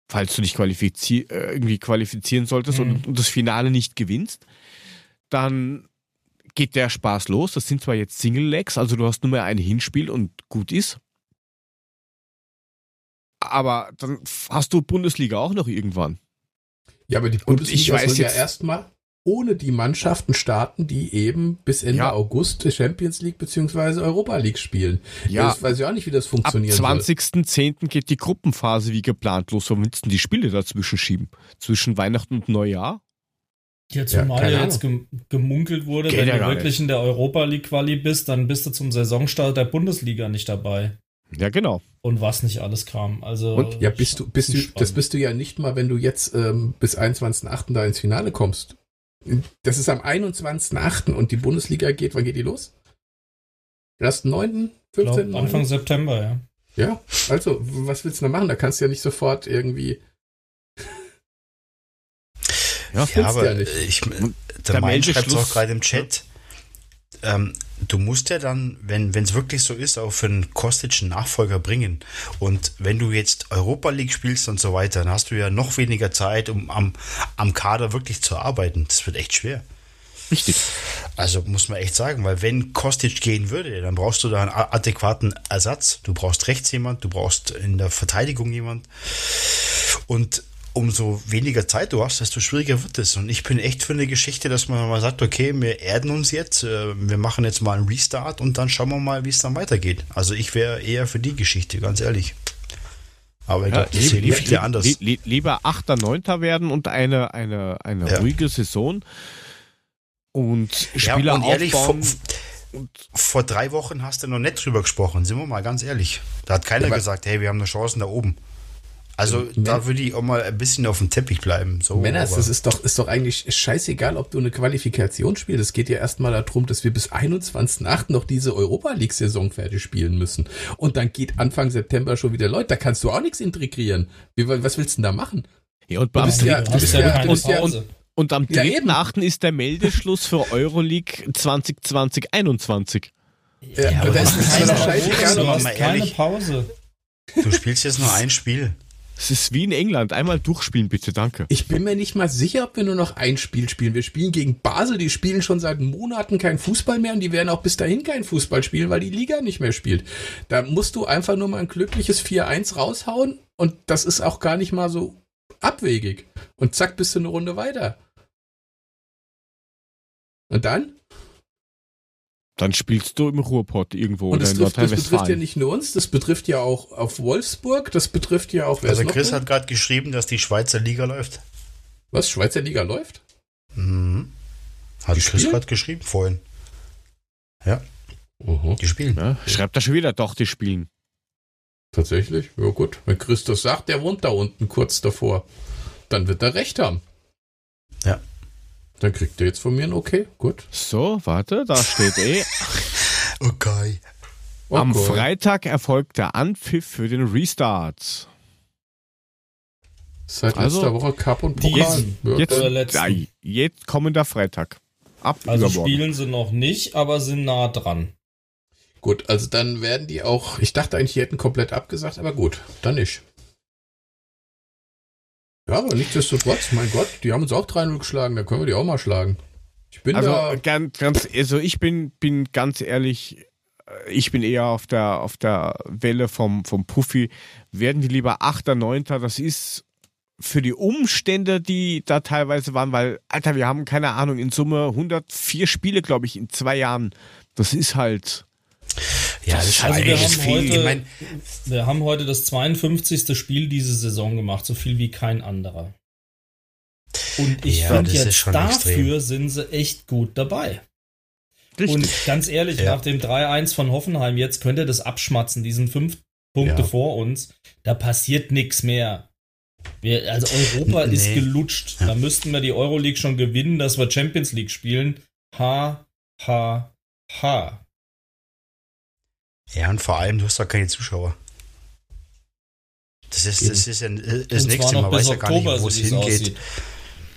falls du dich qualifizier äh, irgendwie qualifizieren solltest mhm. und, und, das Finale nicht gewinnst, dann geht der Spaß los. Das sind zwar jetzt Single-Legs, also du hast nur mehr ein Hinspiel und gut ist. Aber dann hast du Bundesliga auch noch irgendwann. Ja, aber die Bundesliga soll ja erstmal ohne die Mannschaften starten, die eben bis Ende ja. August Champions League bzw. Europa League spielen. Ja. Ich weiß ja auch nicht, wie das funktioniert. Am 20.10. geht die Gruppenphase wie geplant los. Warum willst du die Spiele dazwischen schieben? Zwischen Weihnachten und Neujahr? Ja, zumal ja, jetzt gemunkelt wurde, Geht wenn ja du wirklich nicht. in der Europa League Quali bist, dann bist du zum Saisonstart der Bundesliga nicht dabei. Ja, genau. Und was nicht alles kam. Also und ja, bist du, bist du, das bist du ja nicht mal, wenn du jetzt ähm, bis 21.8. da ins Finale kommst. Das ist am 21.8. und die Bundesliga geht, wann geht die los? Erst 9., 15. Glaub, Anfang September, ja. Ja, also, was willst du da machen? Da kannst du ja nicht sofort irgendwie. ja, ja aber ja ich, der, der Main schreibt es auch gerade im Chat. Ähm, du musst ja dann, wenn es wirklich so ist, auch für einen Kostic Nachfolger bringen. Und wenn du jetzt Europa League spielst und so weiter, dann hast du ja noch weniger Zeit, um am, am Kader wirklich zu arbeiten. Das wird echt schwer. Richtig. Also muss man echt sagen, weil wenn Kostic gehen würde, dann brauchst du da einen adäquaten Ersatz. Du brauchst rechts jemand, du brauchst in der Verteidigung jemand. Und umso weniger Zeit du hast, desto schwieriger wird es. Und ich bin echt für eine Geschichte, dass man mal sagt, okay, wir erden uns jetzt, äh, wir machen jetzt mal einen Restart und dann schauen wir mal, wie es dann weitergeht. Also ich wäre eher für die Geschichte, ganz ehrlich. Aber ich ja, glaube, das sehen li viele anders. Li li lieber Achter, Neunter werden und eine, eine, eine ja. ruhige Saison und Spieler ja, und ehrlich, aufbauen. Vor, vor, drei Wochen hast du noch nicht drüber gesprochen, sind wir mal ganz ehrlich. Da hat keiner gesagt, hey, wir haben eine Chance da oben. Also äh, da würde ich auch mal ein bisschen auf dem Teppich bleiben. So, Männers, das ist doch, ist doch eigentlich scheißegal, ob du eine Qualifikation spielst. Es geht ja erstmal darum, dass wir bis 21.8. noch diese Europa League-Saison fertig spielen müssen. Und dann geht Anfang September schon wieder Leute. Da kannst du auch nichts integrieren. Wie, was willst du denn da machen? Ja, und, beim ja, du bist ja, du bist ja, und, und am 3.8. ist der Meldeschluss für Euroleague 2020-21. Ja, ja, aber das ist keine, scheißegal. keine Pause. Du spielst jetzt nur ein Spiel. Es ist wie in England. Einmal durchspielen, bitte, danke. Ich bin mir nicht mal sicher, ob wir nur noch ein Spiel spielen. Wir spielen gegen Basel, die spielen schon seit Monaten kein Fußball mehr und die werden auch bis dahin kein Fußball spielen, weil die Liga nicht mehr spielt. Da musst du einfach nur mal ein glückliches 4-1 raushauen und das ist auch gar nicht mal so abwegig. Und zack, bist du eine Runde weiter. Und dann? Dann spielst du im Ruhrpott irgendwo und das in Nordrhein-Westfalen. Das betrifft ja nicht nur uns, das betrifft ja auch auf Wolfsburg, das betrifft ja auch. Also Chris hat gerade geschrieben, dass die Schweizer Liga läuft. Was? Schweizer Liga läuft? Mhm. Hat die Chris gerade geschrieben vorhin. Ja. Uh Die spielen. Ja, schreibt er schon wieder, doch, die spielen. Tatsächlich? Ja gut. Wenn Chris das sagt, der wohnt da unten kurz davor. Dann wird er recht haben. Ja. Dann kriegt er jetzt von mir ein Okay. Gut. So, warte, da steht eh. okay. Am okay. Freitag erfolgt der Anpfiff für den Restart. Seit also, letzter Woche Cup und Pokal. Jetzt, jetzt, ja, jetzt kommender Freitag. Ab also übermorgen. spielen sie noch nicht, aber sind nah dran. Gut, also dann werden die auch, ich dachte eigentlich, die hätten komplett abgesagt, aber gut, dann nicht. Ja, aber nichtsdestotrotz, mein Gott, die haben uns auch 3-0 geschlagen, da können wir die auch mal schlagen. Ich bin also da ganz, ganz, also ich bin, bin ganz ehrlich, äh, ich bin eher auf der, auf der Welle vom, vom Puffy. Werden die lieber 8er, 9 Das ist für die Umstände, die da teilweise waren, weil, Alter, wir haben keine Ahnung, in Summe 104 Spiele, glaube ich, in zwei Jahren. Das ist halt, ja, das ist also eigentlich viel. Heute, ich mein, wir haben heute das 52. Spiel diese Saison gemacht, so viel wie kein anderer. Und ich ja, finde jetzt dafür extrem. sind sie echt gut dabei. Richtig. Und ganz ehrlich, ja. nach dem 3-1 von Hoffenheim, jetzt könnt ihr das abschmatzen, diesen fünf Punkte ja. vor uns, da passiert nichts mehr. Wir, also Europa nee. ist gelutscht. Da müssten wir die Euroleague schon gewinnen, dass wir Champions League spielen. Ha, ha, ha. Ja, und vor allem, du hast doch keine Zuschauer. Das ist, das ist ja das und nächste Mal, weiß ja gar nicht, wo es hingeht. Aussieht.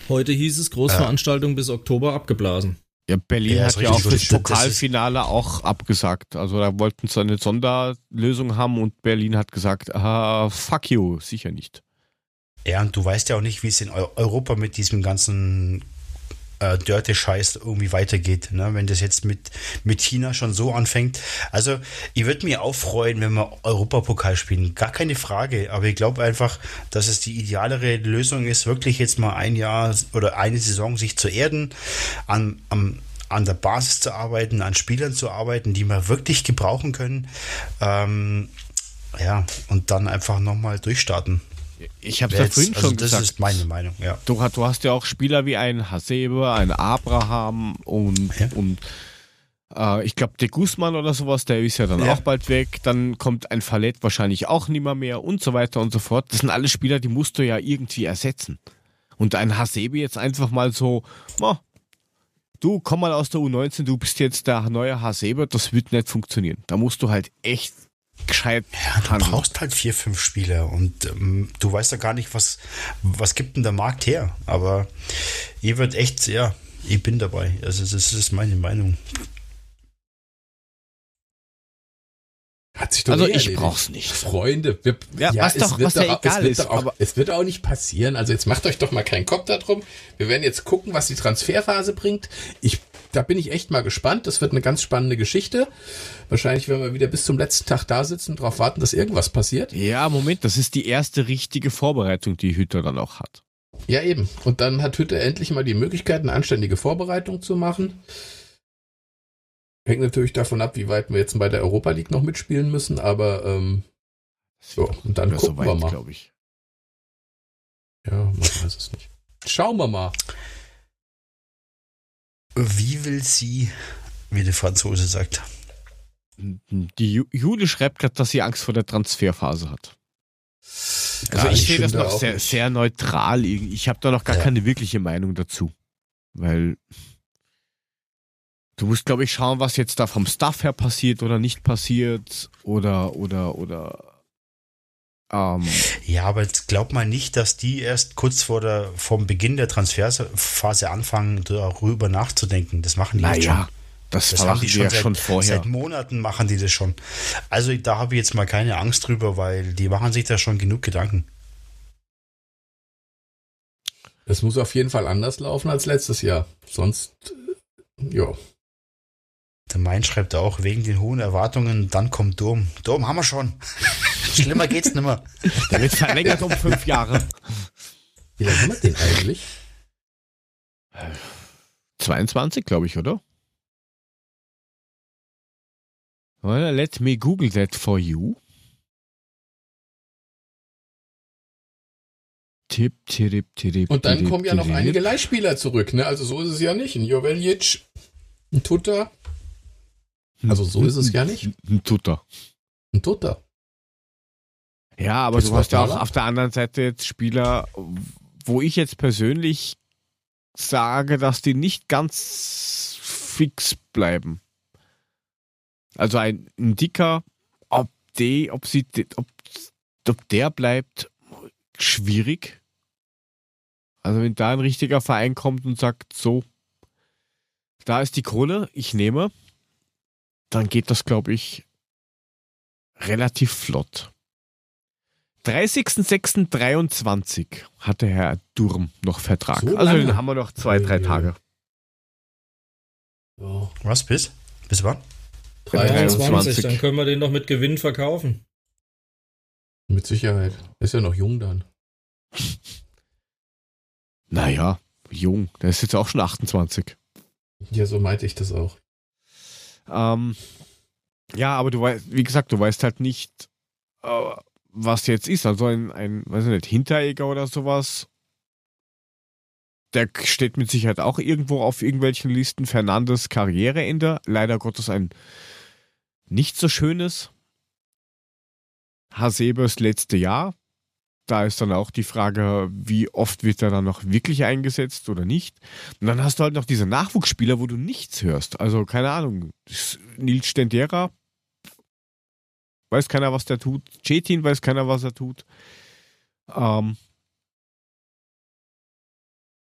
Heute hieß es Großveranstaltung ja. bis Oktober abgeblasen. Ja, Berlin ja, hat ja auch das Pokalfinale auch abgesagt. Also da wollten sie eine Sonderlösung haben und Berlin hat gesagt, ah, fuck you, sicher nicht. Ja, und du weißt ja auch nicht, wie es in Europa mit diesem ganzen äh, Dörte-Scheiß irgendwie weitergeht. Ne? Wenn das jetzt mit, mit China schon so anfängt. Also, ich würde mich auch freuen, wenn wir Europapokal spielen. Gar keine Frage. Aber ich glaube einfach, dass es die idealere Lösung ist, wirklich jetzt mal ein Jahr oder eine Saison sich zu erden, an, am, an der Basis zu arbeiten, an Spielern zu arbeiten, die wir wirklich gebrauchen können. Ähm, ja, und dann einfach nochmal durchstarten. Ich habe es ja vorhin also schon das gesagt. Das ist meine Meinung, ja. Du, du, hast ja auch Spieler wie ein Hasebe, ein Abraham und, ja. und äh, ich glaube, der Guzman oder sowas, der ist ja dann ja. auch bald weg. Dann kommt ein Fallett wahrscheinlich auch nimmer mehr und so weiter und so fort. Das sind alle Spieler, die musst du ja irgendwie ersetzen. Und ein Hasebe jetzt einfach mal so, oh, du komm mal aus der U19, du bist jetzt der neue Hasebe, das wird nicht funktionieren. Da musst du halt echt gescheit Ja, du handeln. brauchst halt vier, fünf Spieler und ähm, du weißt ja gar nicht, was, was gibt denn der Markt her. Aber ihr wird echt, ja, ich bin dabei. Also das ist meine Meinung. Hat sich doch also eh ich brauch's nicht. Freunde, wir, ja, ja, was doch, was ja auch, egal ist. Auch, aber es wird auch nicht passieren. Also jetzt macht euch doch mal keinen Kopf darum. Wir werden jetzt gucken, was die Transferphase bringt. Ich da bin ich echt mal gespannt. Das wird eine ganz spannende Geschichte. Wahrscheinlich werden wir wieder bis zum letzten Tag da sitzen und darauf warten, dass irgendwas passiert. Ja, Moment, das ist die erste richtige Vorbereitung, die Hütter dann auch hat. Ja, eben. Und dann hat Hütter endlich mal die Möglichkeit, eine anständige Vorbereitung zu machen. Hängt natürlich davon ab, wie weit wir jetzt bei der Europa League noch mitspielen müssen, aber ähm, so, und dann gucken so weit, wir mal. glaube ich. Ja, man weiß es nicht. Schauen wir mal. Wie will sie, wie der Franzose sagt? Die Jule schreibt gerade, dass sie Angst vor der Transferphase hat. Also ja, ich, ich sehe das noch sehr, sehr neutral. Ich habe da noch gar ja. keine wirkliche Meinung dazu. Weil du musst, glaube ich, schauen, was jetzt da vom Staff her passiert oder nicht passiert. Oder, oder, oder ähm, ja, aber jetzt glaubt man nicht, dass die erst kurz vor der, vom Beginn der Transferphase anfangen, darüber nachzudenken. Das machen die jetzt schon. Das, das machen die schon, ja seit, schon vorher. Seit Monaten machen die das schon. Also da habe ich jetzt mal keine Angst drüber, weil die machen sich da schon genug Gedanken. Es muss auf jeden Fall anders laufen als letztes Jahr. Sonst, äh, ja. Der Main schreibt auch, wegen den hohen Erwartungen, dann kommt Dom. Dom haben wir schon. Schlimmer geht's nicht mehr. Der wird verlängert um fünf Jahre. Wie lange haben wir den eigentlich? 22, glaube ich, oder? Well, let me Google that for you. Tipp, tirip, tirip, Und dann kommen ja noch einige Leihspieler zurück, ne? Also so ist es ja nicht. Ein Joveljic, ein Tutter. Also so ist es ja nicht. Ein Tutter. Ein Tutter. Ja, aber das du hast ja auch auf der anderen Seite jetzt Spieler, wo ich jetzt persönlich sage, dass die nicht ganz fix bleiben. Also ein, ein Dicker, ob die, ob sie, ob, ob der bleibt, schwierig. Also wenn da ein richtiger Verein kommt und sagt, so, da ist die Kohle, ich nehme, dann geht das, glaube ich, relativ flott. 30.06.23 hatte Herr Durm noch Vertrag. So also den haben wir noch zwei, drei Tage. Ja. Was bis? Bis wann? 23. Dann können wir den noch mit Gewinn verkaufen. Mit Sicherheit. Ist ja noch jung dann. Naja, jung. Der ist jetzt auch schon 28. Ja, so meinte ich das auch. Ähm, ja, aber du weißt, wie gesagt, du weißt halt nicht, äh, was jetzt ist. Also ein, ein, weiß ich nicht, Hinteregger oder sowas. Der steht mit Sicherheit auch irgendwo auf irgendwelchen Listen. Fernandes Karriereende. Leider Gottes ein nicht so schönes. Hasebers letzte Jahr. Da ist dann auch die Frage, wie oft wird er dann noch wirklich eingesetzt oder nicht. Und dann hast du halt noch diese Nachwuchsspieler, wo du nichts hörst. Also keine Ahnung. Nils Stendera, weiß keiner, was der tut. Chetin weiß keiner, was er tut. Ähm,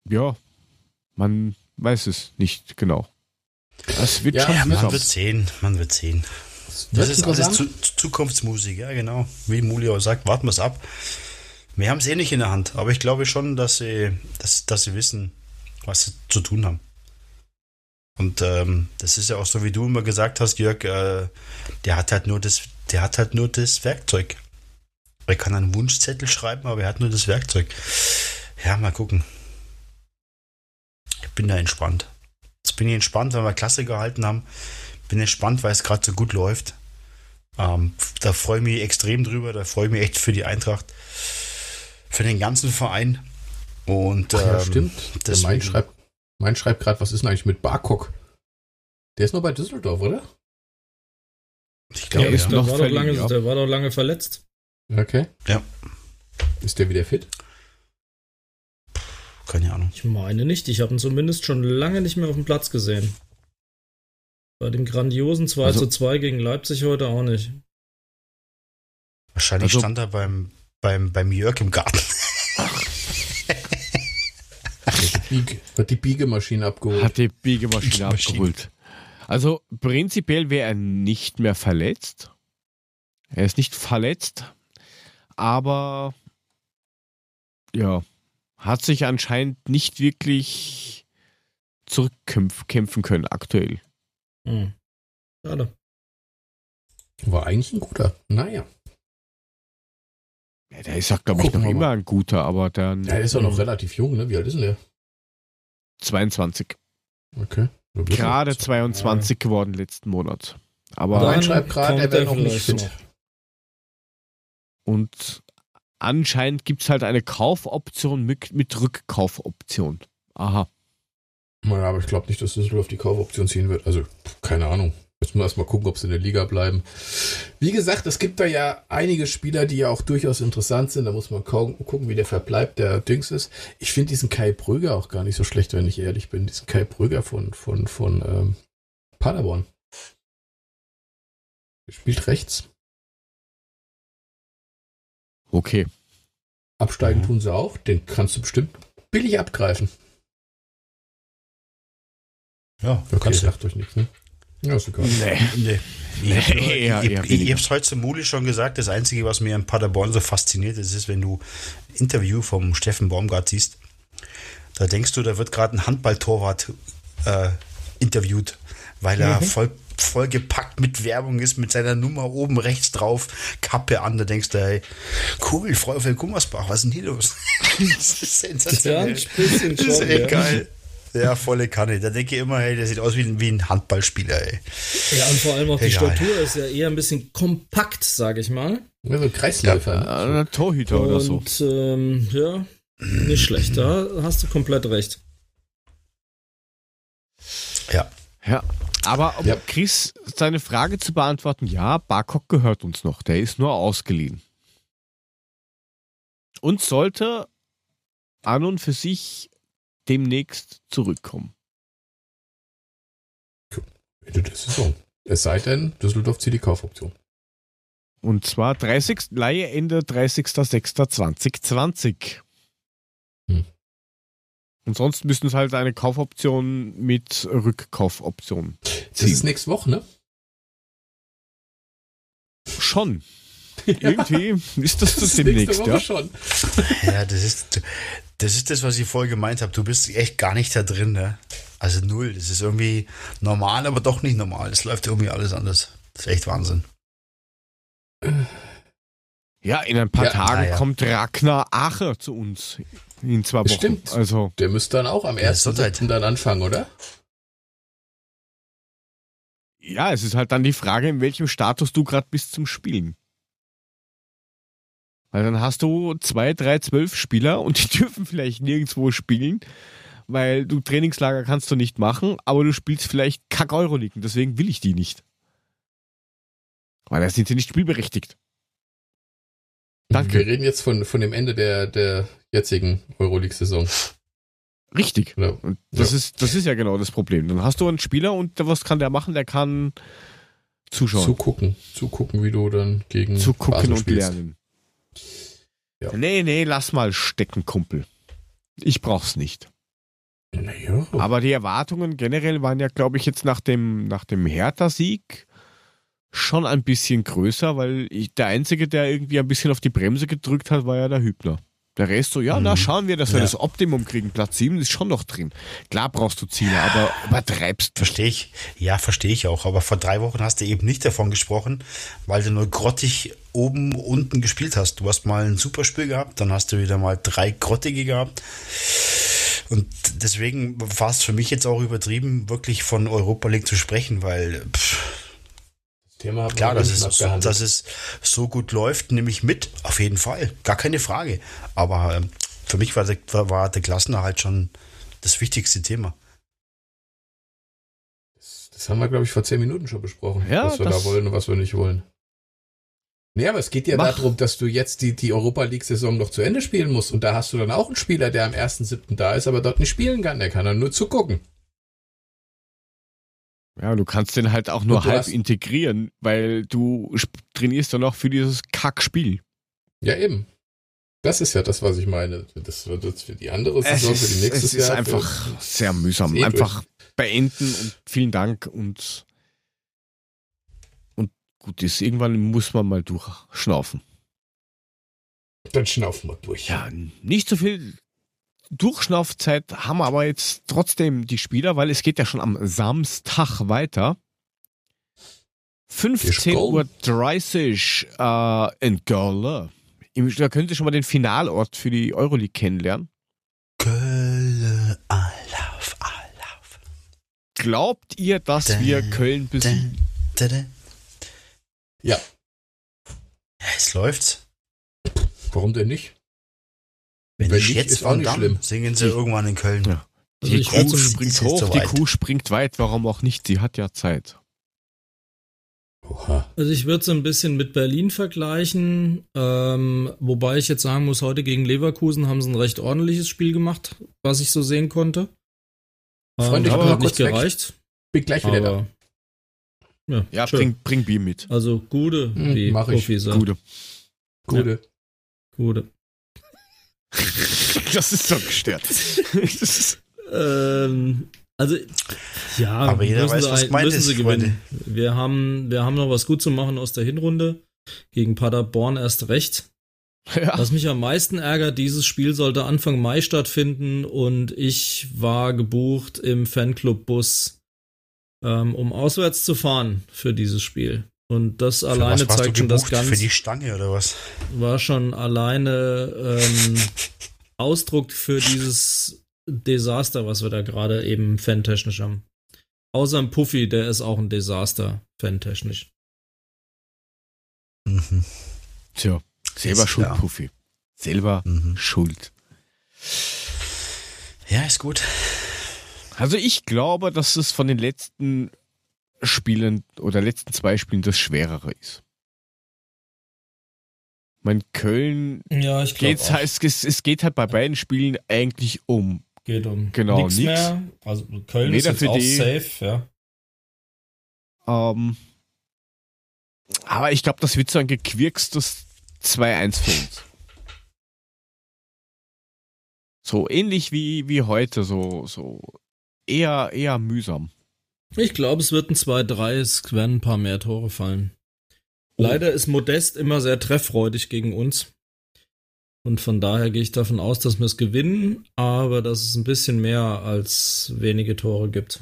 ja, man weiß es nicht genau. Das wird ja, schon ja, man wird sehen, man wird sehen. Das ist alles zu, Zukunftsmusik, ja genau. Wie Mulio sagt, warten wir es ab. Wir haben es eh nicht in der Hand, aber ich glaube schon, dass sie, dass, dass sie wissen, was sie zu tun haben. Und ähm, das ist ja auch so, wie du immer gesagt hast, Jörg, äh, der hat halt nur das, der hat halt nur das Werkzeug. Er kann einen Wunschzettel schreiben, aber er hat nur das Werkzeug. Ja, mal gucken. Ich bin da entspannt. Jetzt bin ich entspannt, weil wir Klasse gehalten haben. Bin entspannt, weil es gerade so gut läuft. Ähm, da freue ich mich extrem drüber. Da freue ich mich echt für die Eintracht. Für den ganzen Verein. Und Ach, ja, ähm, stimmt. Deswegen, mein schreibt, mein schreibt gerade, was ist denn eigentlich mit Barkok? Der ist noch bei Düsseldorf, oder? Ich glaube, ja, der, war doch lange, der war doch lange verletzt. Okay. Ja. Ist der wieder fit? Keine Ahnung. Ich meine nicht. Ich habe ihn zumindest schon lange nicht mehr auf dem Platz gesehen. Bei dem grandiosen 2 also, zu 2 gegen Leipzig heute auch nicht. Wahrscheinlich also, stand er beim, beim, beim Jörg im Garten. hat die Biegemaschine abgeholt. Hat die Biegemaschine abgeholt. Also prinzipiell wäre er nicht mehr verletzt. Er ist nicht verletzt, aber ja, hat sich anscheinend nicht wirklich zurückkämpfen können aktuell. Hm. Schade. War eigentlich ein guter. Naja. Ja, der ist ja, glaube ich, noch immer ein guter, aber dann. Ja, der ist auch noch relativ jung, ne? Wie alt ist denn der? 22. Okay. Gerade 22 ja. geworden letzten Monat. Aber Nein, schreibt gerade, er wäre noch nicht fit. Noch. Und anscheinend gibt es halt eine Kaufoption mit, mit Rückkaufoption. Aha. Naja, aber ich glaube nicht, dass Düsseldorf die Kaufoption ziehen wird. Also, keine Ahnung. Jetzt müssen wir erstmal gucken, ob sie in der Liga bleiben. Wie gesagt, es gibt da ja einige Spieler, die ja auch durchaus interessant sind. Da muss man gucken, wie der Verbleib der Dings ist. Ich finde diesen Kai Brüger auch gar nicht so schlecht, wenn ich ehrlich bin. Diesen Kai Brüger von, von, von ähm, Paderborn. Der spielt rechts. Okay. Absteigen mhm. tun sie auch. Den kannst du bestimmt billig abgreifen. Ja, okay, kannst du. Sagt euch nichts, ne? Ja, ist egal. Nee. nee. nee. Ich, habe es heute zu Muli schon gesagt, das Einzige, was mir in Paderborn so fasziniert, ist, ist, wenn du Interview vom Steffen Baumgart siehst, da denkst du, da wird gerade ein Handballtorwart äh, interviewt, weil er mhm. voll vollgepackt mit Werbung ist, mit seiner Nummer oben rechts drauf, Kappe an, da denkst du, hey, cool, Frau von Gummersbach, was ist denn hier los? das ist sensationell. Ja, ein bisschen schon, das ist echt ja. geil. Ja, volle Kanne. Da denke ich immer, hey, der sieht aus wie ein, wie ein Handballspieler, ey. Ja, und vor allem auch die Statur ist ja eher ein bisschen kompakt, sage ich mal. Ja, so ein Kreisläufer. Ja, ein Torhüter und, oder so. Und ähm, ja, nicht schlecht. Da hast du komplett recht. Ja. Ja. Aber um ja. Chris seine Frage zu beantworten, ja, Barkok gehört uns noch. Der ist nur ausgeliehen. Und sollte an und für sich demnächst zurückkommen. Ende der Saison. Es sei denn, Düsseldorf zieht die Kaufoption. Und zwar 30. Leihe Ende 30.06.2020. Hm. Und sonst müssen es halt eine Kaufoption mit Rückkaufoption. Ziehen. Das ist nächste Woche, ne? Schon. Irgendwie ist das das, das demnächst, ja. Schon. Ja, das ist, das ist das, was ich vorher gemeint habe. Du bist echt gar nicht da drin, ne? Also null. Das ist irgendwie normal, aber doch nicht normal. Es läuft irgendwie alles anders. Das ist echt Wahnsinn. Ja, in ein paar ja, Tagen ja. kommt Ragnar Acher zu uns. In zwei Wochen. Stimmt. Also, Der müsste dann auch am 1.7. dann anfangen, oder? Ja, es ist halt dann die Frage, in welchem Status du gerade bist zum Spielen. Weil dann hast du zwei, drei, zwölf Spieler und die dürfen vielleicht nirgendwo spielen, weil du Trainingslager kannst du nicht machen, aber du spielst vielleicht kack Euroligen, deswegen will ich die nicht. Weil da sind sie nicht spielberechtigt. Danke. Wir reden jetzt von, von dem Ende der, der jetzigen Euroleague-Saison. Richtig. Ja. Und das, ja. ist, das ist ja genau das Problem. Dann hast du einen Spieler und was kann der machen? Der kann zuschauen. Zugucken. Zugucken, wie du dann gegen Zugucken und spielst. lernen. Ja. Nee, nee, lass mal stecken, Kumpel. Ich brauch's nicht. Naja. Aber die Erwartungen generell waren ja, glaube ich, jetzt nach dem, nach dem Hertha-Sieg schon ein bisschen größer, weil ich, der Einzige, der irgendwie ein bisschen auf die Bremse gedrückt hat, war ja der Hübner. Der Rest so, ja, mhm. na schauen wir, dass wir ja. das Optimum kriegen. Platz 7 ist schon noch drin. Klar brauchst du Ziele, aber übertreibst. Verstehe ich. Ja, verstehe ich auch. Aber vor drei Wochen hast du eben nicht davon gesprochen, weil du nur grottig oben, unten gespielt hast. Du hast mal ein super Spiel gehabt, dann hast du wieder mal drei grottige gehabt. Und deswegen war es für mich jetzt auch übertrieben, wirklich von Europa League zu sprechen, weil pff, Thema Klar, dass es, so, dass es so gut läuft, nehme ich mit, auf jeden Fall. Gar keine Frage. Aber ähm, für mich war der, war der Klassenerhalt schon das wichtigste Thema. Das, das haben wir, glaube ich, vor zehn Minuten schon besprochen, ja, was wir da wollen und was wir nicht wollen. Nee, aber es geht ja Mach. darum, dass du jetzt die, die Europa League-Saison noch zu Ende spielen musst. Und da hast du dann auch einen Spieler, der am 1.7. da ist, aber dort nicht spielen kann. Der kann dann nur zugucken. Ja, du kannst den halt auch nur halb integrieren, weil du trainierst dann auch für dieses Kackspiel. Ja, eben. Das ist ja das, was ich meine. Das wird jetzt für die andere Saison, ist, für die nächste Jahr. Es ist einfach sehr mühsam. Eh einfach durch. beenden und vielen Dank und, und gut ist. Irgendwann muss man mal durchschnaufen. Dann schnaufen wir durch. Ja, nicht so viel Durchschnaufzeit haben aber jetzt trotzdem die Spieler, weil es geht ja schon am Samstag weiter. 15.30 Uhr äh, in Görle. Da können Sie schon mal den Finalort für die Euroleague kennenlernen. Köln, Alauf, Alauf. Glaubt ihr, dass da, wir Köln besiegen? Da, da, ja. Ja, es läuft. Warum denn nicht? Wenn, Wenn nicht, jetzt ist auch nicht schlimm. Singen sie irgendwann in Köln. Ja. Also die Kuh springt hoch, die Kuh springt weit. Warum auch nicht? Sie hat ja Zeit. Oha. Also ich würde es ein bisschen mit Berlin vergleichen, ähm, wobei ich jetzt sagen muss, heute gegen Leverkusen haben sie ein recht ordentliches Spiel gemacht, was ich so sehen konnte. Freunde, ähm, aber hat nicht gereicht. Bin gleich wieder aber, da. Ja, ja bring, bring Bier mit. Also gute, hm, wie mach ich. Gute. Gute. Ja. Gute. das ist doch gestört. ähm, also, ja, aber jeder weiß, was ein, müssen sie gewinnen. Wir haben, wir haben noch was gut zu machen aus der Hinrunde. Gegen Paderborn erst recht. Ja. Was mich am meisten ärgert, dieses Spiel sollte Anfang Mai stattfinden und ich war gebucht im Fanclub-Bus, ähm, um auswärts zu fahren für dieses Spiel. Und das für alleine zeigt schon das Ganze. Für die Stange oder was? War schon alleine ähm, Ausdruck für dieses Desaster, was wir da gerade eben fantechnisch haben. Außer ein Puffy, der ist auch ein Desaster, fantechnisch. Mhm. Tja, selber ist schuld, klar. Puffy. Selber mhm. schuld. Ja, ist gut. Also ich glaube, dass es von den letzten Spielen oder letzten zwei Spielen das Schwerere ist. Mein Köln ja, ich geht's halt, es, es geht halt bei beiden Spielen eigentlich um geht um genau, nichts mehr. Also Köln Weder ist jetzt auch die, safe, ja. Ähm, aber ich glaube, das wird so ein gequirkstes 2-1 für uns. So ähnlich wie, wie heute, so, so eher, eher mühsam. Ich glaube, es wird ein 2-3, es werden ein paar mehr Tore fallen. Oh. Leider ist Modest immer sehr trefffreudig gegen uns. Und von daher gehe ich davon aus, dass wir es gewinnen, aber dass es ein bisschen mehr als wenige Tore gibt.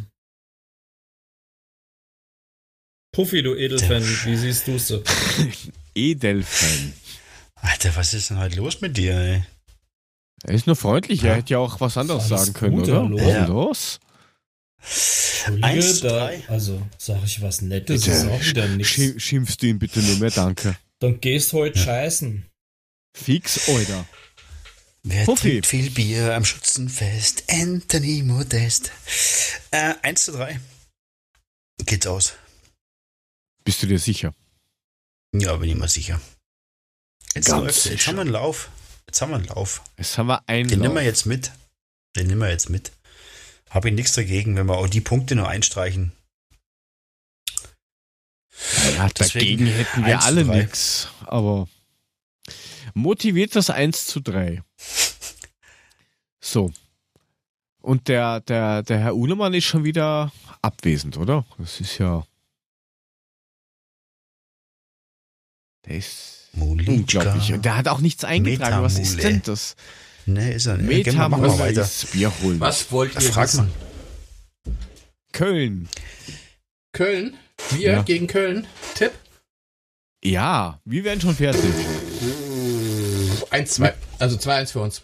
Puffy, du Edelfan, wie siehst du es? Edelfan. Alter, was ist denn heute los mit dir, ey? Er ist nur freundlich, ja. er hätte ja auch was anderes sagen können, gut, oder? Was ja. los? Eins, da, also sag ich was Nettes, bitte, ist auch wieder nichts. Schimpfst du ihn bitte nur mehr, danke. Dann gehst heute ja. scheißen. Fix, Alter. Wer Puffi. trinkt viel Bier am Schützenfest? Anthony Modest. Äh, 1 zu 3. Geht's aus. Bist du dir sicher? Ja, bin ich mir sicher. Jetzt, läuft, jetzt haben wir einen Lauf. Jetzt haben wir einen Lauf. Jetzt haben wir einen Den Lauf. nehmen wir jetzt mit. Den nehmen wir jetzt mit. Habe ich nichts dagegen, wenn wir auch die Punkte nur einstreichen. Ja, dagegen hätten wir alle nichts. Aber motiviert das 1 zu 3. So. Und der, der, der Herr Uhlemann ist schon wieder abwesend, oder? Das ist ja. Der ist Mulika. unglaublich. Und der hat auch nichts eingetragen. Metamule. Was ist denn das? Nee, ist er nicht. Weiter. Bier holen. Was wollt ihr Frag wissen? Köln. Köln? Wir ja. gegen Köln? Tipp? Ja, wir werden schon fertig. 1-2. Also 2-1 für uns.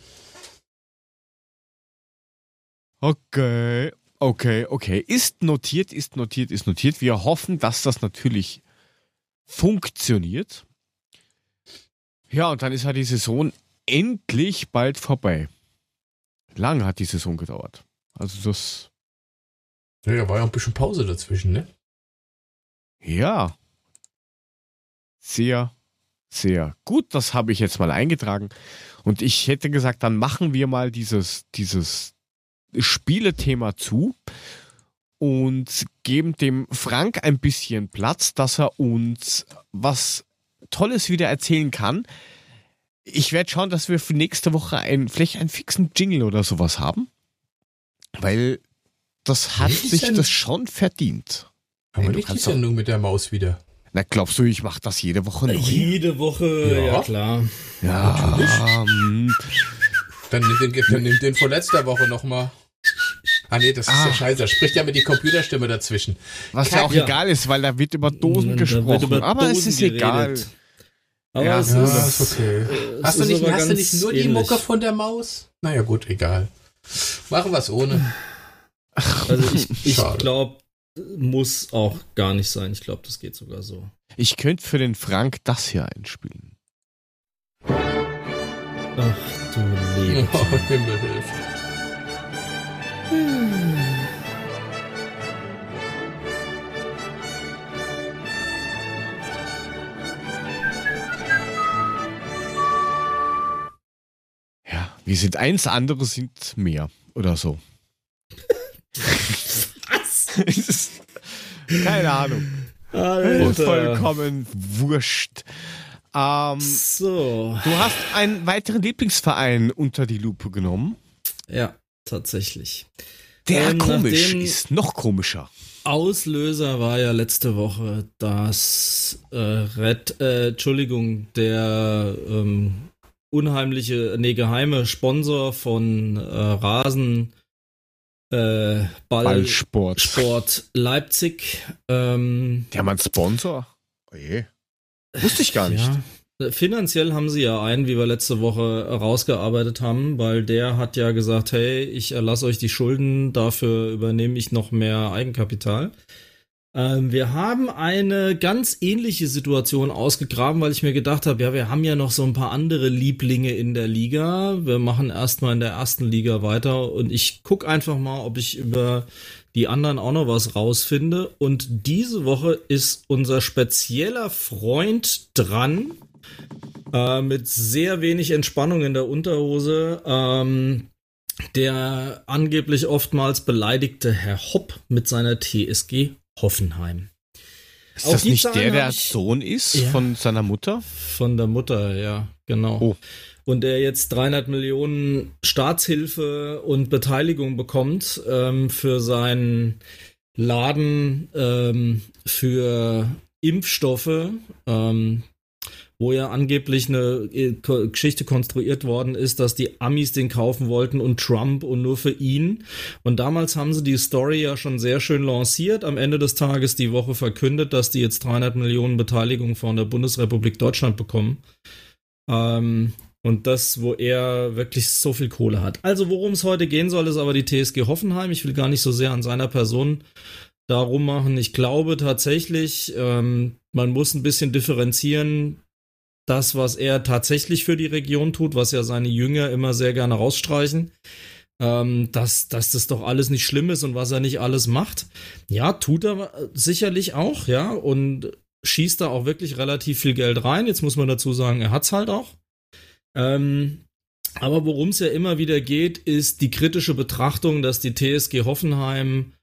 Okay, okay, okay. Ist notiert, ist notiert, ist notiert. Wir hoffen, dass das natürlich funktioniert. Ja, und dann ist halt die Saison endlich bald vorbei. Lange hat die Saison gedauert. Also das. Ja, da war ja ein bisschen Pause dazwischen, ne? Ja. Sehr, sehr gut. Das habe ich jetzt mal eingetragen. Und ich hätte gesagt, dann machen wir mal dieses, dieses Spielethema zu und geben dem Frank ein bisschen Platz, dass er uns was Tolles wieder erzählen kann. Ich werde schauen, dass wir für nächste Woche ein, vielleicht einen fixen Jingle oder sowas haben. Weil das hat sich das schon verdient. Aber nicht die Sendung mit der Maus wieder. Na, glaubst du, ich mache das jede Woche neu? Jede Woche, ja, ja klar. Ja, ähm, Dann nimm den, dann nimm den von letzter Woche nochmal. Ah nee, das ist ah. ja scheiße. Da spricht ja mit die Computerstimme dazwischen. Was ja auch ja. egal ist, weil da wird über Dosen da gesprochen. Über aber Dosen es ist geredet. egal. Aber ja, es ja, ist, ist okay. Äh, hast, du nicht, hast du nicht nur ähnlich. die Mucke von der Maus? Naja gut, egal. Machen wir es ohne. Also ich, ich glaube, muss auch gar nicht sein. Ich glaube, das geht sogar so. Ich könnte für den Frank das hier einspielen. Ach du Leben. Oh, Himmel hilft. Ja, wir sind eins, andere sind mehr oder so. Was? Keine Ahnung. Alter. Vollkommen wurscht. Ähm, so. Du hast einen weiteren Lieblingsverein unter die Lupe genommen. Ja, tatsächlich. Der ähm, komisch ist, noch komischer. Auslöser war ja letzte Woche, dass äh, Red, äh, Entschuldigung, der ähm, unheimliche, nee, geheime Sponsor von äh, Rasen äh, Ball, Ballsport Sport Leipzig. Ähm, der hat Sponsor? Oh je. Wusste ich gar nicht. Ja. Finanziell haben sie ja einen, wie wir letzte Woche rausgearbeitet haben, weil der hat ja gesagt, hey, ich erlasse euch die Schulden, dafür übernehme ich noch mehr Eigenkapital. Ähm, wir haben eine ganz ähnliche Situation ausgegraben, weil ich mir gedacht habe, ja, wir haben ja noch so ein paar andere Lieblinge in der Liga. Wir machen erstmal in der ersten Liga weiter und ich guck einfach mal, ob ich über die anderen auch noch was rausfinde. Und diese Woche ist unser spezieller Freund dran. Äh, mit sehr wenig Entspannung in der Unterhose. Ähm, der angeblich oftmals beleidigte Herr Hopp mit seiner TSG Hoffenheim. Ist Auf das nicht Zahlen der, der Sohn ist ja, von seiner Mutter? Von der Mutter, ja, genau. Oh. Und der jetzt 300 Millionen Staatshilfe und Beteiligung bekommt ähm, für seinen Laden ähm, für Impfstoffe, ähm, wo ja angeblich eine äh, Geschichte konstruiert worden ist, dass die Amis den kaufen wollten und Trump und nur für ihn. Und damals haben sie die Story ja schon sehr schön lanciert. Am Ende des Tages die Woche verkündet, dass die jetzt 300 Millionen Beteiligung von der Bundesrepublik Deutschland bekommen. Ähm, und das, wo er wirklich so viel Kohle hat. Also worum es heute gehen soll, ist aber die TSG Hoffenheim. Ich will gar nicht so sehr an seiner Person darum machen. Ich glaube tatsächlich, ähm, man muss ein bisschen differenzieren, das, was er tatsächlich für die Region tut, was ja seine Jünger immer sehr gerne rausstreichen, ähm, dass, dass das doch alles nicht schlimm ist und was er nicht alles macht. Ja, tut er sicherlich auch, ja, und schießt da auch wirklich relativ viel Geld rein. Jetzt muss man dazu sagen, er hat's halt auch. Ähm, aber worum es ja immer wieder geht, ist die kritische Betrachtung, dass die TSG Hoffenheim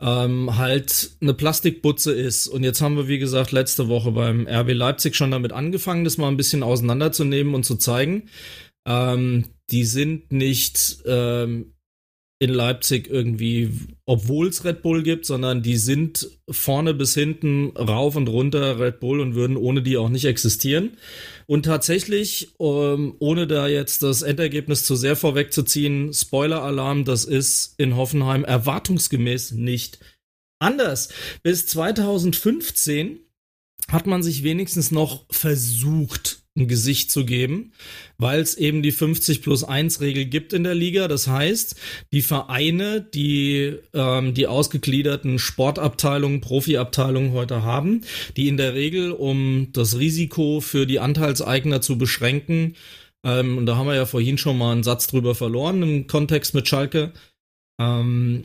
ähm, halt eine Plastikbutze ist. Und jetzt haben wir, wie gesagt, letzte Woche beim RB Leipzig schon damit angefangen, das mal ein bisschen auseinanderzunehmen und zu zeigen. Ähm, die sind nicht ähm, in Leipzig irgendwie, obwohl es Red Bull gibt, sondern die sind vorne bis hinten rauf und runter Red Bull und würden ohne die auch nicht existieren. Und tatsächlich, ähm, ohne da jetzt das Endergebnis zu sehr vorwegzuziehen, Spoiler-Alarm, das ist in Hoffenheim erwartungsgemäß nicht anders. Bis 2015 hat man sich wenigstens noch versucht, ein Gesicht zu geben, weil es eben die 50 plus 1 Regel gibt in der Liga. Das heißt, die Vereine, die ähm, die ausgegliederten Sportabteilungen, Profiabteilungen heute haben, die in der Regel, um das Risiko für die Anteilseigner zu beschränken, ähm, und da haben wir ja vorhin schon mal einen Satz drüber verloren im Kontext mit Schalke, ähm,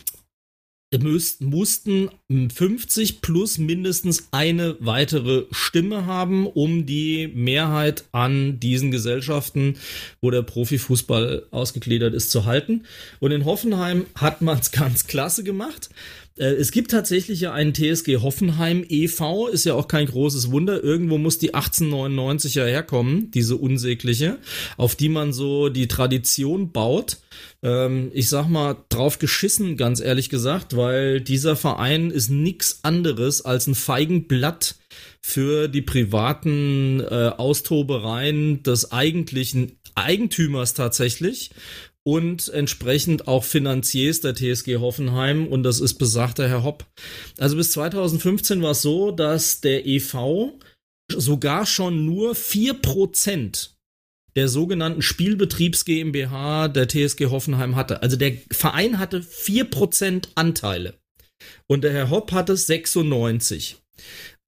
mussten 50 plus mindestens eine weitere Stimme haben, um die Mehrheit an diesen Gesellschaften, wo der Profifußball ausgegliedert ist, zu halten. Und in Hoffenheim hat man es ganz klasse gemacht. Äh, es gibt tatsächlich ja einen TSG Hoffenheim e.V., ist ja auch kein großes Wunder. Irgendwo muss die 1899er herkommen, diese unsägliche, auf die man so die Tradition baut. Ähm, ich sag mal, drauf geschissen, ganz ehrlich gesagt, weil dieser Verein ist nix anderes als ein Feigenblatt für die privaten äh, Austobereien des eigentlichen Eigentümers tatsächlich und entsprechend auch Finanziers der TSG Hoffenheim und das ist besagter Herr Hopp. Also bis 2015 war es so, dass der EV sogar schon nur 4% der sogenannten Spielbetriebs GmbH der TSG Hoffenheim hatte. Also der Verein hatte 4% Anteile und der Herr Hopp hatte 96.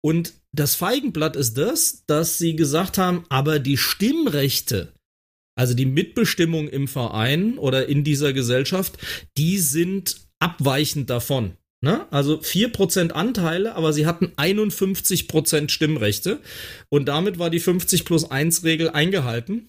Und das Feigenblatt ist das, dass sie gesagt haben, aber die Stimmrechte also die Mitbestimmung im Verein oder in dieser Gesellschaft, die sind abweichend davon. Ne? Also 4% Anteile, aber sie hatten 51% Stimmrechte. Und damit war die 50 plus 1 Regel eingehalten,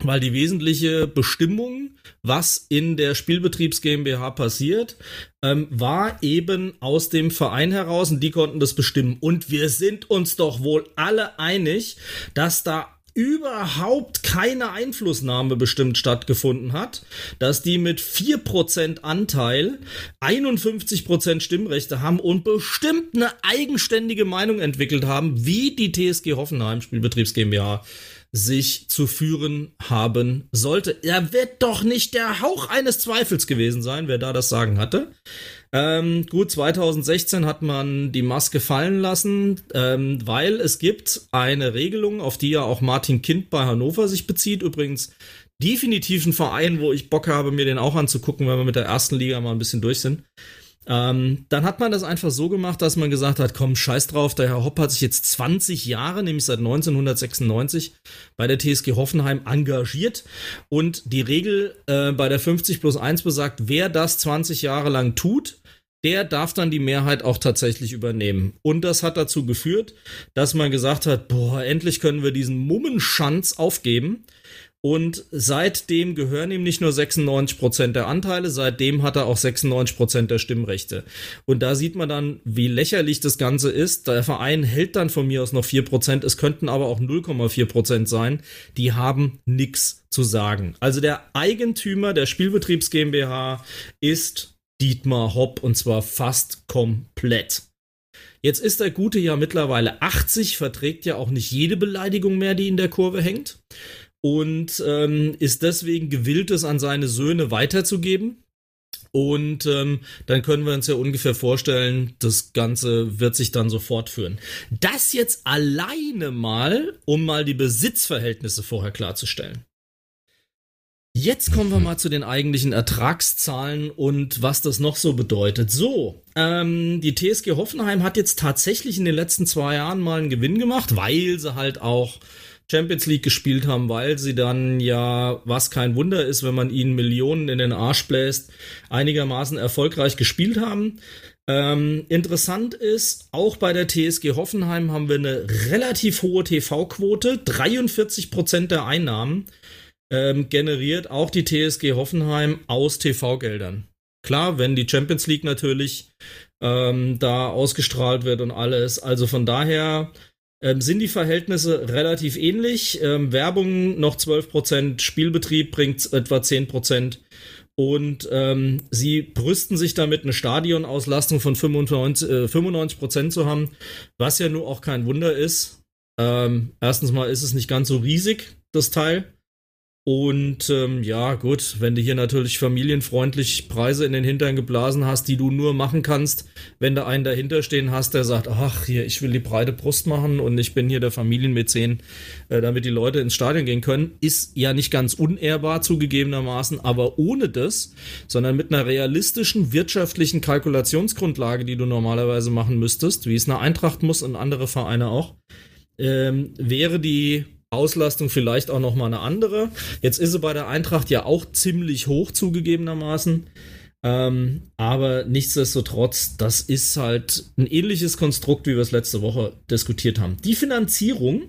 weil die wesentliche Bestimmung, was in der Spielbetriebs GmbH passiert, ähm, war eben aus dem Verein heraus und die konnten das bestimmen. Und wir sind uns doch wohl alle einig, dass da überhaupt keine Einflussnahme bestimmt stattgefunden hat, dass die mit 4% Anteil 51% Stimmrechte haben und bestimmt eine eigenständige Meinung entwickelt haben, wie die TSG Hoffenheim Spielbetriebs GmbH sich zu führen haben sollte. Er wird doch nicht der Hauch eines Zweifels gewesen sein, wer da das Sagen hatte. Ähm, gut, 2016 hat man die Maske fallen lassen, ähm, weil es gibt eine Regelung, auf die ja auch Martin Kind bei Hannover sich bezieht. Übrigens definitiv ein Verein, wo ich Bock habe, mir den auch anzugucken, wenn wir mit der ersten Liga mal ein bisschen durch sind. Ähm, dann hat man das einfach so gemacht, dass man gesagt hat, komm, scheiß drauf, der Herr Hopp hat sich jetzt 20 Jahre, nämlich seit 1996, bei der TSG Hoffenheim engagiert. Und die Regel äh, bei der 50 plus 1 besagt, wer das 20 Jahre lang tut, der darf dann die Mehrheit auch tatsächlich übernehmen. Und das hat dazu geführt, dass man gesagt hat, boah, endlich können wir diesen Mummenschanz aufgeben und seitdem gehören ihm nicht nur 96% der Anteile, seitdem hat er auch 96% der Stimmrechte. Und da sieht man dann, wie lächerlich das Ganze ist. Der Verein hält dann von mir aus noch 4%, es könnten aber auch 0,4% sein. Die haben nichts zu sagen. Also der Eigentümer der Spielbetriebs GmbH ist Dietmar Hopp und zwar fast komplett. Jetzt ist der Gute ja mittlerweile 80, verträgt ja auch nicht jede Beleidigung mehr, die in der Kurve hängt und ähm, ist deswegen gewillt, es an seine Söhne weiterzugeben. Und ähm, dann können wir uns ja ungefähr vorstellen, das Ganze wird sich dann so fortführen. Das jetzt alleine mal, um mal die Besitzverhältnisse vorher klarzustellen. Jetzt kommen wir mal zu den eigentlichen Ertragszahlen und was das noch so bedeutet. So, ähm, die TSG Hoffenheim hat jetzt tatsächlich in den letzten zwei Jahren mal einen Gewinn gemacht, weil sie halt auch Champions League gespielt haben, weil sie dann ja, was kein Wunder ist, wenn man ihnen Millionen in den Arsch bläst, einigermaßen erfolgreich gespielt haben. Ähm, interessant ist, auch bei der TSG Hoffenheim haben wir eine relativ hohe TV-Quote, 43 Prozent der Einnahmen ähm, generiert auch die TSG Hoffenheim aus TV-Geldern. Klar, wenn die Champions League natürlich ähm, da ausgestrahlt wird und alles. Also von daher ähm, sind die Verhältnisse relativ ähnlich. Ähm, Werbung noch 12%, Spielbetrieb bringt etwa 10%. Und ähm, sie brüsten sich damit, eine Stadionauslastung von 95, äh, 95% zu haben, was ja nur auch kein Wunder ist. Ähm, erstens mal ist es nicht ganz so riesig, das Teil. Und ähm, ja, gut, wenn du hier natürlich familienfreundlich Preise in den Hintern geblasen hast, die du nur machen kannst, wenn du einen dahinter stehen hast, der sagt, ach, hier, ich will die breite Brust machen und ich bin hier der Familienmäzen, äh, damit die Leute ins Stadion gehen können, ist ja nicht ganz unehrbar zugegebenermaßen, aber ohne das, sondern mit einer realistischen wirtschaftlichen Kalkulationsgrundlage, die du normalerweise machen müsstest, wie es eine Eintracht muss und andere Vereine auch, ähm, wäre die Auslastung vielleicht auch noch mal eine andere. Jetzt ist sie bei der Eintracht ja auch ziemlich hoch zugegebenermaßen. Ähm, aber nichtsdestotrotz, das ist halt ein ähnliches Konstrukt, wie wir es letzte Woche diskutiert haben. Die Finanzierung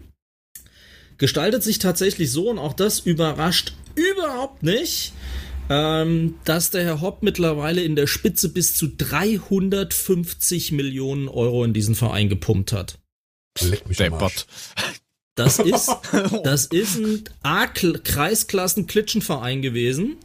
gestaltet sich tatsächlich so, und auch das überrascht überhaupt nicht, ähm, dass der Herr Hopp mittlerweile in der Spitze bis zu 350 Millionen Euro in diesen Verein gepumpt hat. Leck mich der Bot. Das ist, das ist ein A-Kreisklassen-Klitschenverein gewesen,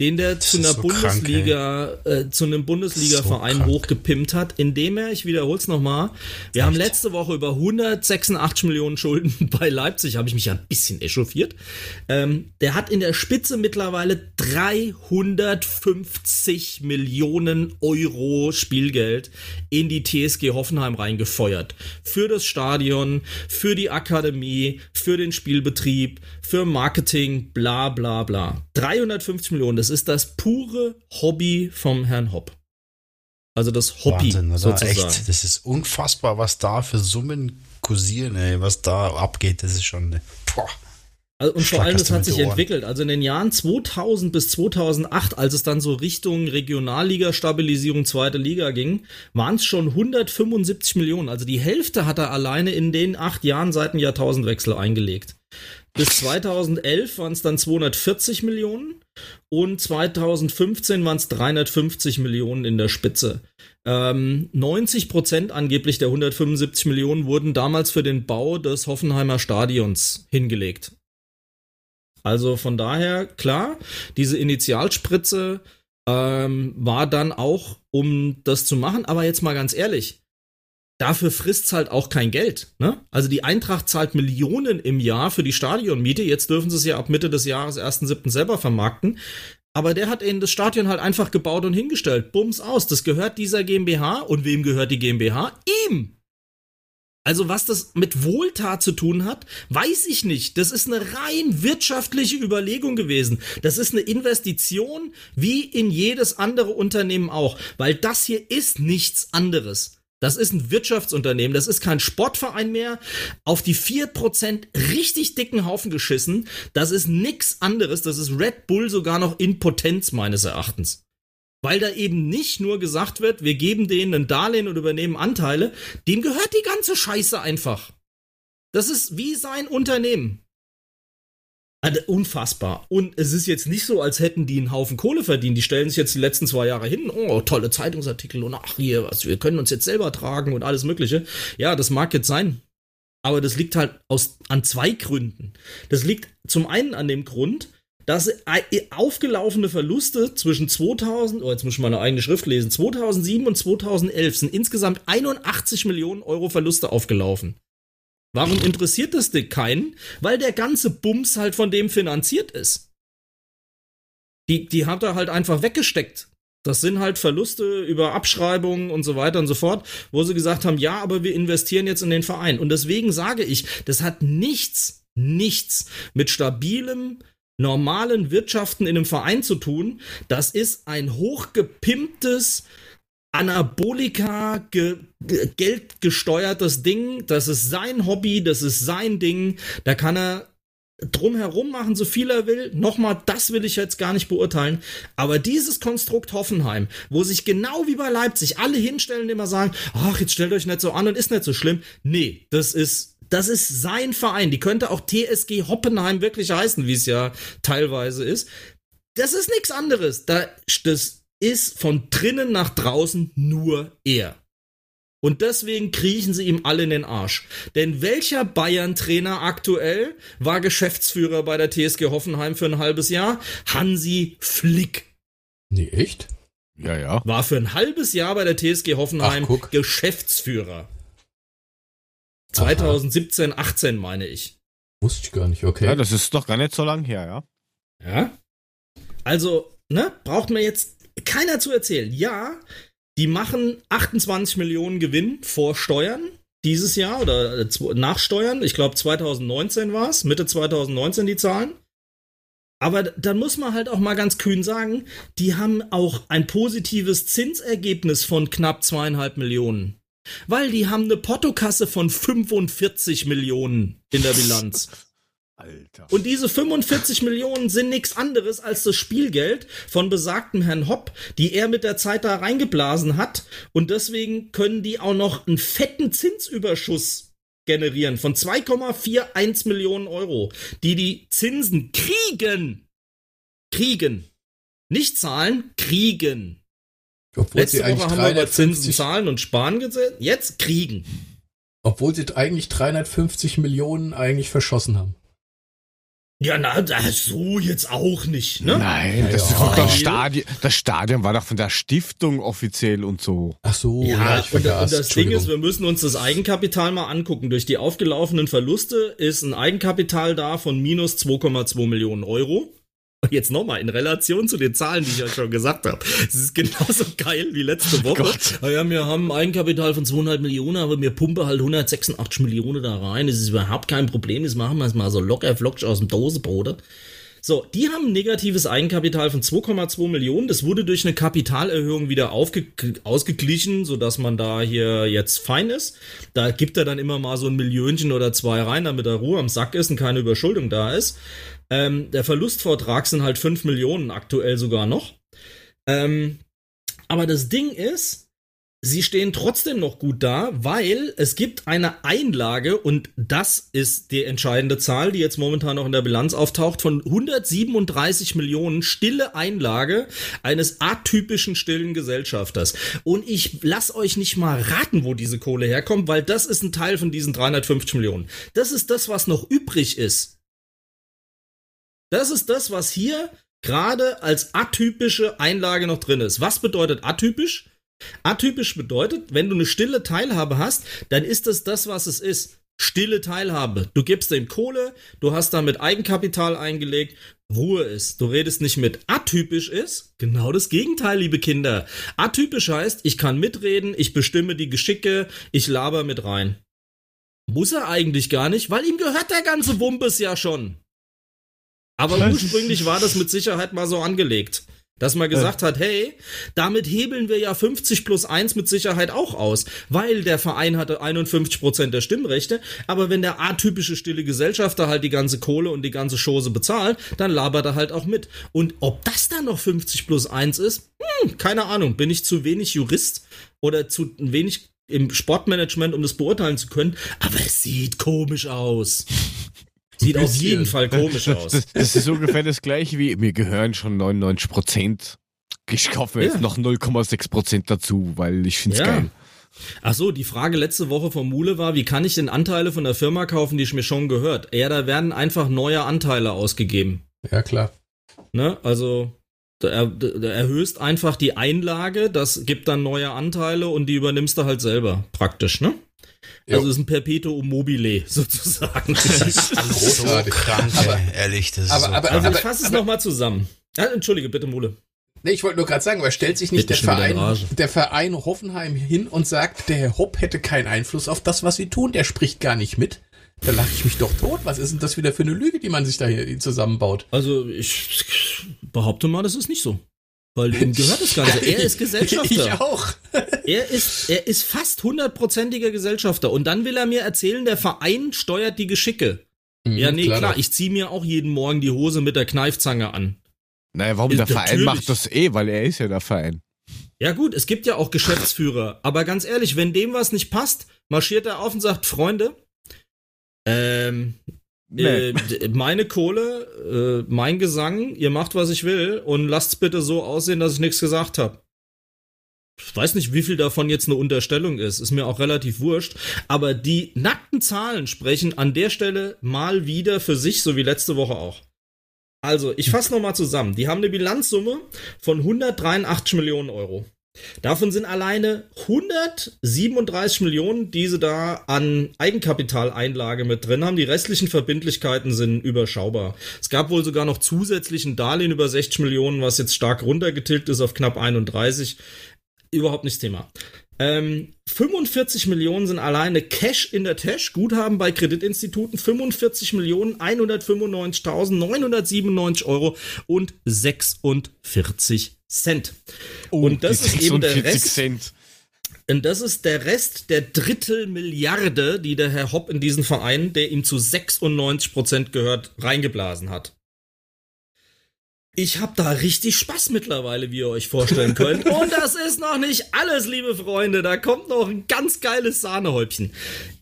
den der zu einer so Bundesliga, krank, äh, zu einem Bundesliga-Verein so hochgepimpt hat, indem er, ich wiederhole es nochmal, wir Echt? haben letzte Woche über 186 Millionen Schulden bei Leipzig, habe ich mich ja ein bisschen echauffiert. Ähm, der hat in der Spitze mittlerweile 350 Millionen Euro Spielgeld in die TSG Hoffenheim reingefeuert. Für das Stadion, für die Akademie, für den Spielbetrieb, für Marketing, bla bla bla. 350 Millionen, das ist das pure Hobby vom Herrn Hopp. Also das Hobby Wahnsinn, also sozusagen. Echt, das ist unfassbar, was da für Summen kursieren, ey, was da abgeht. Das ist schon. Boah. Also, und vor allem, das hat sich entwickelt. Also in den Jahren 2000 bis 2008, als es dann so Richtung Regionalliga-Stabilisierung zweite Liga ging, waren es schon 175 Millionen. Also die Hälfte hat er alleine in den acht Jahren seit dem Jahrtausendwechsel eingelegt. Bis 2011 waren es dann 240 Millionen und 2015 waren es 350 Millionen in der Spitze. Ähm, 90 Prozent angeblich der 175 Millionen wurden damals für den Bau des Hoffenheimer Stadions hingelegt. Also von daher, klar, diese Initialspritze ähm, war dann auch, um das zu machen. Aber jetzt mal ganz ehrlich, dafür frisst halt auch kein Geld. Ne? Also die Eintracht zahlt Millionen im Jahr für die Stadionmiete. Jetzt dürfen sie es ja ab Mitte des Jahres 1.7. selber vermarkten. Aber der hat ihnen das Stadion halt einfach gebaut und hingestellt. Bums aus. Das gehört dieser GmbH. Und wem gehört die GmbH? Ihm. Also was das mit Wohltat zu tun hat, weiß ich nicht. Das ist eine rein wirtschaftliche Überlegung gewesen. Das ist eine Investition wie in jedes andere Unternehmen auch, weil das hier ist nichts anderes. Das ist ein Wirtschaftsunternehmen, das ist kein Sportverein mehr. Auf die 4% richtig dicken Haufen geschissen. Das ist nichts anderes. Das ist Red Bull sogar noch in Potenz meines Erachtens weil da eben nicht nur gesagt wird, wir geben denen ein Darlehen und übernehmen Anteile, dem gehört die ganze Scheiße einfach. Das ist wie sein Unternehmen. Also unfassbar. Und es ist jetzt nicht so, als hätten die einen Haufen Kohle verdient. Die stellen sich jetzt die letzten zwei Jahre hin. Oh, tolle Zeitungsartikel und ach hier, was, wir können uns jetzt selber tragen und alles Mögliche. Ja, das mag jetzt sein. Aber das liegt halt aus, an zwei Gründen. Das liegt zum einen an dem Grund, dass aufgelaufene Verluste zwischen 2000, oh, jetzt muss ich meine eigene Schrift lesen, 2007 und 2011 sind insgesamt 81 Millionen Euro Verluste aufgelaufen. Warum interessiert das denn keinen? Weil der ganze Bums halt von dem finanziert ist. Die, die hat er halt einfach weggesteckt. Das sind halt Verluste über Abschreibungen und so weiter und so fort, wo sie gesagt haben, ja, aber wir investieren jetzt in den Verein. Und deswegen sage ich, das hat nichts, nichts mit stabilem, normalen Wirtschaften in einem Verein zu tun. Das ist ein hochgepimptes, Anabolika ge geldgesteuertes Ding. Das ist sein Hobby, das ist sein Ding. Da kann er drumherum machen, so viel er will. Nochmal, das will ich jetzt gar nicht beurteilen. Aber dieses Konstrukt Hoffenheim, wo sich genau wie bei Leipzig alle hinstellen immer sagen, ach, jetzt stellt euch nicht so an und ist nicht so schlimm. Nee, das ist das ist sein Verein. Die könnte auch TSG Hoppenheim wirklich heißen, wie es ja teilweise ist. Das ist nichts anderes. Da, das ist von drinnen nach draußen nur er. Und deswegen kriechen sie ihm alle in den Arsch. Denn welcher Bayern-Trainer aktuell war Geschäftsführer bei der TSG Hoffenheim für ein halbes Jahr? Hansi Flick. Nee, echt? Ja, ja. War für ein halbes Jahr bei der TSG Hoffenheim Ach, Geschäftsführer. 2017, Aha. 18 meine ich. Wusste ich gar nicht, okay. Ja, das ist doch gar nicht so lang her, ja. Ja. Also, ne, braucht mir jetzt keiner zu erzählen. Ja, die machen 28 Millionen Gewinn vor Steuern dieses Jahr oder äh, nach Steuern. Ich glaube 2019 war es, Mitte 2019 die Zahlen. Aber dann muss man halt auch mal ganz kühn sagen, die haben auch ein positives Zinsergebnis von knapp zweieinhalb Millionen. Weil die haben eine Portokasse von 45 Millionen in der Bilanz. Alter. Und diese 45 Millionen sind nichts anderes als das Spielgeld von besagtem Herrn Hopp, die er mit der Zeit da reingeblasen hat. Und deswegen können die auch noch einen fetten Zinsüberschuss generieren von 2,41 Millionen Euro, die die Zinsen kriegen. Kriegen. Nicht zahlen, kriegen. Obwohl Letzte Woche haben wir über Zinsen zahlen und sparen gesehen. Jetzt kriegen. Obwohl sie eigentlich 350 Millionen eigentlich verschossen haben. Ja, na, so jetzt auch nicht, ne? Nein, das, ja. das, Stadion, das Stadion war doch von der Stiftung offiziell und so. Ach so, ja, ja ich und, und das Ding ist, wir müssen uns das Eigenkapital mal angucken. Durch die aufgelaufenen Verluste ist ein Eigenkapital da von minus 2,2 Millionen Euro. Jetzt nochmal in Relation zu den Zahlen, die ich ja schon gesagt habe. Es ist genauso geil wie letzte Woche. Oh ja, wir haben Eigenkapital von 200 Millionen, aber wir pumpen halt 186 Millionen da rein. Das ist überhaupt kein Problem. Das machen wir mal so locker flockig aus dem Dosebrote. So, die haben ein negatives Eigenkapital von 2,2 Millionen. Das wurde durch eine Kapitalerhöhung wieder aufge ausgeglichen, sodass man da hier jetzt fein ist. Da gibt er dann immer mal so ein Millionchen oder zwei rein, damit er Ruhe am Sack ist und keine Überschuldung da ist. Ähm, der Verlustvortrag sind halt 5 Millionen aktuell sogar noch. Ähm, aber das Ding ist, sie stehen trotzdem noch gut da, weil es gibt eine Einlage und das ist die entscheidende Zahl, die jetzt momentan noch in der Bilanz auftaucht, von 137 Millionen stille Einlage eines atypischen stillen Gesellschafters. Und ich lass euch nicht mal raten, wo diese Kohle herkommt, weil das ist ein Teil von diesen 350 Millionen. Das ist das, was noch übrig ist das ist das, was hier gerade als atypische Einlage noch drin ist. Was bedeutet atypisch? Atypisch bedeutet, wenn du eine stille Teilhabe hast, dann ist das das, was es ist. Stille Teilhabe. Du gibst dem Kohle, du hast damit Eigenkapital eingelegt, Ruhe ist. Du redest nicht mit. Atypisch ist genau das Gegenteil, liebe Kinder. Atypisch heißt, ich kann mitreden, ich bestimme die Geschicke, ich laber mit rein. Muss er eigentlich gar nicht, weil ihm gehört der ganze Wumpes ja schon. Aber ursprünglich war das mit Sicherheit mal so angelegt. Dass man gesagt hat, hey, damit hebeln wir ja 50 plus 1 mit Sicherheit auch aus, weil der Verein hatte 51 Prozent der Stimmrechte, aber wenn der atypische stille Gesellschafter halt die ganze Kohle und die ganze Chose bezahlt, dann labert er halt auch mit. Und ob das dann noch 50 plus 1 ist, hm, keine Ahnung, bin ich zu wenig Jurist oder zu wenig im Sportmanagement, um das beurteilen zu können, aber es sieht komisch aus. Sieht auf jeden Fall komisch aus. Das, das, ist ungefähr das gleiche wie, mir gehören schon 99 Prozent. Ich kaufe jetzt ja. noch 0,6 Prozent dazu, weil ich finde es ja. geil. Ach so, die Frage letzte Woche von Mule war, wie kann ich denn Anteile von der Firma kaufen, die mir schon gehört? Ja, da werden einfach neue Anteile ausgegeben. Ja, klar. Ne? Also, da erhöhst einfach die Einlage, das gibt dann neue Anteile und die übernimmst du halt selber, praktisch, ne? Also es ist ein Perpetuum mobile sozusagen. Das ist so krank, aber, ehrlich. Das aber, ist so aber, also ich fasse es nochmal zusammen. Ja, Entschuldige, bitte, Mule. Nee, ich wollte nur gerade sagen, weil stellt sich nicht der Verein, der Verein Hoffenheim hin und sagt, der Herr Hopp hätte keinen Einfluss auf das, was sie tun, der spricht gar nicht mit. Da lache ich mich doch tot. Was ist denn das wieder für eine Lüge, die man sich da hier zusammenbaut? Also ich behaupte mal, das ist nicht so. Weil ihm gehört das Ganze. Er ist Gesellschafter. Ich auch. er ist, er ist fast hundertprozentiger Gesellschafter. Und dann will er mir erzählen, der Verein steuert die Geschicke. Mhm, ja, nee, klar, klar ich ziehe mir auch jeden Morgen die Hose mit der Kneifzange an. Naja, warum? Ist, der Verein macht das eh, weil er ist ja der Verein. Ja gut, es gibt ja auch Geschäftsführer. Aber ganz ehrlich, wenn dem was nicht passt, marschiert er auf und sagt, Freunde, ähm, Nee. Äh, meine Kohle, äh, mein Gesang, ihr macht, was ich will und lasst's bitte so aussehen, dass ich nichts gesagt habe. Ich weiß nicht, wie viel davon jetzt eine Unterstellung ist, ist mir auch relativ wurscht, aber die nackten Zahlen sprechen an der Stelle mal wieder für sich, so wie letzte Woche auch. Also, ich fasse nochmal zusammen. Die haben eine Bilanzsumme von 183 Millionen Euro. Davon sind alleine 137 Millionen, die sie da an Eigenkapitaleinlage mit drin haben. Die restlichen Verbindlichkeiten sind überschaubar. Es gab wohl sogar noch zusätzlichen Darlehen über 60 Millionen, was jetzt stark runtergetilgt ist auf knapp 31. Überhaupt nicht Thema. Ähm, 45 Millionen sind alleine Cash in der Tasche, Guthaben bei Kreditinstituten, 45 Millionen 195.997 Euro und 46 Cent. Oh, und das ist eben der Rest. Cent. Und das ist der Rest der Drittelmilliarde, die der Herr Hopp in diesen Verein, der ihm zu 96 Prozent gehört, reingeblasen hat. Ich habe da richtig Spaß mittlerweile, wie ihr euch vorstellen könnt. Und das ist noch nicht alles, liebe Freunde. Da kommt noch ein ganz geiles Sahnehäubchen.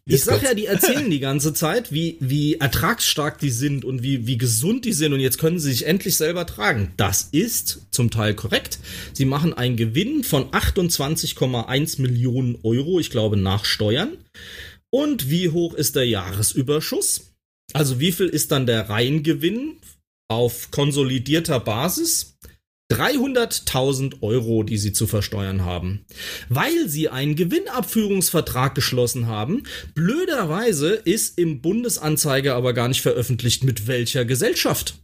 Ich sag ja, die erzählen die ganze Zeit, wie, wie ertragsstark die sind und wie, wie gesund die sind und jetzt können sie sich endlich selber tragen. Das ist zum Teil korrekt. Sie machen einen Gewinn von 28,1 Millionen Euro, ich glaube, nach Steuern. Und wie hoch ist der Jahresüberschuss? Also wie viel ist dann der Reingewinn auf konsolidierter Basis? 300.000 Euro, die sie zu versteuern haben. Weil sie einen Gewinnabführungsvertrag geschlossen haben, blöderweise ist im Bundesanzeiger aber gar nicht veröffentlicht, mit welcher Gesellschaft.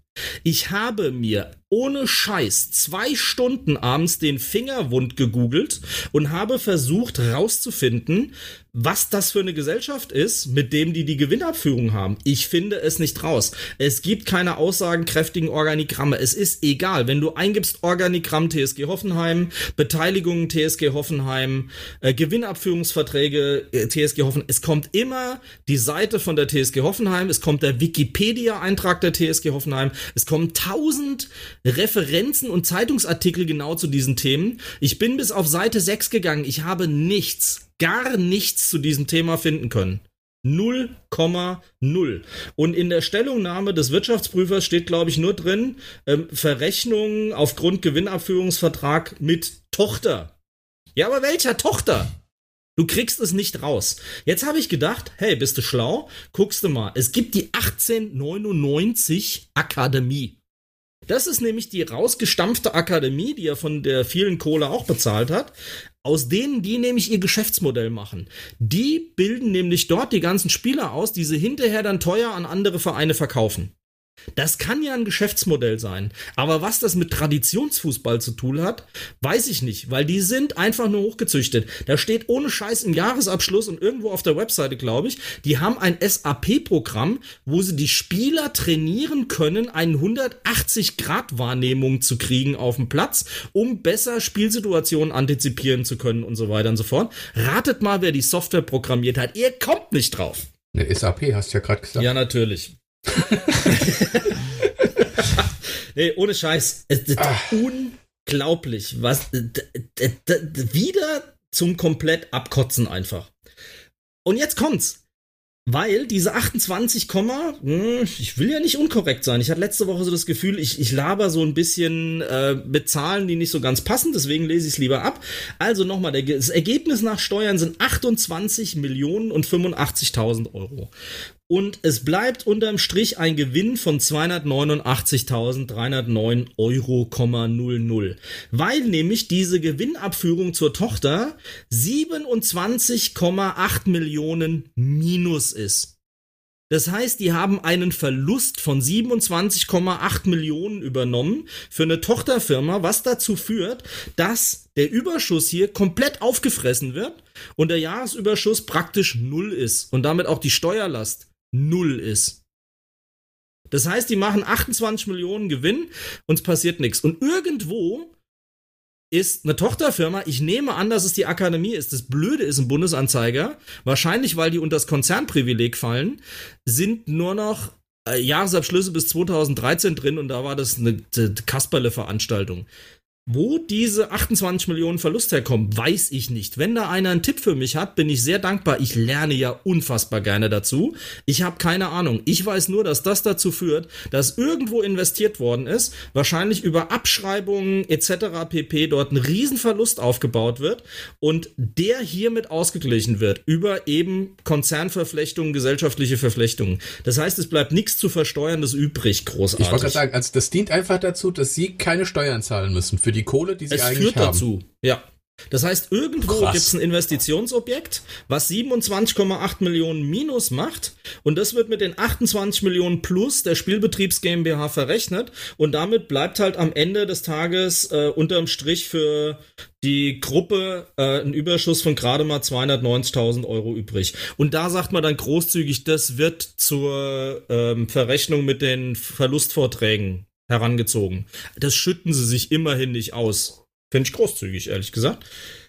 Ich habe mir ohne Scheiß zwei Stunden abends den Finger wund gegoogelt und habe versucht rauszufinden, was das für eine Gesellschaft ist, mit dem die die Gewinnabführung haben. Ich finde es nicht raus. Es gibt keine aussagenkräftigen Organigramme. Es ist egal, wenn du eingibst Organigramm TSG Hoffenheim, Beteiligungen TSG Hoffenheim, äh, Gewinnabführungsverträge äh, TSG Hoffenheim, es kommt immer die Seite von der TSG Hoffenheim, es kommt der Wikipedia-Eintrag der TSG Hoffenheim, es kommen tausend Referenzen und Zeitungsartikel genau zu diesen Themen. Ich bin bis auf Seite 6 gegangen. Ich habe nichts, gar nichts zu diesem Thema finden können. 0,0. Und in der Stellungnahme des Wirtschaftsprüfers steht, glaube ich, nur drin, ähm, Verrechnung aufgrund Gewinnabführungsvertrag mit Tochter. Ja, aber welcher Tochter? Du kriegst es nicht raus. Jetzt habe ich gedacht, hey, bist du schlau? Guckst du mal. Es gibt die 1899 Akademie. Das ist nämlich die rausgestampfte Akademie, die er von der vielen Kohle auch bezahlt hat, aus denen die nämlich ihr Geschäftsmodell machen. Die bilden nämlich dort die ganzen Spieler aus, die sie hinterher dann teuer an andere Vereine verkaufen. Das kann ja ein Geschäftsmodell sein. Aber was das mit Traditionsfußball zu tun hat, weiß ich nicht, weil die sind einfach nur hochgezüchtet. Da steht ohne Scheiß im Jahresabschluss und irgendwo auf der Webseite, glaube ich, die haben ein SAP-Programm, wo sie die Spieler trainieren können, eine 180-Grad-Wahrnehmung zu kriegen auf dem Platz, um besser Spielsituationen antizipieren zu können und so weiter und so fort. Ratet mal, wer die Software programmiert hat. Ihr kommt nicht drauf. Eine SAP hast du ja gerade gesagt. Ja, natürlich. Nee, ohne Scheiß. Ah. unglaublich, was wieder zum komplett abkotzen einfach. Und jetzt kommt's. Weil diese 28, hm, ich will ja nicht unkorrekt sein. Ich hatte letzte Woche so das Gefühl, ich, ich laber so ein bisschen äh, mit Zahlen, die nicht so ganz passen, deswegen lese ich es lieber ab. Also nochmal, das Ergebnis nach Steuern sind 28 Millionen und 85.000 Euro. Und es bleibt unterm Strich ein Gewinn von 289.309 Euro, 00. Weil nämlich diese Gewinnabführung zur Tochter 27,8 Millionen minus ist. Das heißt, die haben einen Verlust von 27,8 Millionen übernommen für eine Tochterfirma, was dazu führt, dass der Überschuss hier komplett aufgefressen wird und der Jahresüberschuss praktisch null ist und damit auch die Steuerlast null ist. Das heißt, die machen 28 Millionen Gewinn und es passiert nichts. Und irgendwo ist eine Tochterfirma, ich nehme an, dass es die Akademie ist. Das Blöde ist ein Bundesanzeiger, wahrscheinlich weil die unter das Konzernprivileg fallen, sind nur noch äh, Jahresabschlüsse bis 2013 drin und da war das eine, eine Kasperle-Veranstaltung. Wo diese 28 Millionen Verlust herkommen, weiß ich nicht. Wenn da einer einen Tipp für mich hat, bin ich sehr dankbar. Ich lerne ja unfassbar gerne dazu. Ich habe keine Ahnung. Ich weiß nur, dass das dazu führt, dass irgendwo investiert worden ist, wahrscheinlich über Abschreibungen etc. pp. dort ein Riesenverlust aufgebaut wird und der hiermit ausgeglichen wird über eben Konzernverflechtungen, gesellschaftliche Verflechtungen. Das heißt, es bleibt nichts zu versteuerndes übrig, großartig. Ich wollte gerade sagen, also das dient einfach dazu, dass Sie keine Steuern zahlen müssen für die die Kohle, die sie es eigentlich führt haben. dazu, ja. Das heißt, irgendwo gibt es ein Investitionsobjekt, was 27,8 Millionen minus macht und das wird mit den 28 Millionen plus der Spielbetriebs GmbH verrechnet und damit bleibt halt am Ende des Tages äh, unterm Strich für die Gruppe äh, ein Überschuss von gerade mal 290.000 Euro übrig. Und da sagt man dann großzügig, das wird zur ähm, Verrechnung mit den Verlustvorträgen herangezogen. Das schütten sie sich immerhin nicht aus. Finde ich großzügig, ehrlich gesagt.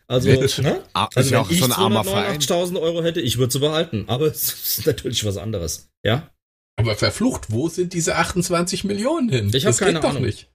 Also, ne? Also wenn ich so 289.000 Euro hätte, ich würde sie behalten. Aber es ist natürlich was anderes. Ja? Aber verflucht, wo sind diese 28 Millionen hin? Ich habe keine Ahnung. Nicht.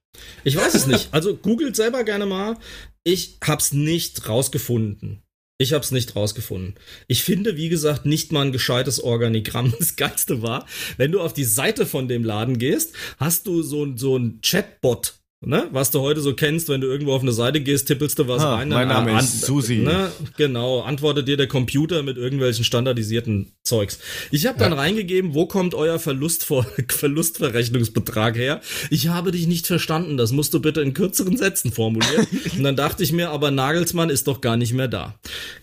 Ich weiß es nicht. Also googelt selber gerne mal. Ich hab's nicht rausgefunden. Ich habe es nicht rausgefunden. Ich finde, wie gesagt, nicht mal ein gescheites Organigramm. Das Geilste war, wenn du auf die Seite von dem Laden gehst, hast du so, so ein Chatbot ne, was du heute so kennst, wenn du irgendwo auf eine Seite gehst, tippelst du was ah, rein. Mein Name ist Susi. Ne, genau, antwortet dir der Computer mit irgendwelchen standardisierten Zeugs. Ich habe dann ja. reingegeben, wo kommt euer Verlust vor, Verlustverrechnungsbetrag her? Ich habe dich nicht verstanden, das musst du bitte in kürzeren Sätzen formulieren. Und dann dachte ich mir, aber Nagelsmann ist doch gar nicht mehr da.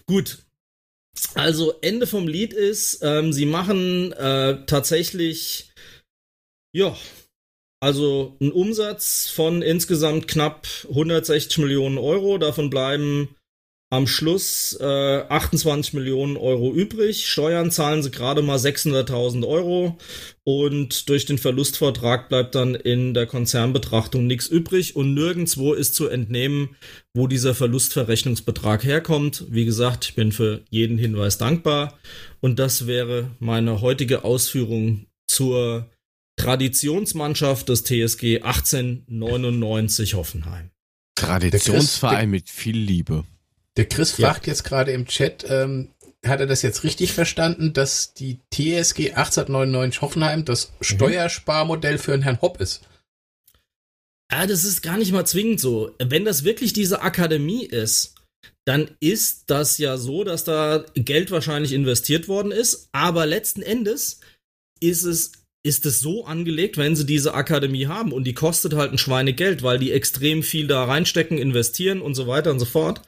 Gut, also Ende vom Lied ist, ähm, sie machen äh, tatsächlich, ja, also einen Umsatz von insgesamt knapp 160 Millionen Euro. Davon bleiben am Schluss äh, 28 Millionen Euro übrig. Steuern zahlen sie gerade mal 600.000 Euro und durch den Verlustvertrag bleibt dann in der Konzernbetrachtung nichts übrig und nirgendwo ist zu entnehmen, wo dieser Verlustverrechnungsbetrag herkommt. Wie gesagt, ich bin für jeden Hinweis dankbar und das wäre meine heutige Ausführung zur Traditionsmannschaft des TSG 1899 Hoffenheim. Traditionsverein mit viel Liebe. Der Chris fragt ja. jetzt gerade im Chat, ähm, hat er das jetzt richtig verstanden, dass die TSG 1899 Hoffenheim das mhm. Steuersparmodell für einen Herrn Hopp ist? Ja, das ist gar nicht mal zwingend so. Wenn das wirklich diese Akademie ist, dann ist das ja so, dass da Geld wahrscheinlich investiert worden ist, aber letzten Endes ist es ist es so angelegt, wenn sie diese Akademie haben und die kostet halt ein Schweinegeld, weil die extrem viel da reinstecken, investieren und so weiter und so fort,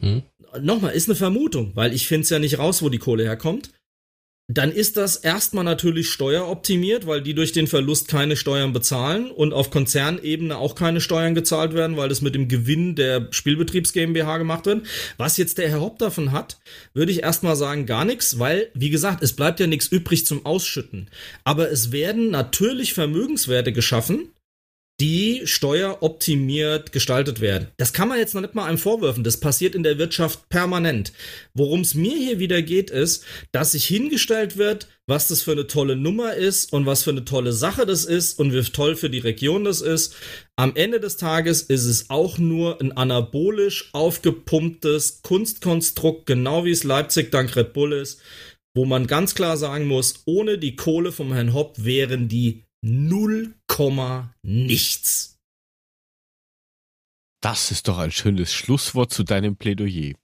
Mhm. Nochmal, ist eine Vermutung, weil ich finde es ja nicht raus, wo die Kohle herkommt. Dann ist das erstmal natürlich steueroptimiert, weil die durch den Verlust keine Steuern bezahlen und auf Konzernebene auch keine Steuern gezahlt werden, weil das mit dem Gewinn der Spielbetriebs GmbH gemacht wird. Was jetzt der Herr Hopp davon hat, würde ich erstmal sagen, gar nichts, weil, wie gesagt, es bleibt ja nichts übrig zum Ausschütten. Aber es werden natürlich Vermögenswerte geschaffen, die steueroptimiert gestaltet werden. Das kann man jetzt noch nicht mal einem vorwürfen. Das passiert in der Wirtschaft permanent. Worum es mir hier wieder geht, ist, dass sich hingestellt wird, was das für eine tolle Nummer ist und was für eine tolle Sache das ist und wie toll für die Region das ist. Am Ende des Tages ist es auch nur ein anabolisch aufgepumptes Kunstkonstrukt, genau wie es Leipzig dank Red Bull ist, wo man ganz klar sagen muss, ohne die Kohle vom Herrn Hopp wären die null nichts. Das ist doch ein schönes Schlusswort zu deinem Plädoyer.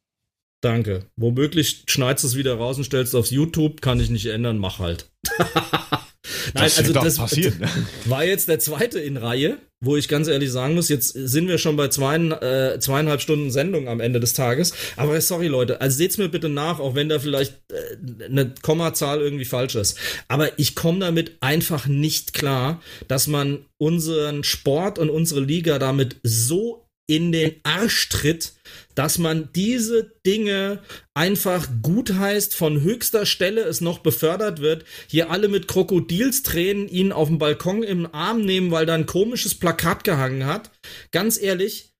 Danke. Womöglich schneidest du es wieder raus und stellst es aufs YouTube, kann ich nicht ändern, mach halt. Nein, das also das passieren. war jetzt der zweite in Reihe, wo ich ganz ehrlich sagen muss, jetzt sind wir schon bei zwei, äh, zweieinhalb Stunden Sendung am Ende des Tages. Aber sorry Leute, also seht's mir bitte nach, auch wenn da vielleicht äh, eine Kommazahl irgendwie falsch ist. Aber ich komme damit einfach nicht klar, dass man unseren Sport und unsere Liga damit so in den Arsch tritt, dass man diese Dinge einfach gut heißt, von höchster Stelle es noch befördert wird, hier alle mit Krokodilstränen ihn auf dem Balkon im Arm nehmen, weil da ein komisches Plakat gehangen hat. Ganz ehrlich,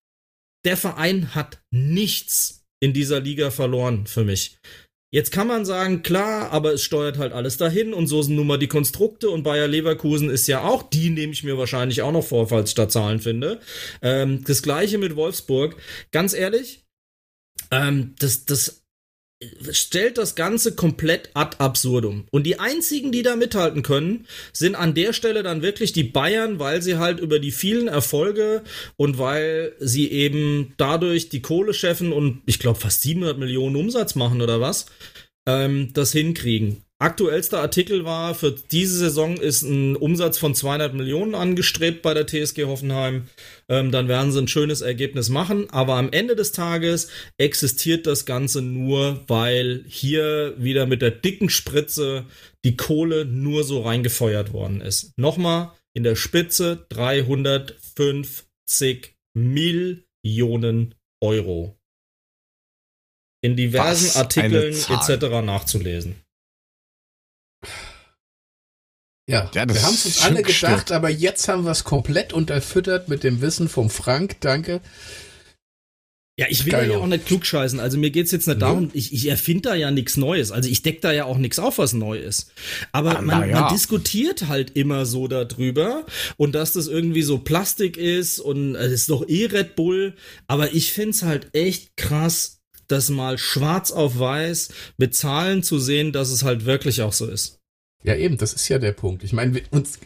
der Verein hat nichts in dieser Liga verloren für mich. Jetzt kann man sagen, klar, aber es steuert halt alles dahin und so sind nun mal die Konstrukte und Bayer Leverkusen ist ja auch, die nehme ich mir wahrscheinlich auch noch vor, falls ich da Zahlen finde. Ähm, das gleiche mit Wolfsburg. Ganz ehrlich, ähm, das, das stellt das Ganze komplett ad absurdum. Und die einzigen, die da mithalten können, sind an der Stelle dann wirklich die Bayern, weil sie halt über die vielen Erfolge und weil sie eben dadurch die Kohle scheffen und ich glaube fast 700 Millionen Umsatz machen oder was, ähm, das hinkriegen. Aktuellster Artikel war, für diese Saison ist ein Umsatz von 200 Millionen angestrebt bei der TSG Hoffenheim. Ähm, dann werden sie ein schönes Ergebnis machen. Aber am Ende des Tages existiert das Ganze nur, weil hier wieder mit der dicken Spritze die Kohle nur so reingefeuert worden ist. Nochmal in der Spitze 350 Millionen Euro. In diversen Was Artikeln etc. nachzulesen. Ja, ja wir haben es uns alle gedacht, stimmt. aber jetzt haben wir es komplett unterfüttert mit dem Wissen vom Frank. Danke. Ja, ich will Geilo. ja auch nicht klugscheißen. Also mir geht es jetzt nicht darum, ich, ich erfinde da ja nichts Neues. Also ich decke da ja auch nichts auf, was neu ist. Aber ah, man, ja. man, diskutiert halt immer so darüber und dass das irgendwie so Plastik ist und es ist doch eh Red Bull. Aber ich finde es halt echt krass, das mal schwarz auf weiß mit Zahlen zu sehen, dass es halt wirklich auch so ist. Ja, eben, das ist ja der Punkt. Ich meine, uns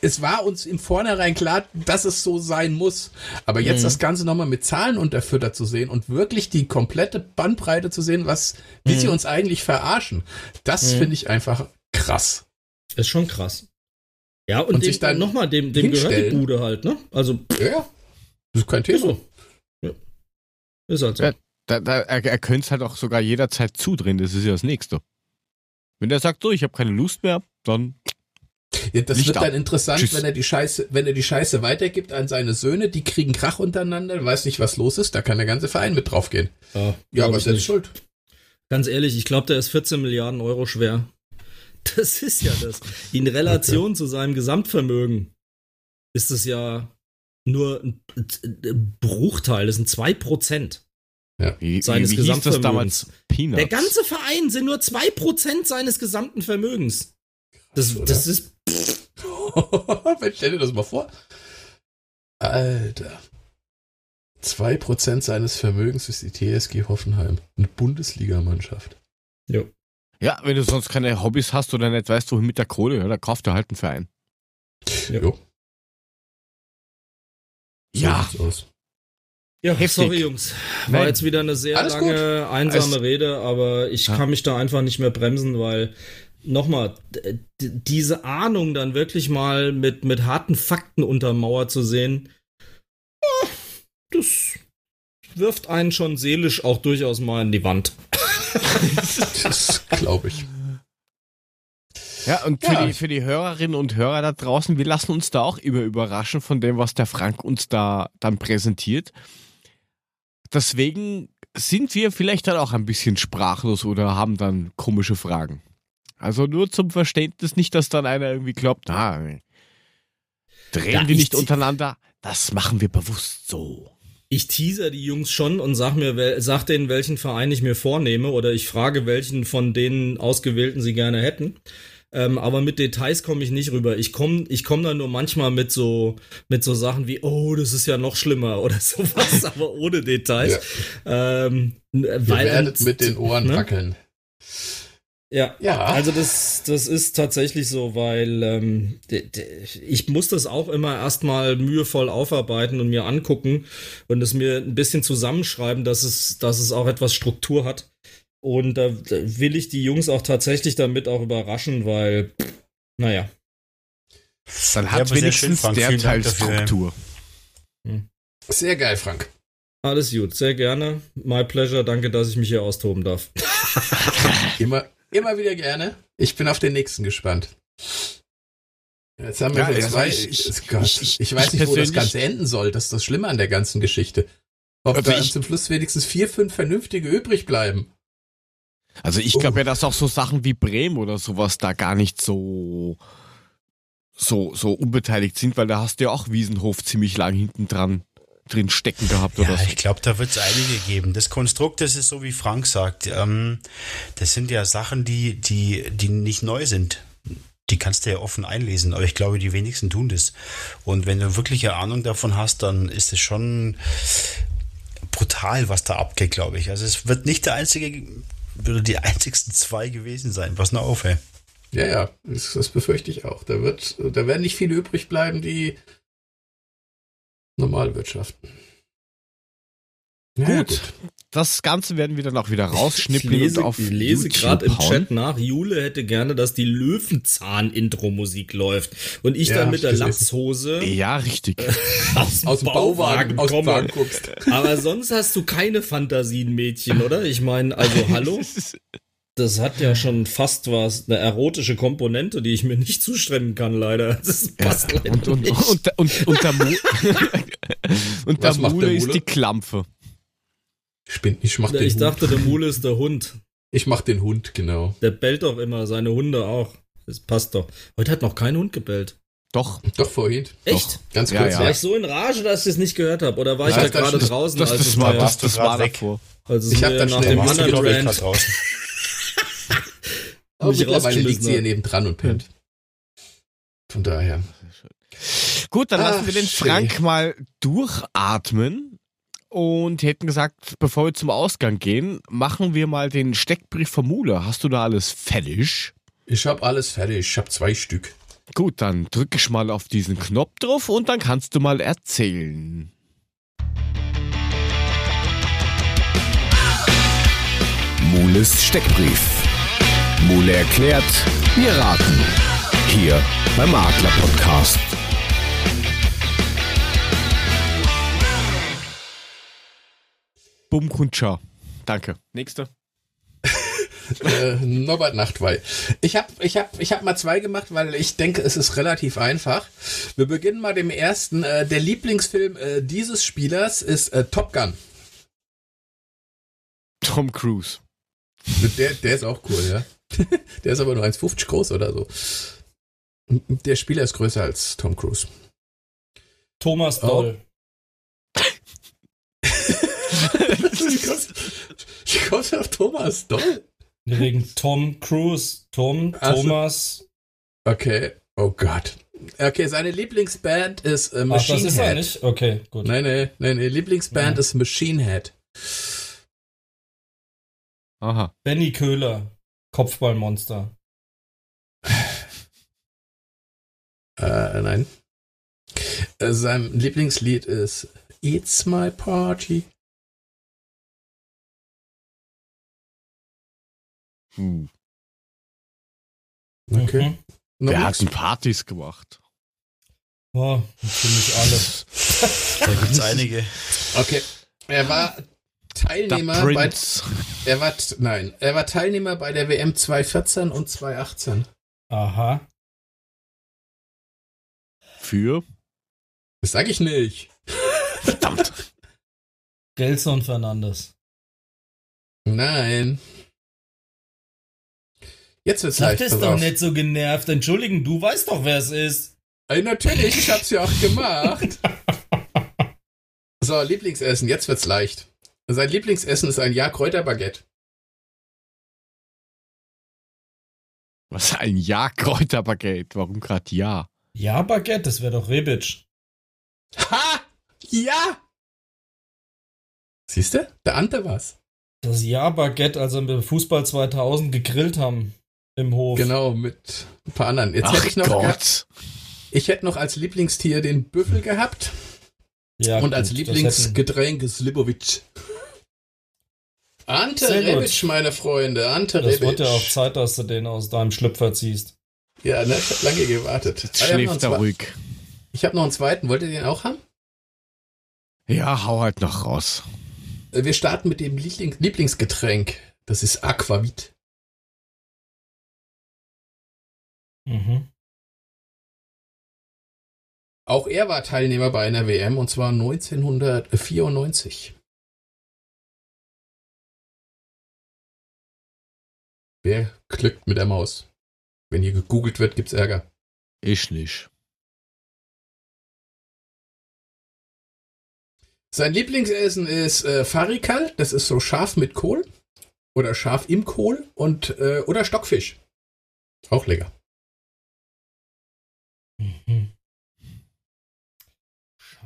es war uns im Vornherein klar, dass es so sein muss. Aber jetzt mhm. das Ganze nochmal mit Zahlen unterfüttert zu sehen und wirklich die komplette Bandbreite zu sehen, was, wie mhm. sie uns eigentlich verarschen, das mhm. finde ich einfach krass. Ist schon krass. Ja, und, und dem, sich dann nochmal, dem, dem gehört die Bude halt, ne? Also. Ja, das ist kein Thema. Ist, so. ja. ist halt so. Ja, da, da, er, er könnte es halt auch sogar jederzeit zudrehen, das ist ja das Nächste. Wenn er sagt, so, ich habe keine Lust mehr, dann. Ja, das Licht wird dann interessant, Tschüss. wenn er die Scheiße, wenn er die Scheiße weitergibt an seine Söhne, die kriegen Krach untereinander, weiß nicht, was los ist, da kann der ganze Verein mit draufgehen. Ja, ja aber ist er schuld. Ganz ehrlich, ich glaube, der ist 14 Milliarden Euro schwer. Das ist ja das. In Relation okay. zu seinem Gesamtvermögen ist es ja nur ein Bruchteil, das sind zwei Prozent. Ja. Wie, seines wie, wie Gesamtvermögens. damals? Peanuts. Der ganze Verein sind nur zwei Prozent seines gesamten Vermögens. Das, Krass, das ist. Stell dir das mal vor. Alter. Zwei Prozent seines Vermögens ist die TSG Hoffenheim. Eine Bundesligamannschaft. Ja. Ja, wenn du sonst keine Hobbys hast oder nicht weißt, wohin mit der Kohle, ja, dann kauft er halt einen Verein. Ja. Jo. Ja. Ja, Heftig. sorry Jungs. War Nein. jetzt wieder eine sehr Alles lange, gut. einsame Alles Rede, aber ich ja. kann mich da einfach nicht mehr bremsen, weil nochmal, diese Ahnung dann wirklich mal mit, mit harten Fakten untermauert zu sehen, das wirft einen schon seelisch auch durchaus mal in die Wand. das glaube ich. Ja, und für, ja. Die, für die Hörerinnen und Hörer da draußen, wir lassen uns da auch immer überraschen von dem, was der Frank uns da dann präsentiert. Deswegen sind wir vielleicht dann auch ein bisschen sprachlos oder haben dann komische Fragen. Also nur zum Verständnis, nicht, dass dann einer irgendwie glaubt, na, drehen ja, wir nicht untereinander. Das machen wir bewusst so ich teaser die Jungs schon und sag mir, sag denen, welchen Verein ich mir vornehme oder ich frage, welchen von den ausgewählten sie gerne hätten. Ähm, aber mit Details komme ich nicht rüber. Ich komme ich komm da nur manchmal mit so, mit so Sachen wie, oh, das ist ja noch schlimmer oder sowas, aber ohne Details. Ja. Ähm, Ihr weil, werdet mit den Ohren ne? wackeln. Ja, ja, also das, das ist tatsächlich so, weil ähm, ich muss das auch immer erstmal mühevoll aufarbeiten und mir angucken und es mir ein bisschen zusammenschreiben, dass es, dass es auch etwas Struktur hat. Und da, da will ich die Jungs auch tatsächlich damit auch überraschen, weil, naja. Dann hat ja, wenigstens schön, der Teil Struktur. Hm. Sehr geil, Frank. Alles gut, sehr gerne. My pleasure, danke, dass ich mich hier austoben darf. immer, immer wieder gerne. Ich bin auf den nächsten gespannt. Jetzt haben wir ja, schon zwei. Ich, ich, ich, ich, weiß nicht, wo das Ganze enden soll. Das ist das Schlimme an der ganzen Geschichte. Ob da zum Schluss wenigstens vier, fünf vernünftige übrig bleiben. Also ich glaube oh. ja, dass auch so Sachen wie Bremen oder sowas da gar nicht so so so unbeteiligt sind, weil da hast du ja auch Wiesenhof ziemlich lang hinten dran drin stecken gehabt ja, oder so. Ich glaube, da wird es einige geben. Das Konstrukt, das ist so wie Frank sagt. Ähm, das sind ja Sachen, die, die, die nicht neu sind. Die kannst du ja offen einlesen, aber ich glaube, die wenigsten tun das. Und wenn du wirklich eine Ahnung davon hast, dann ist es schon brutal, was da abgeht, glaube ich. Also es wird nicht der einzige oder die einzigsten zwei gewesen sein. Pass nur auf, ey. Ja, ja, das, das befürchte ich auch. Da wird, da werden nicht viele übrig bleiben, die normal wirtschaften. Ja, gut. gut. Das Ganze werden wir dann auch wieder rausschnippeln. Ich lese, ich lese gerade im Chat nach, Jule hätte gerne, dass die Löwenzahn-Intro-Musik läuft. Und ich ja, dann mit der Latzhose. Ja, richtig. aus, aus dem Bauwagen, Bauwagen aus dem Wagen guckst. Aber sonst hast du keine Fantasien, Mädchen, oder? Ich meine, also hallo? das hat ja schon fast was, eine erotische Komponente, die ich mir nicht zustimmen kann, leider. Das passt ja, leider und, und, nicht. Und, und, und, der, Mu und der Mule, der Mule ist die Klampfe. Ich, bin, ich mach den Ich Hund. dachte, der Mule ist der Hund. Ich mach den Hund, genau. Der bellt doch immer, seine Hunde auch. Das passt doch. Heute hat noch kein Hund gebellt. Doch. Doch, vorhin. Echt? Doch. Ganz kurz. Ja, ja. War ich so in Rage, dass ich es nicht gehört habe? Oder war ich da gerade draußen? Das, das, das, war, das, das war davor. Also ich habe dann nach dem anderen Rant draußen. Aber mittlerweile liegt sie hier nebendran und pennt. Von daher. Gut, dann Ach, lassen wir den Frank schön. mal durchatmen und hätten gesagt, bevor wir zum Ausgang gehen, machen wir mal den Steckbrief vom Mule. Hast du da alles fertig? Ich habe alles fertig. Ich habe zwei Stück. Gut, dann drücke ich mal auf diesen Knopf drauf und dann kannst du mal erzählen. Mules Steckbrief. Mule erklärt, wir raten. Hier beim Adler Podcast. Bum Kuntscha. Danke. Nächste. äh, Norbert Nachtwey. Ich habe ich hab, ich hab mal zwei gemacht, weil ich denke, es ist relativ einfach. Wir beginnen mal dem ersten. Äh, der Lieblingsfilm äh, dieses Spielers ist äh, Top Gun. Tom Cruise. Der, der ist auch cool, ja. der ist aber nur 1,50 groß oder so. Der Spieler ist größer als Tom Cruise. Thomas oh. Doll. Oh. Wie kommst du auf Thomas Doll? Wegen Tom Cruise, Tom, also, Thomas. Okay, oh Gott. Okay, seine Lieblingsband ist äh, Machine Ach, das ist Head. Er nicht? Okay, gut. Nein, nein, nein, Lieblingsband ja. ist Machine Head. Aha. Benny Köhler, Kopfballmonster. äh, nein. Äh, sein Lieblingslied ist It's My Party. Hm. Okay. Mhm. Wer hat denn Partys gemacht? Oh, ziemlich alle. da gibt's einige. Okay. Er war Teilnehmer bei er war nein, er war Teilnehmer bei der WM 2014 und 2018. Aha. Für? Das sag ich nicht. Verdammt. Gelson Fernandes. Nein. Jetzt wird's Sag leicht. Das ist doch nicht so genervt. Entschuldigen, du weißt doch, wer es ist. Ey, natürlich, ich hab's ja auch gemacht. so, Lieblingsessen, jetzt wird's leicht. Sein Lieblingsessen ist ein Ja-Kräuterbaguette. Was ein Ja-Kräuterbaguette? Warum gerade Ja? Ja, Baguette, das wäre doch Rebic. Ha! Ja! Siehst du? Der Ante was. Das Ja-Baguette, als wir beim Fußball 2000 gegrillt haben im Hof. Genau, mit ein paar anderen. Jetzt Ach hätte ich noch. Gott. Ich hätte noch als Lieblingstier den Büffel gehabt. Ja, und als Lieblingsgetränk Slibovic. Ante Sehr Rebic, gut. meine Freunde. Ante das Rebic. wird ja auch Zeit, dass du den aus deinem Schlüpfer ziehst. Ja, ne, ich hab lange gewartet. Jetzt ah, schläft er ruhig. Ich habe noch einen zweiten. Wollt ihr den auch haben? Ja, hau halt noch raus. Äh, wir starten mit dem Liebling Lieblingsgetränk. Das ist Aquavit. Mhm. Auch er war Teilnehmer bei einer WM und zwar 1994. Wer klickt mit der Maus? Wenn hier gegoogelt wird, gibt's Ärger. Ich nicht. Sein Lieblingsessen ist äh, Farikal, das ist so scharf mit Kohl oder scharf im Kohl und äh, oder Stockfisch. Auch lecker.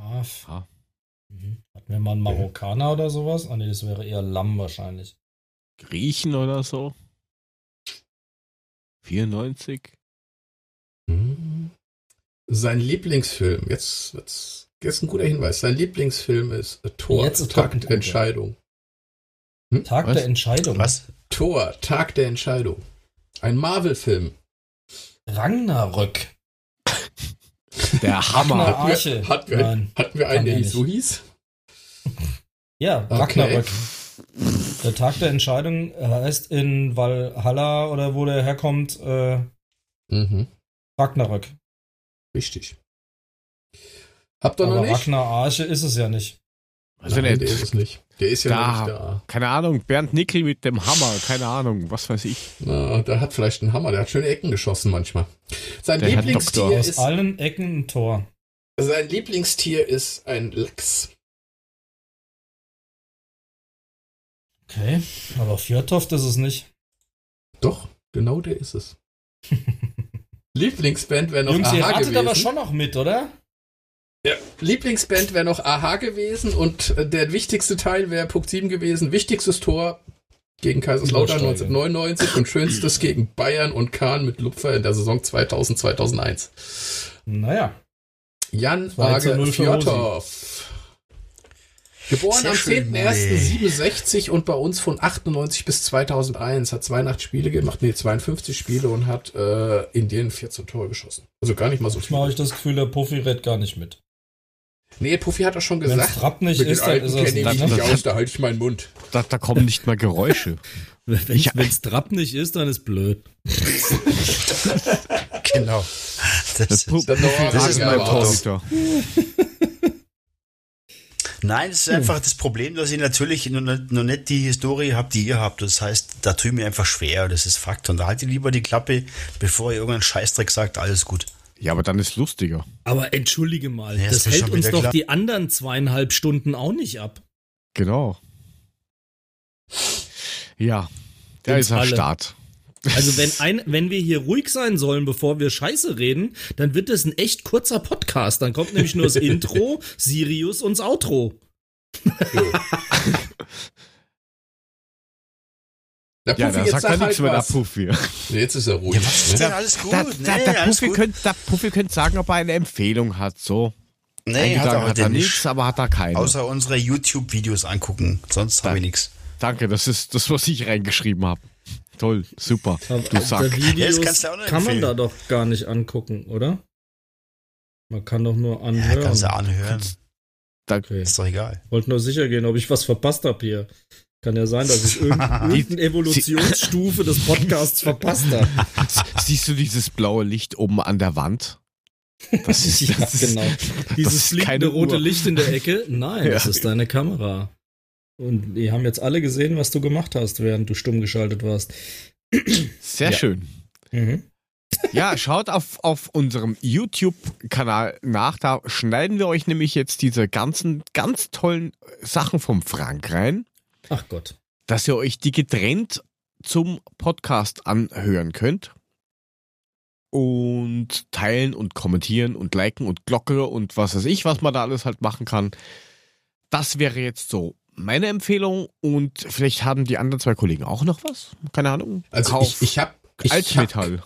Scharf. Ah. Mhm. Hatten wir mal einen Marokkaner ja. oder sowas? Ah ne, das wäre eher Lamm wahrscheinlich. Griechen oder so? 94? Hm. Sein Lieblingsfilm, jetzt wird's, jetzt ein guter Hinweis. Sein Lieblingsfilm ist Tor, jetzt Tag der Entscheidung. Hm? Tag Was? der Entscheidung. Was? Tor, Tag der Entscheidung. Ein Marvel-Film. Ragnarök. Der Hammer. Hatten wir, hatten wir, Nein, hatten wir einen, der so hieß? Ja, Ragnarök. Der Tag der Entscheidung heißt in Valhalla oder wo der herkommt, äh, mhm. Ragnarök. Richtig. Habt ihr Aber noch nicht? Ragnar Arche ist es ja nicht. Also Nein, der ist es nicht. Der ist ja da, nicht da. Keine Ahnung, Bernd Nickel mit dem Hammer, keine Ahnung, was weiß ich. Na, der hat vielleicht einen Hammer, der hat schöne Ecken geschossen manchmal. Sein der Lieblingstier ist. Aus allen Ecken ein Tor. Sein Lieblingstier ist ein Lachs. Okay, aber Fjordhoft ist es nicht. Doch, genau der ist es. Lieblingsband wäre noch Jungs, Aha ihr ratet gewesen. aber schon noch mit, oder? Ja, Lieblingsband wäre noch Aha gewesen und der wichtigste Teil wäre Punkt 7 gewesen. Wichtigstes Tor gegen Kaiserslautern 1999 und schönstes gegen Bayern und Kahn mit Lupfer in der Saison 2000, 2001. Naja. Jan Wage Fjordhoff. Geboren am 10.01.67 und bei uns von 98 bis 2001. Hat 82 Spiele gemacht, nee, 52 Spiele und hat äh, in denen 14 Tore geschossen. Also gar nicht mal so viel. Ich habe ich das Gefühl, der Puffy redet gar nicht mit. Nee, Puffy hat doch schon gesagt. Wenn Trapp nicht ist, dann ist es nicht, nicht aus, da halte ich meinen Mund. Da, da kommen nicht mal Geräusche. Wenn es Trapp nicht ist, dann ist blöd. genau. Das, das, ist, das, das ist mein Torhüter. Nein, es ist hm. einfach das Problem, dass ich natürlich noch nicht, noch nicht die Historie habe, die ihr habt. Das heißt, da tue ich mir einfach schwer. Das ist Fakt. Und da haltet lieber die Klappe, bevor ihr irgendeinen Scheißdreck sagt, alles gut. Ja, aber dann ist lustiger. Aber entschuldige mal, ja, das hält uns doch klar. die anderen zweieinhalb Stunden auch nicht ab. Genau. Ja, der ist am Start. Also wenn ein, wenn wir hier ruhig sein sollen, bevor wir Scheiße reden, dann wird es ein echt kurzer Podcast. Dann kommt nämlich nur das Intro, Sirius und das Outro. Der Puffy, ja, da sagt er nichts halt mehr, der Puffy. Jetzt ist er ruhig. Ja, was ist denn alles gut? Da, da, nee, der, Puffy Könnte, der Puffy könnte sagen, ob er eine Empfehlung hat, so. Nee, hat er, hat er nichts, aber hat er keine. Außer unsere YouTube-Videos angucken, sonst habe ich nichts. Danke, das ist das, was ich reingeschrieben habe. Toll, super. du sagst. Videos ja, kann man da doch gar nicht angucken, oder? Man kann doch nur anhören. Ja, kannst du anhören. Okay. Ist doch egal. Wollte nur sicher gehen, ob ich was verpasst habe hier. Kann ja sein, dass ich irgendeine Evolutionsstufe des Podcasts verpasst habe. Siehst du dieses blaue Licht oben an der Wand? Das ist, ja, das genau. Dieses fliegende rote Uhr. Licht in der Ecke? Nein, ja. das ist deine Kamera. Und die haben jetzt alle gesehen, was du gemacht hast, während du stumm geschaltet warst. Sehr ja. schön. Mhm. Ja, schaut auf, auf unserem YouTube-Kanal nach. Da schneiden wir euch nämlich jetzt diese ganzen ganz tollen Sachen vom Frank rein. Ach Gott. Dass ihr euch die getrennt zum Podcast anhören könnt. Und teilen und kommentieren und liken und Glocke und was weiß ich, was man da alles halt machen kann. Das wäre jetzt so meine Empfehlung und vielleicht haben die anderen zwei Kollegen auch noch was. Keine Ahnung. Also Kauf ich, ich habe Altmetall.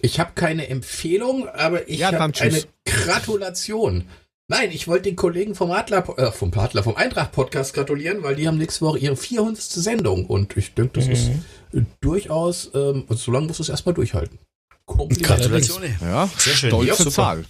Ich habe hab keine Empfehlung, aber ich ja, habe eine Gratulation. Nein, ich wollte den Kollegen vom Adler, äh, vom Adler, vom Eintracht-Podcast gratulieren, weil die haben nächste Woche ihre 400. Sendung und ich denke, das mhm. ist durchaus, ähm, also so lange musst du es erstmal durchhalten. Gratulation. Ja, sehr schön. Stolze ja, Zahl.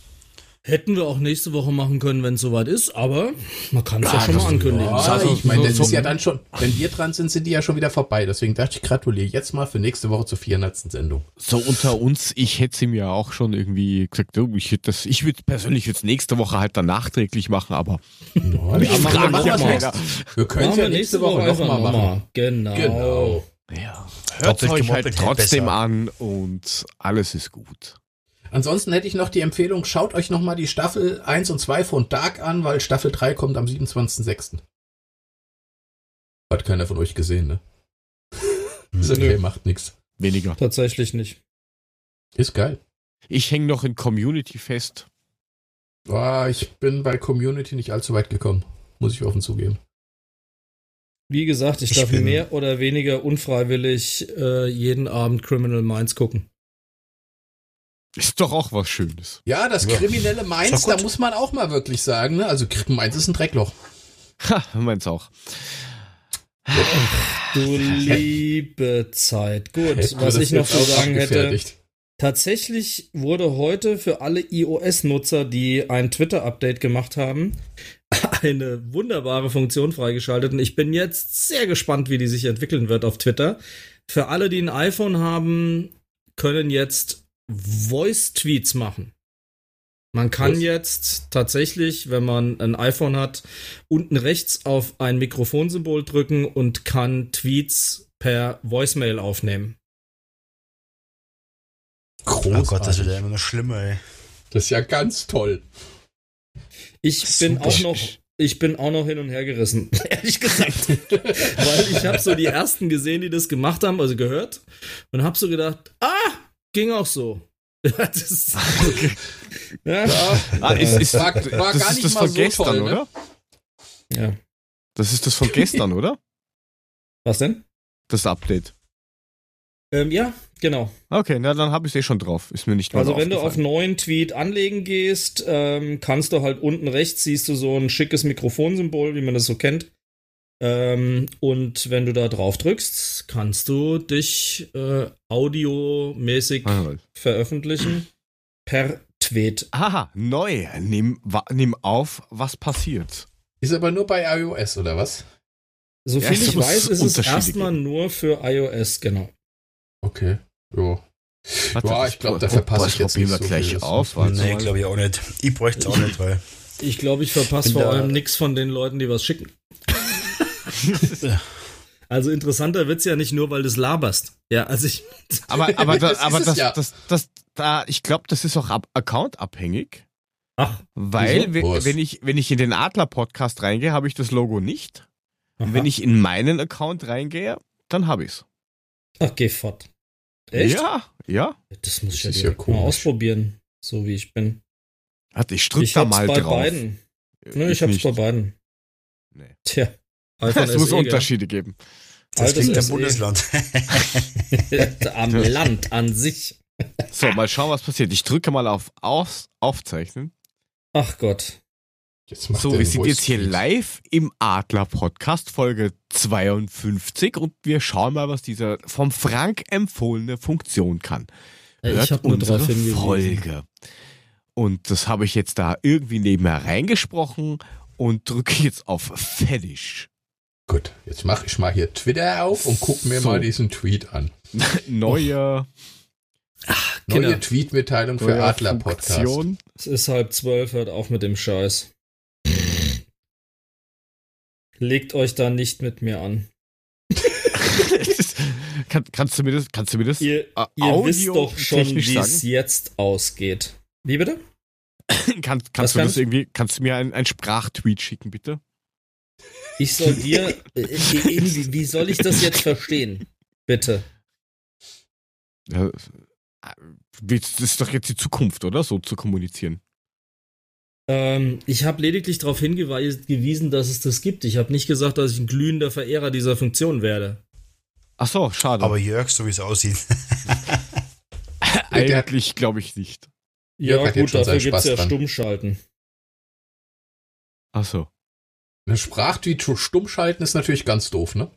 Hätten wir auch nächste Woche machen können, wenn es soweit ist, aber man kann es ja, ja, schon mal ankündigen. Ja, also, ich meine, das ist ja dann schon, wenn wir dran sind, sind die ja schon wieder vorbei. Deswegen dachte ich, gratuliere jetzt mal für nächste Woche zur 400. Sendung. So unter uns, ich hätte sie mir auch schon irgendwie gesagt, oh, ich das, ich würde persönlich jetzt nächste Woche halt dann nachträglich machen, aber no, ich frage machen wir, wir, wir können es ja nächste Woche, Woche nochmal machen. Genau. genau. Ja. Hört euch halt trotzdem besser. an und alles ist gut. Ansonsten hätte ich noch die Empfehlung, schaut euch nochmal die Staffel 1 und 2 von Dark an, weil Staffel 3 kommt am 27.06. Hat keiner von euch gesehen, ne? ist okay, Nö. macht nix. Weniger. Tatsächlich nicht. Ist geil. Ich hänge noch in Community fest. Ah, ich bin bei Community nicht allzu weit gekommen. Muss ich offen zugeben. Wie gesagt, ich, ich darf mehr oder weniger unfreiwillig äh, jeden Abend Criminal Minds gucken. Ist doch auch was Schönes. Ja, das kriminelle Mainz, da muss man auch mal wirklich sagen, ne? Also Mainz ist ein Dreckloch. Ha, Mainz auch. Ach, du liebe Zeit. Gut, was ich noch zu sagen hätte. Tatsächlich wurde heute für alle iOS-Nutzer, die ein Twitter-Update gemacht haben, eine wunderbare Funktion freigeschaltet. Und ich bin jetzt sehr gespannt, wie die sich entwickeln wird auf Twitter. Für alle, die ein iPhone haben, können jetzt Voice-Tweets machen. Man kann Was? jetzt tatsächlich, wenn man ein iPhone hat, unten rechts auf ein Mikrofonsymbol drücken und kann Tweets per Voicemail aufnehmen. Großartig. Oh Gott, das wird ja immer noch schlimmer, ey. Das ist ja ganz toll. Ich bin auch noch, ich bin auch noch hin und her gerissen, ehrlich gesagt. Weil ich habe so die ersten gesehen, die das gemacht haben, also gehört, und habe so gedacht, ah, ging auch so. das ist, okay. ja. Ah, ist, ist, war, war das ist das von so gestern, toll, ne? oder? Ja. Das ist das von gestern, oder? Was denn? das Update. Ähm, ja, genau. Okay, na dann habe ich es eh schon drauf. Ist mir nicht mal Also wenn du auf neuen Tweet anlegen gehst, ähm, kannst du halt unten rechts siehst du so ein schickes Mikrofonsymbol, wie man das so kennt. Ähm, und wenn du da drauf drückst, kannst du dich äh, audiomäßig ah, veröffentlichen per Tweet. Aha, neu. Nimm, nimm auf, was passiert. Ist aber nur bei iOS, oder was? So viel ja, ich weiß, ist es erstmal nur für iOS, genau. Okay, jo. Ja, ich glaube, da verpasse ich jetzt nicht so gleich viel. auf. Nee, glaube ich auch nicht. Ich bräuchte es auch nicht, weil... Ich glaube, ich verpasse vor allem nichts von den Leuten, die was schicken. also interessanter wird es ja nicht nur, weil du es laberst. Ja, also ich... Aber, aber, da, aber das, ja. das, das, da, ich glaube, das ist auch Account-abhängig. Ach, weil, wieso? wenn ich, wenn ich in den Adler-Podcast reingehe, habe ich das Logo nicht. Und wenn ich in meinen Account reingehe, dann habe ich es. Ach, geh fort. Echt? Ja, ja. Das muss das ich ja, ja mal ausprobieren, so wie ich bin. Warte, ich drück ich da mal bei drauf. Beiden. Nö, ich, ich hab's nicht. bei beiden. Nee. Tja. Es muss Unterschiede geben. Das klingt im Bundesland. Am Land an sich. So, mal schauen, was passiert. Ich drücke mal auf Aus Aufzeichnen. Ach Gott. So, wir sind jetzt hier live im Adler Podcast Folge 52 und wir schauen mal, was dieser vom Frank empfohlene Funktion kann. Hört ich habe nur drauf Folge. Und das habe ich jetzt da irgendwie nebenher reingesprochen und drücke jetzt auf Fertig. Gut, jetzt mache ich mal hier Twitter auf und gucke mir so. mal diesen Tweet an. Neue, Ach, Neue Tweet-Mitteilung für Adler Podcast. Es ist halb zwölf, hört auf mit dem Scheiß. Legt euch da nicht mit mir an. Kann, kannst du mir das, kannst du mir das ihr, ihr wisst doch schon, wie es jetzt ausgeht. Wie bitte? Kann, kannst du das irgendwie, kannst du mir einen Sprachtweet schicken, bitte? Ich soll dir, äh, wie, wie soll ich das jetzt verstehen? Bitte. Ja, das ist doch jetzt die Zukunft, oder? So zu kommunizieren. Ähm, ich habe lediglich darauf hingewiesen, dass es das gibt. Ich habe nicht gesagt, dass ich ein glühender Verehrer dieser Funktion werde. Ach so, schade. Aber Jörg, so wie es aussieht. Eigentlich glaube ich nicht. Ja, Jörg gut, dafür gibt es ja. Stummschalten. Ach so. Eine Sprachtweet stummschalten ist natürlich ganz doof, ne?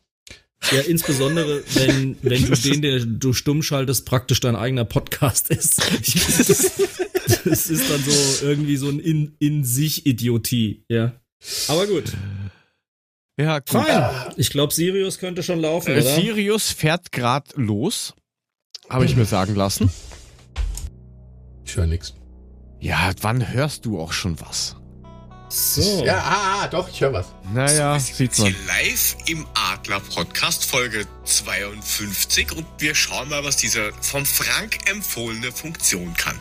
Ja, insbesondere, wenn, wenn du den, der du stumm schaltest, praktisch dein eigener Podcast ist. Das, das ist dann so irgendwie so ein in, in sich Idiotie, ja. Aber gut. Ja, gut. Fein. Ich glaube, Sirius könnte schon laufen, äh, oder? Sirius fährt gerade los. Habe ich mir sagen lassen. Ich höre nichts. Ja, wann hörst du auch schon was? So. Ja, ah, ah, doch, ich höre was. Naja, so, sieht man. Live im Adler Podcast Folge 52 und wir schauen mal, was diese vom Frank empfohlene Funktion kann.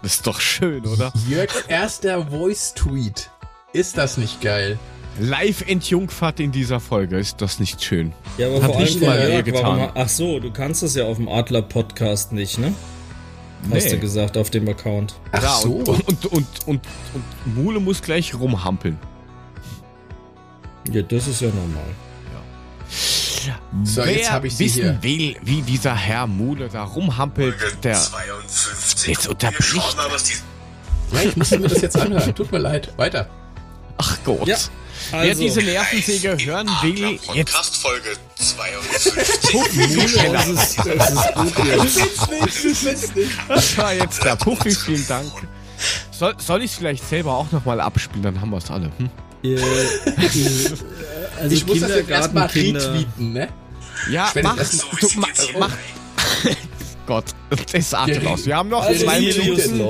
Das ist doch schön, oder? Jörg, erster Voice-Tweet. Ist das nicht geil? Live entjungfert in dieser Folge, ist das nicht schön? Ja, aber Hat vor allem mal Jörg, getan. Warum, ach so, du kannst es ja auf dem Adler Podcast nicht, ne? Hast nee. du gesagt auf dem Account. Ach ja, so. Und, und, und, und, und Mule muss gleich rumhampeln. Ja, das ist ja normal. Ja. So, Wer jetzt habe ich wissen hier. will, wie dieser Herr Mule da rumhampelt, der 52. jetzt unterbricht. Ja, ich muss mir das jetzt anhören. Tut mir leid. Weiter. Ach Gott. Ja. Also, Wer diese Nervensäge hören will, jetzt. Folge 52. Puffy, das ist, das ist gut jetzt. Das war jetzt der Puffy, vielen Dank. Soll, soll ich es vielleicht selber auch nochmal abspielen, dann haben wir es alle. Hm? Äh, also ich muss das jetzt erstmal retweeten, ne? Ja, mach, du, ma, mach. Gott, das artet aus. Wir haben noch also zwei Minuten.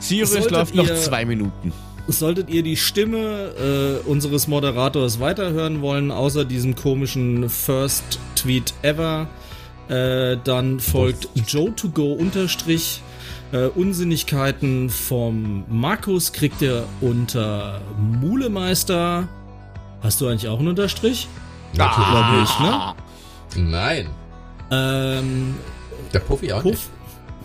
Sirius läuft noch zwei Minuten. Solltet ihr die Stimme äh, unseres Moderators weiterhören wollen, außer diesem komischen First Tweet Ever, äh, dann folgt Joe2Go unterstrich äh, Unsinnigkeiten vom Markus kriegt ihr unter Mulemeister. Hast du eigentlich auch einen Unterstrich? Natürlich ah. nicht, ne? Nein. Ähm, Der Puffy auch Puff, nicht.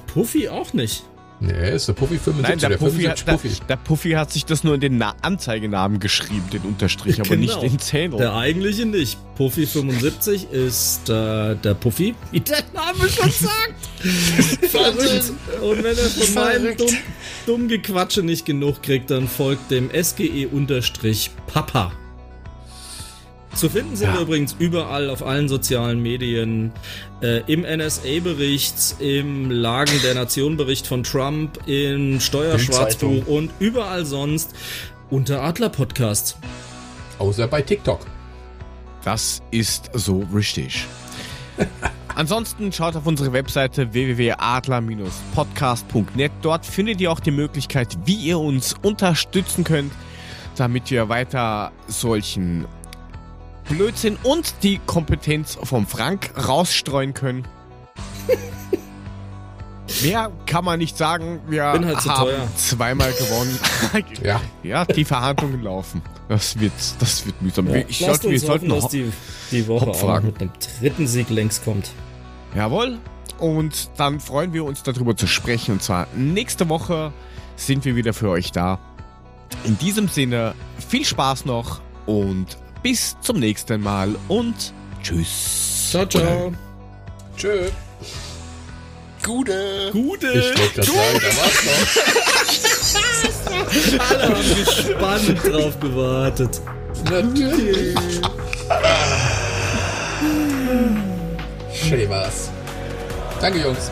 Puffy auch nicht. Nee, ist der Puffy 75. Nein, der, der Puffy, hat, der, der, Puffy hat sich das nur in den Na Anzeigenamen geschrieben, den Unterstrich, aber genau. nicht den Zähler. Der eigentliche nicht. Puffy 75 ist äh, der Puffy, wie der Name schon sagt. Verrückt. Und wenn er von meinem dumm, dumm Gequatsche nicht genug kriegt, dann folgt dem SGE-Papa. Zu finden sind ja. wir übrigens überall auf allen sozialen Medien. Äh, Im NSA-Bericht, im Lagen der Nation-Bericht von Trump, im Steuerschwarzbuch und überall sonst unter Adler Podcast. Außer bei TikTok. Das ist so richtig. Ansonsten schaut auf unsere Webseite www.adler-podcast.net. Dort findet ihr auch die Möglichkeit, wie ihr uns unterstützen könnt, damit wir weiter solchen Blödsinn und die Kompetenz vom Frank rausstreuen können. Mehr kann man nicht sagen. Wir halt haben teuer. zweimal gewonnen. ja. ja, die Verhandlungen laufen. Das wird, das wird mühsam. Ja. Ich Lasst sollte, wir sollten hoffen, dass die, die Woche auch mit einem dritten Sieg längst kommt. Jawohl. Und dann freuen wir uns darüber zu sprechen. Und zwar nächste Woche sind wir wieder für euch da. In diesem Sinne, viel Spaß noch und bis zum nächsten Mal und tschüss. Ciao, ciao. Tschö. Gute. Gute. Ich wollte gerade sagen, da war's noch. Alle haben gespannt drauf gewartet. Natürlich. Schön war's. Danke, Jungs.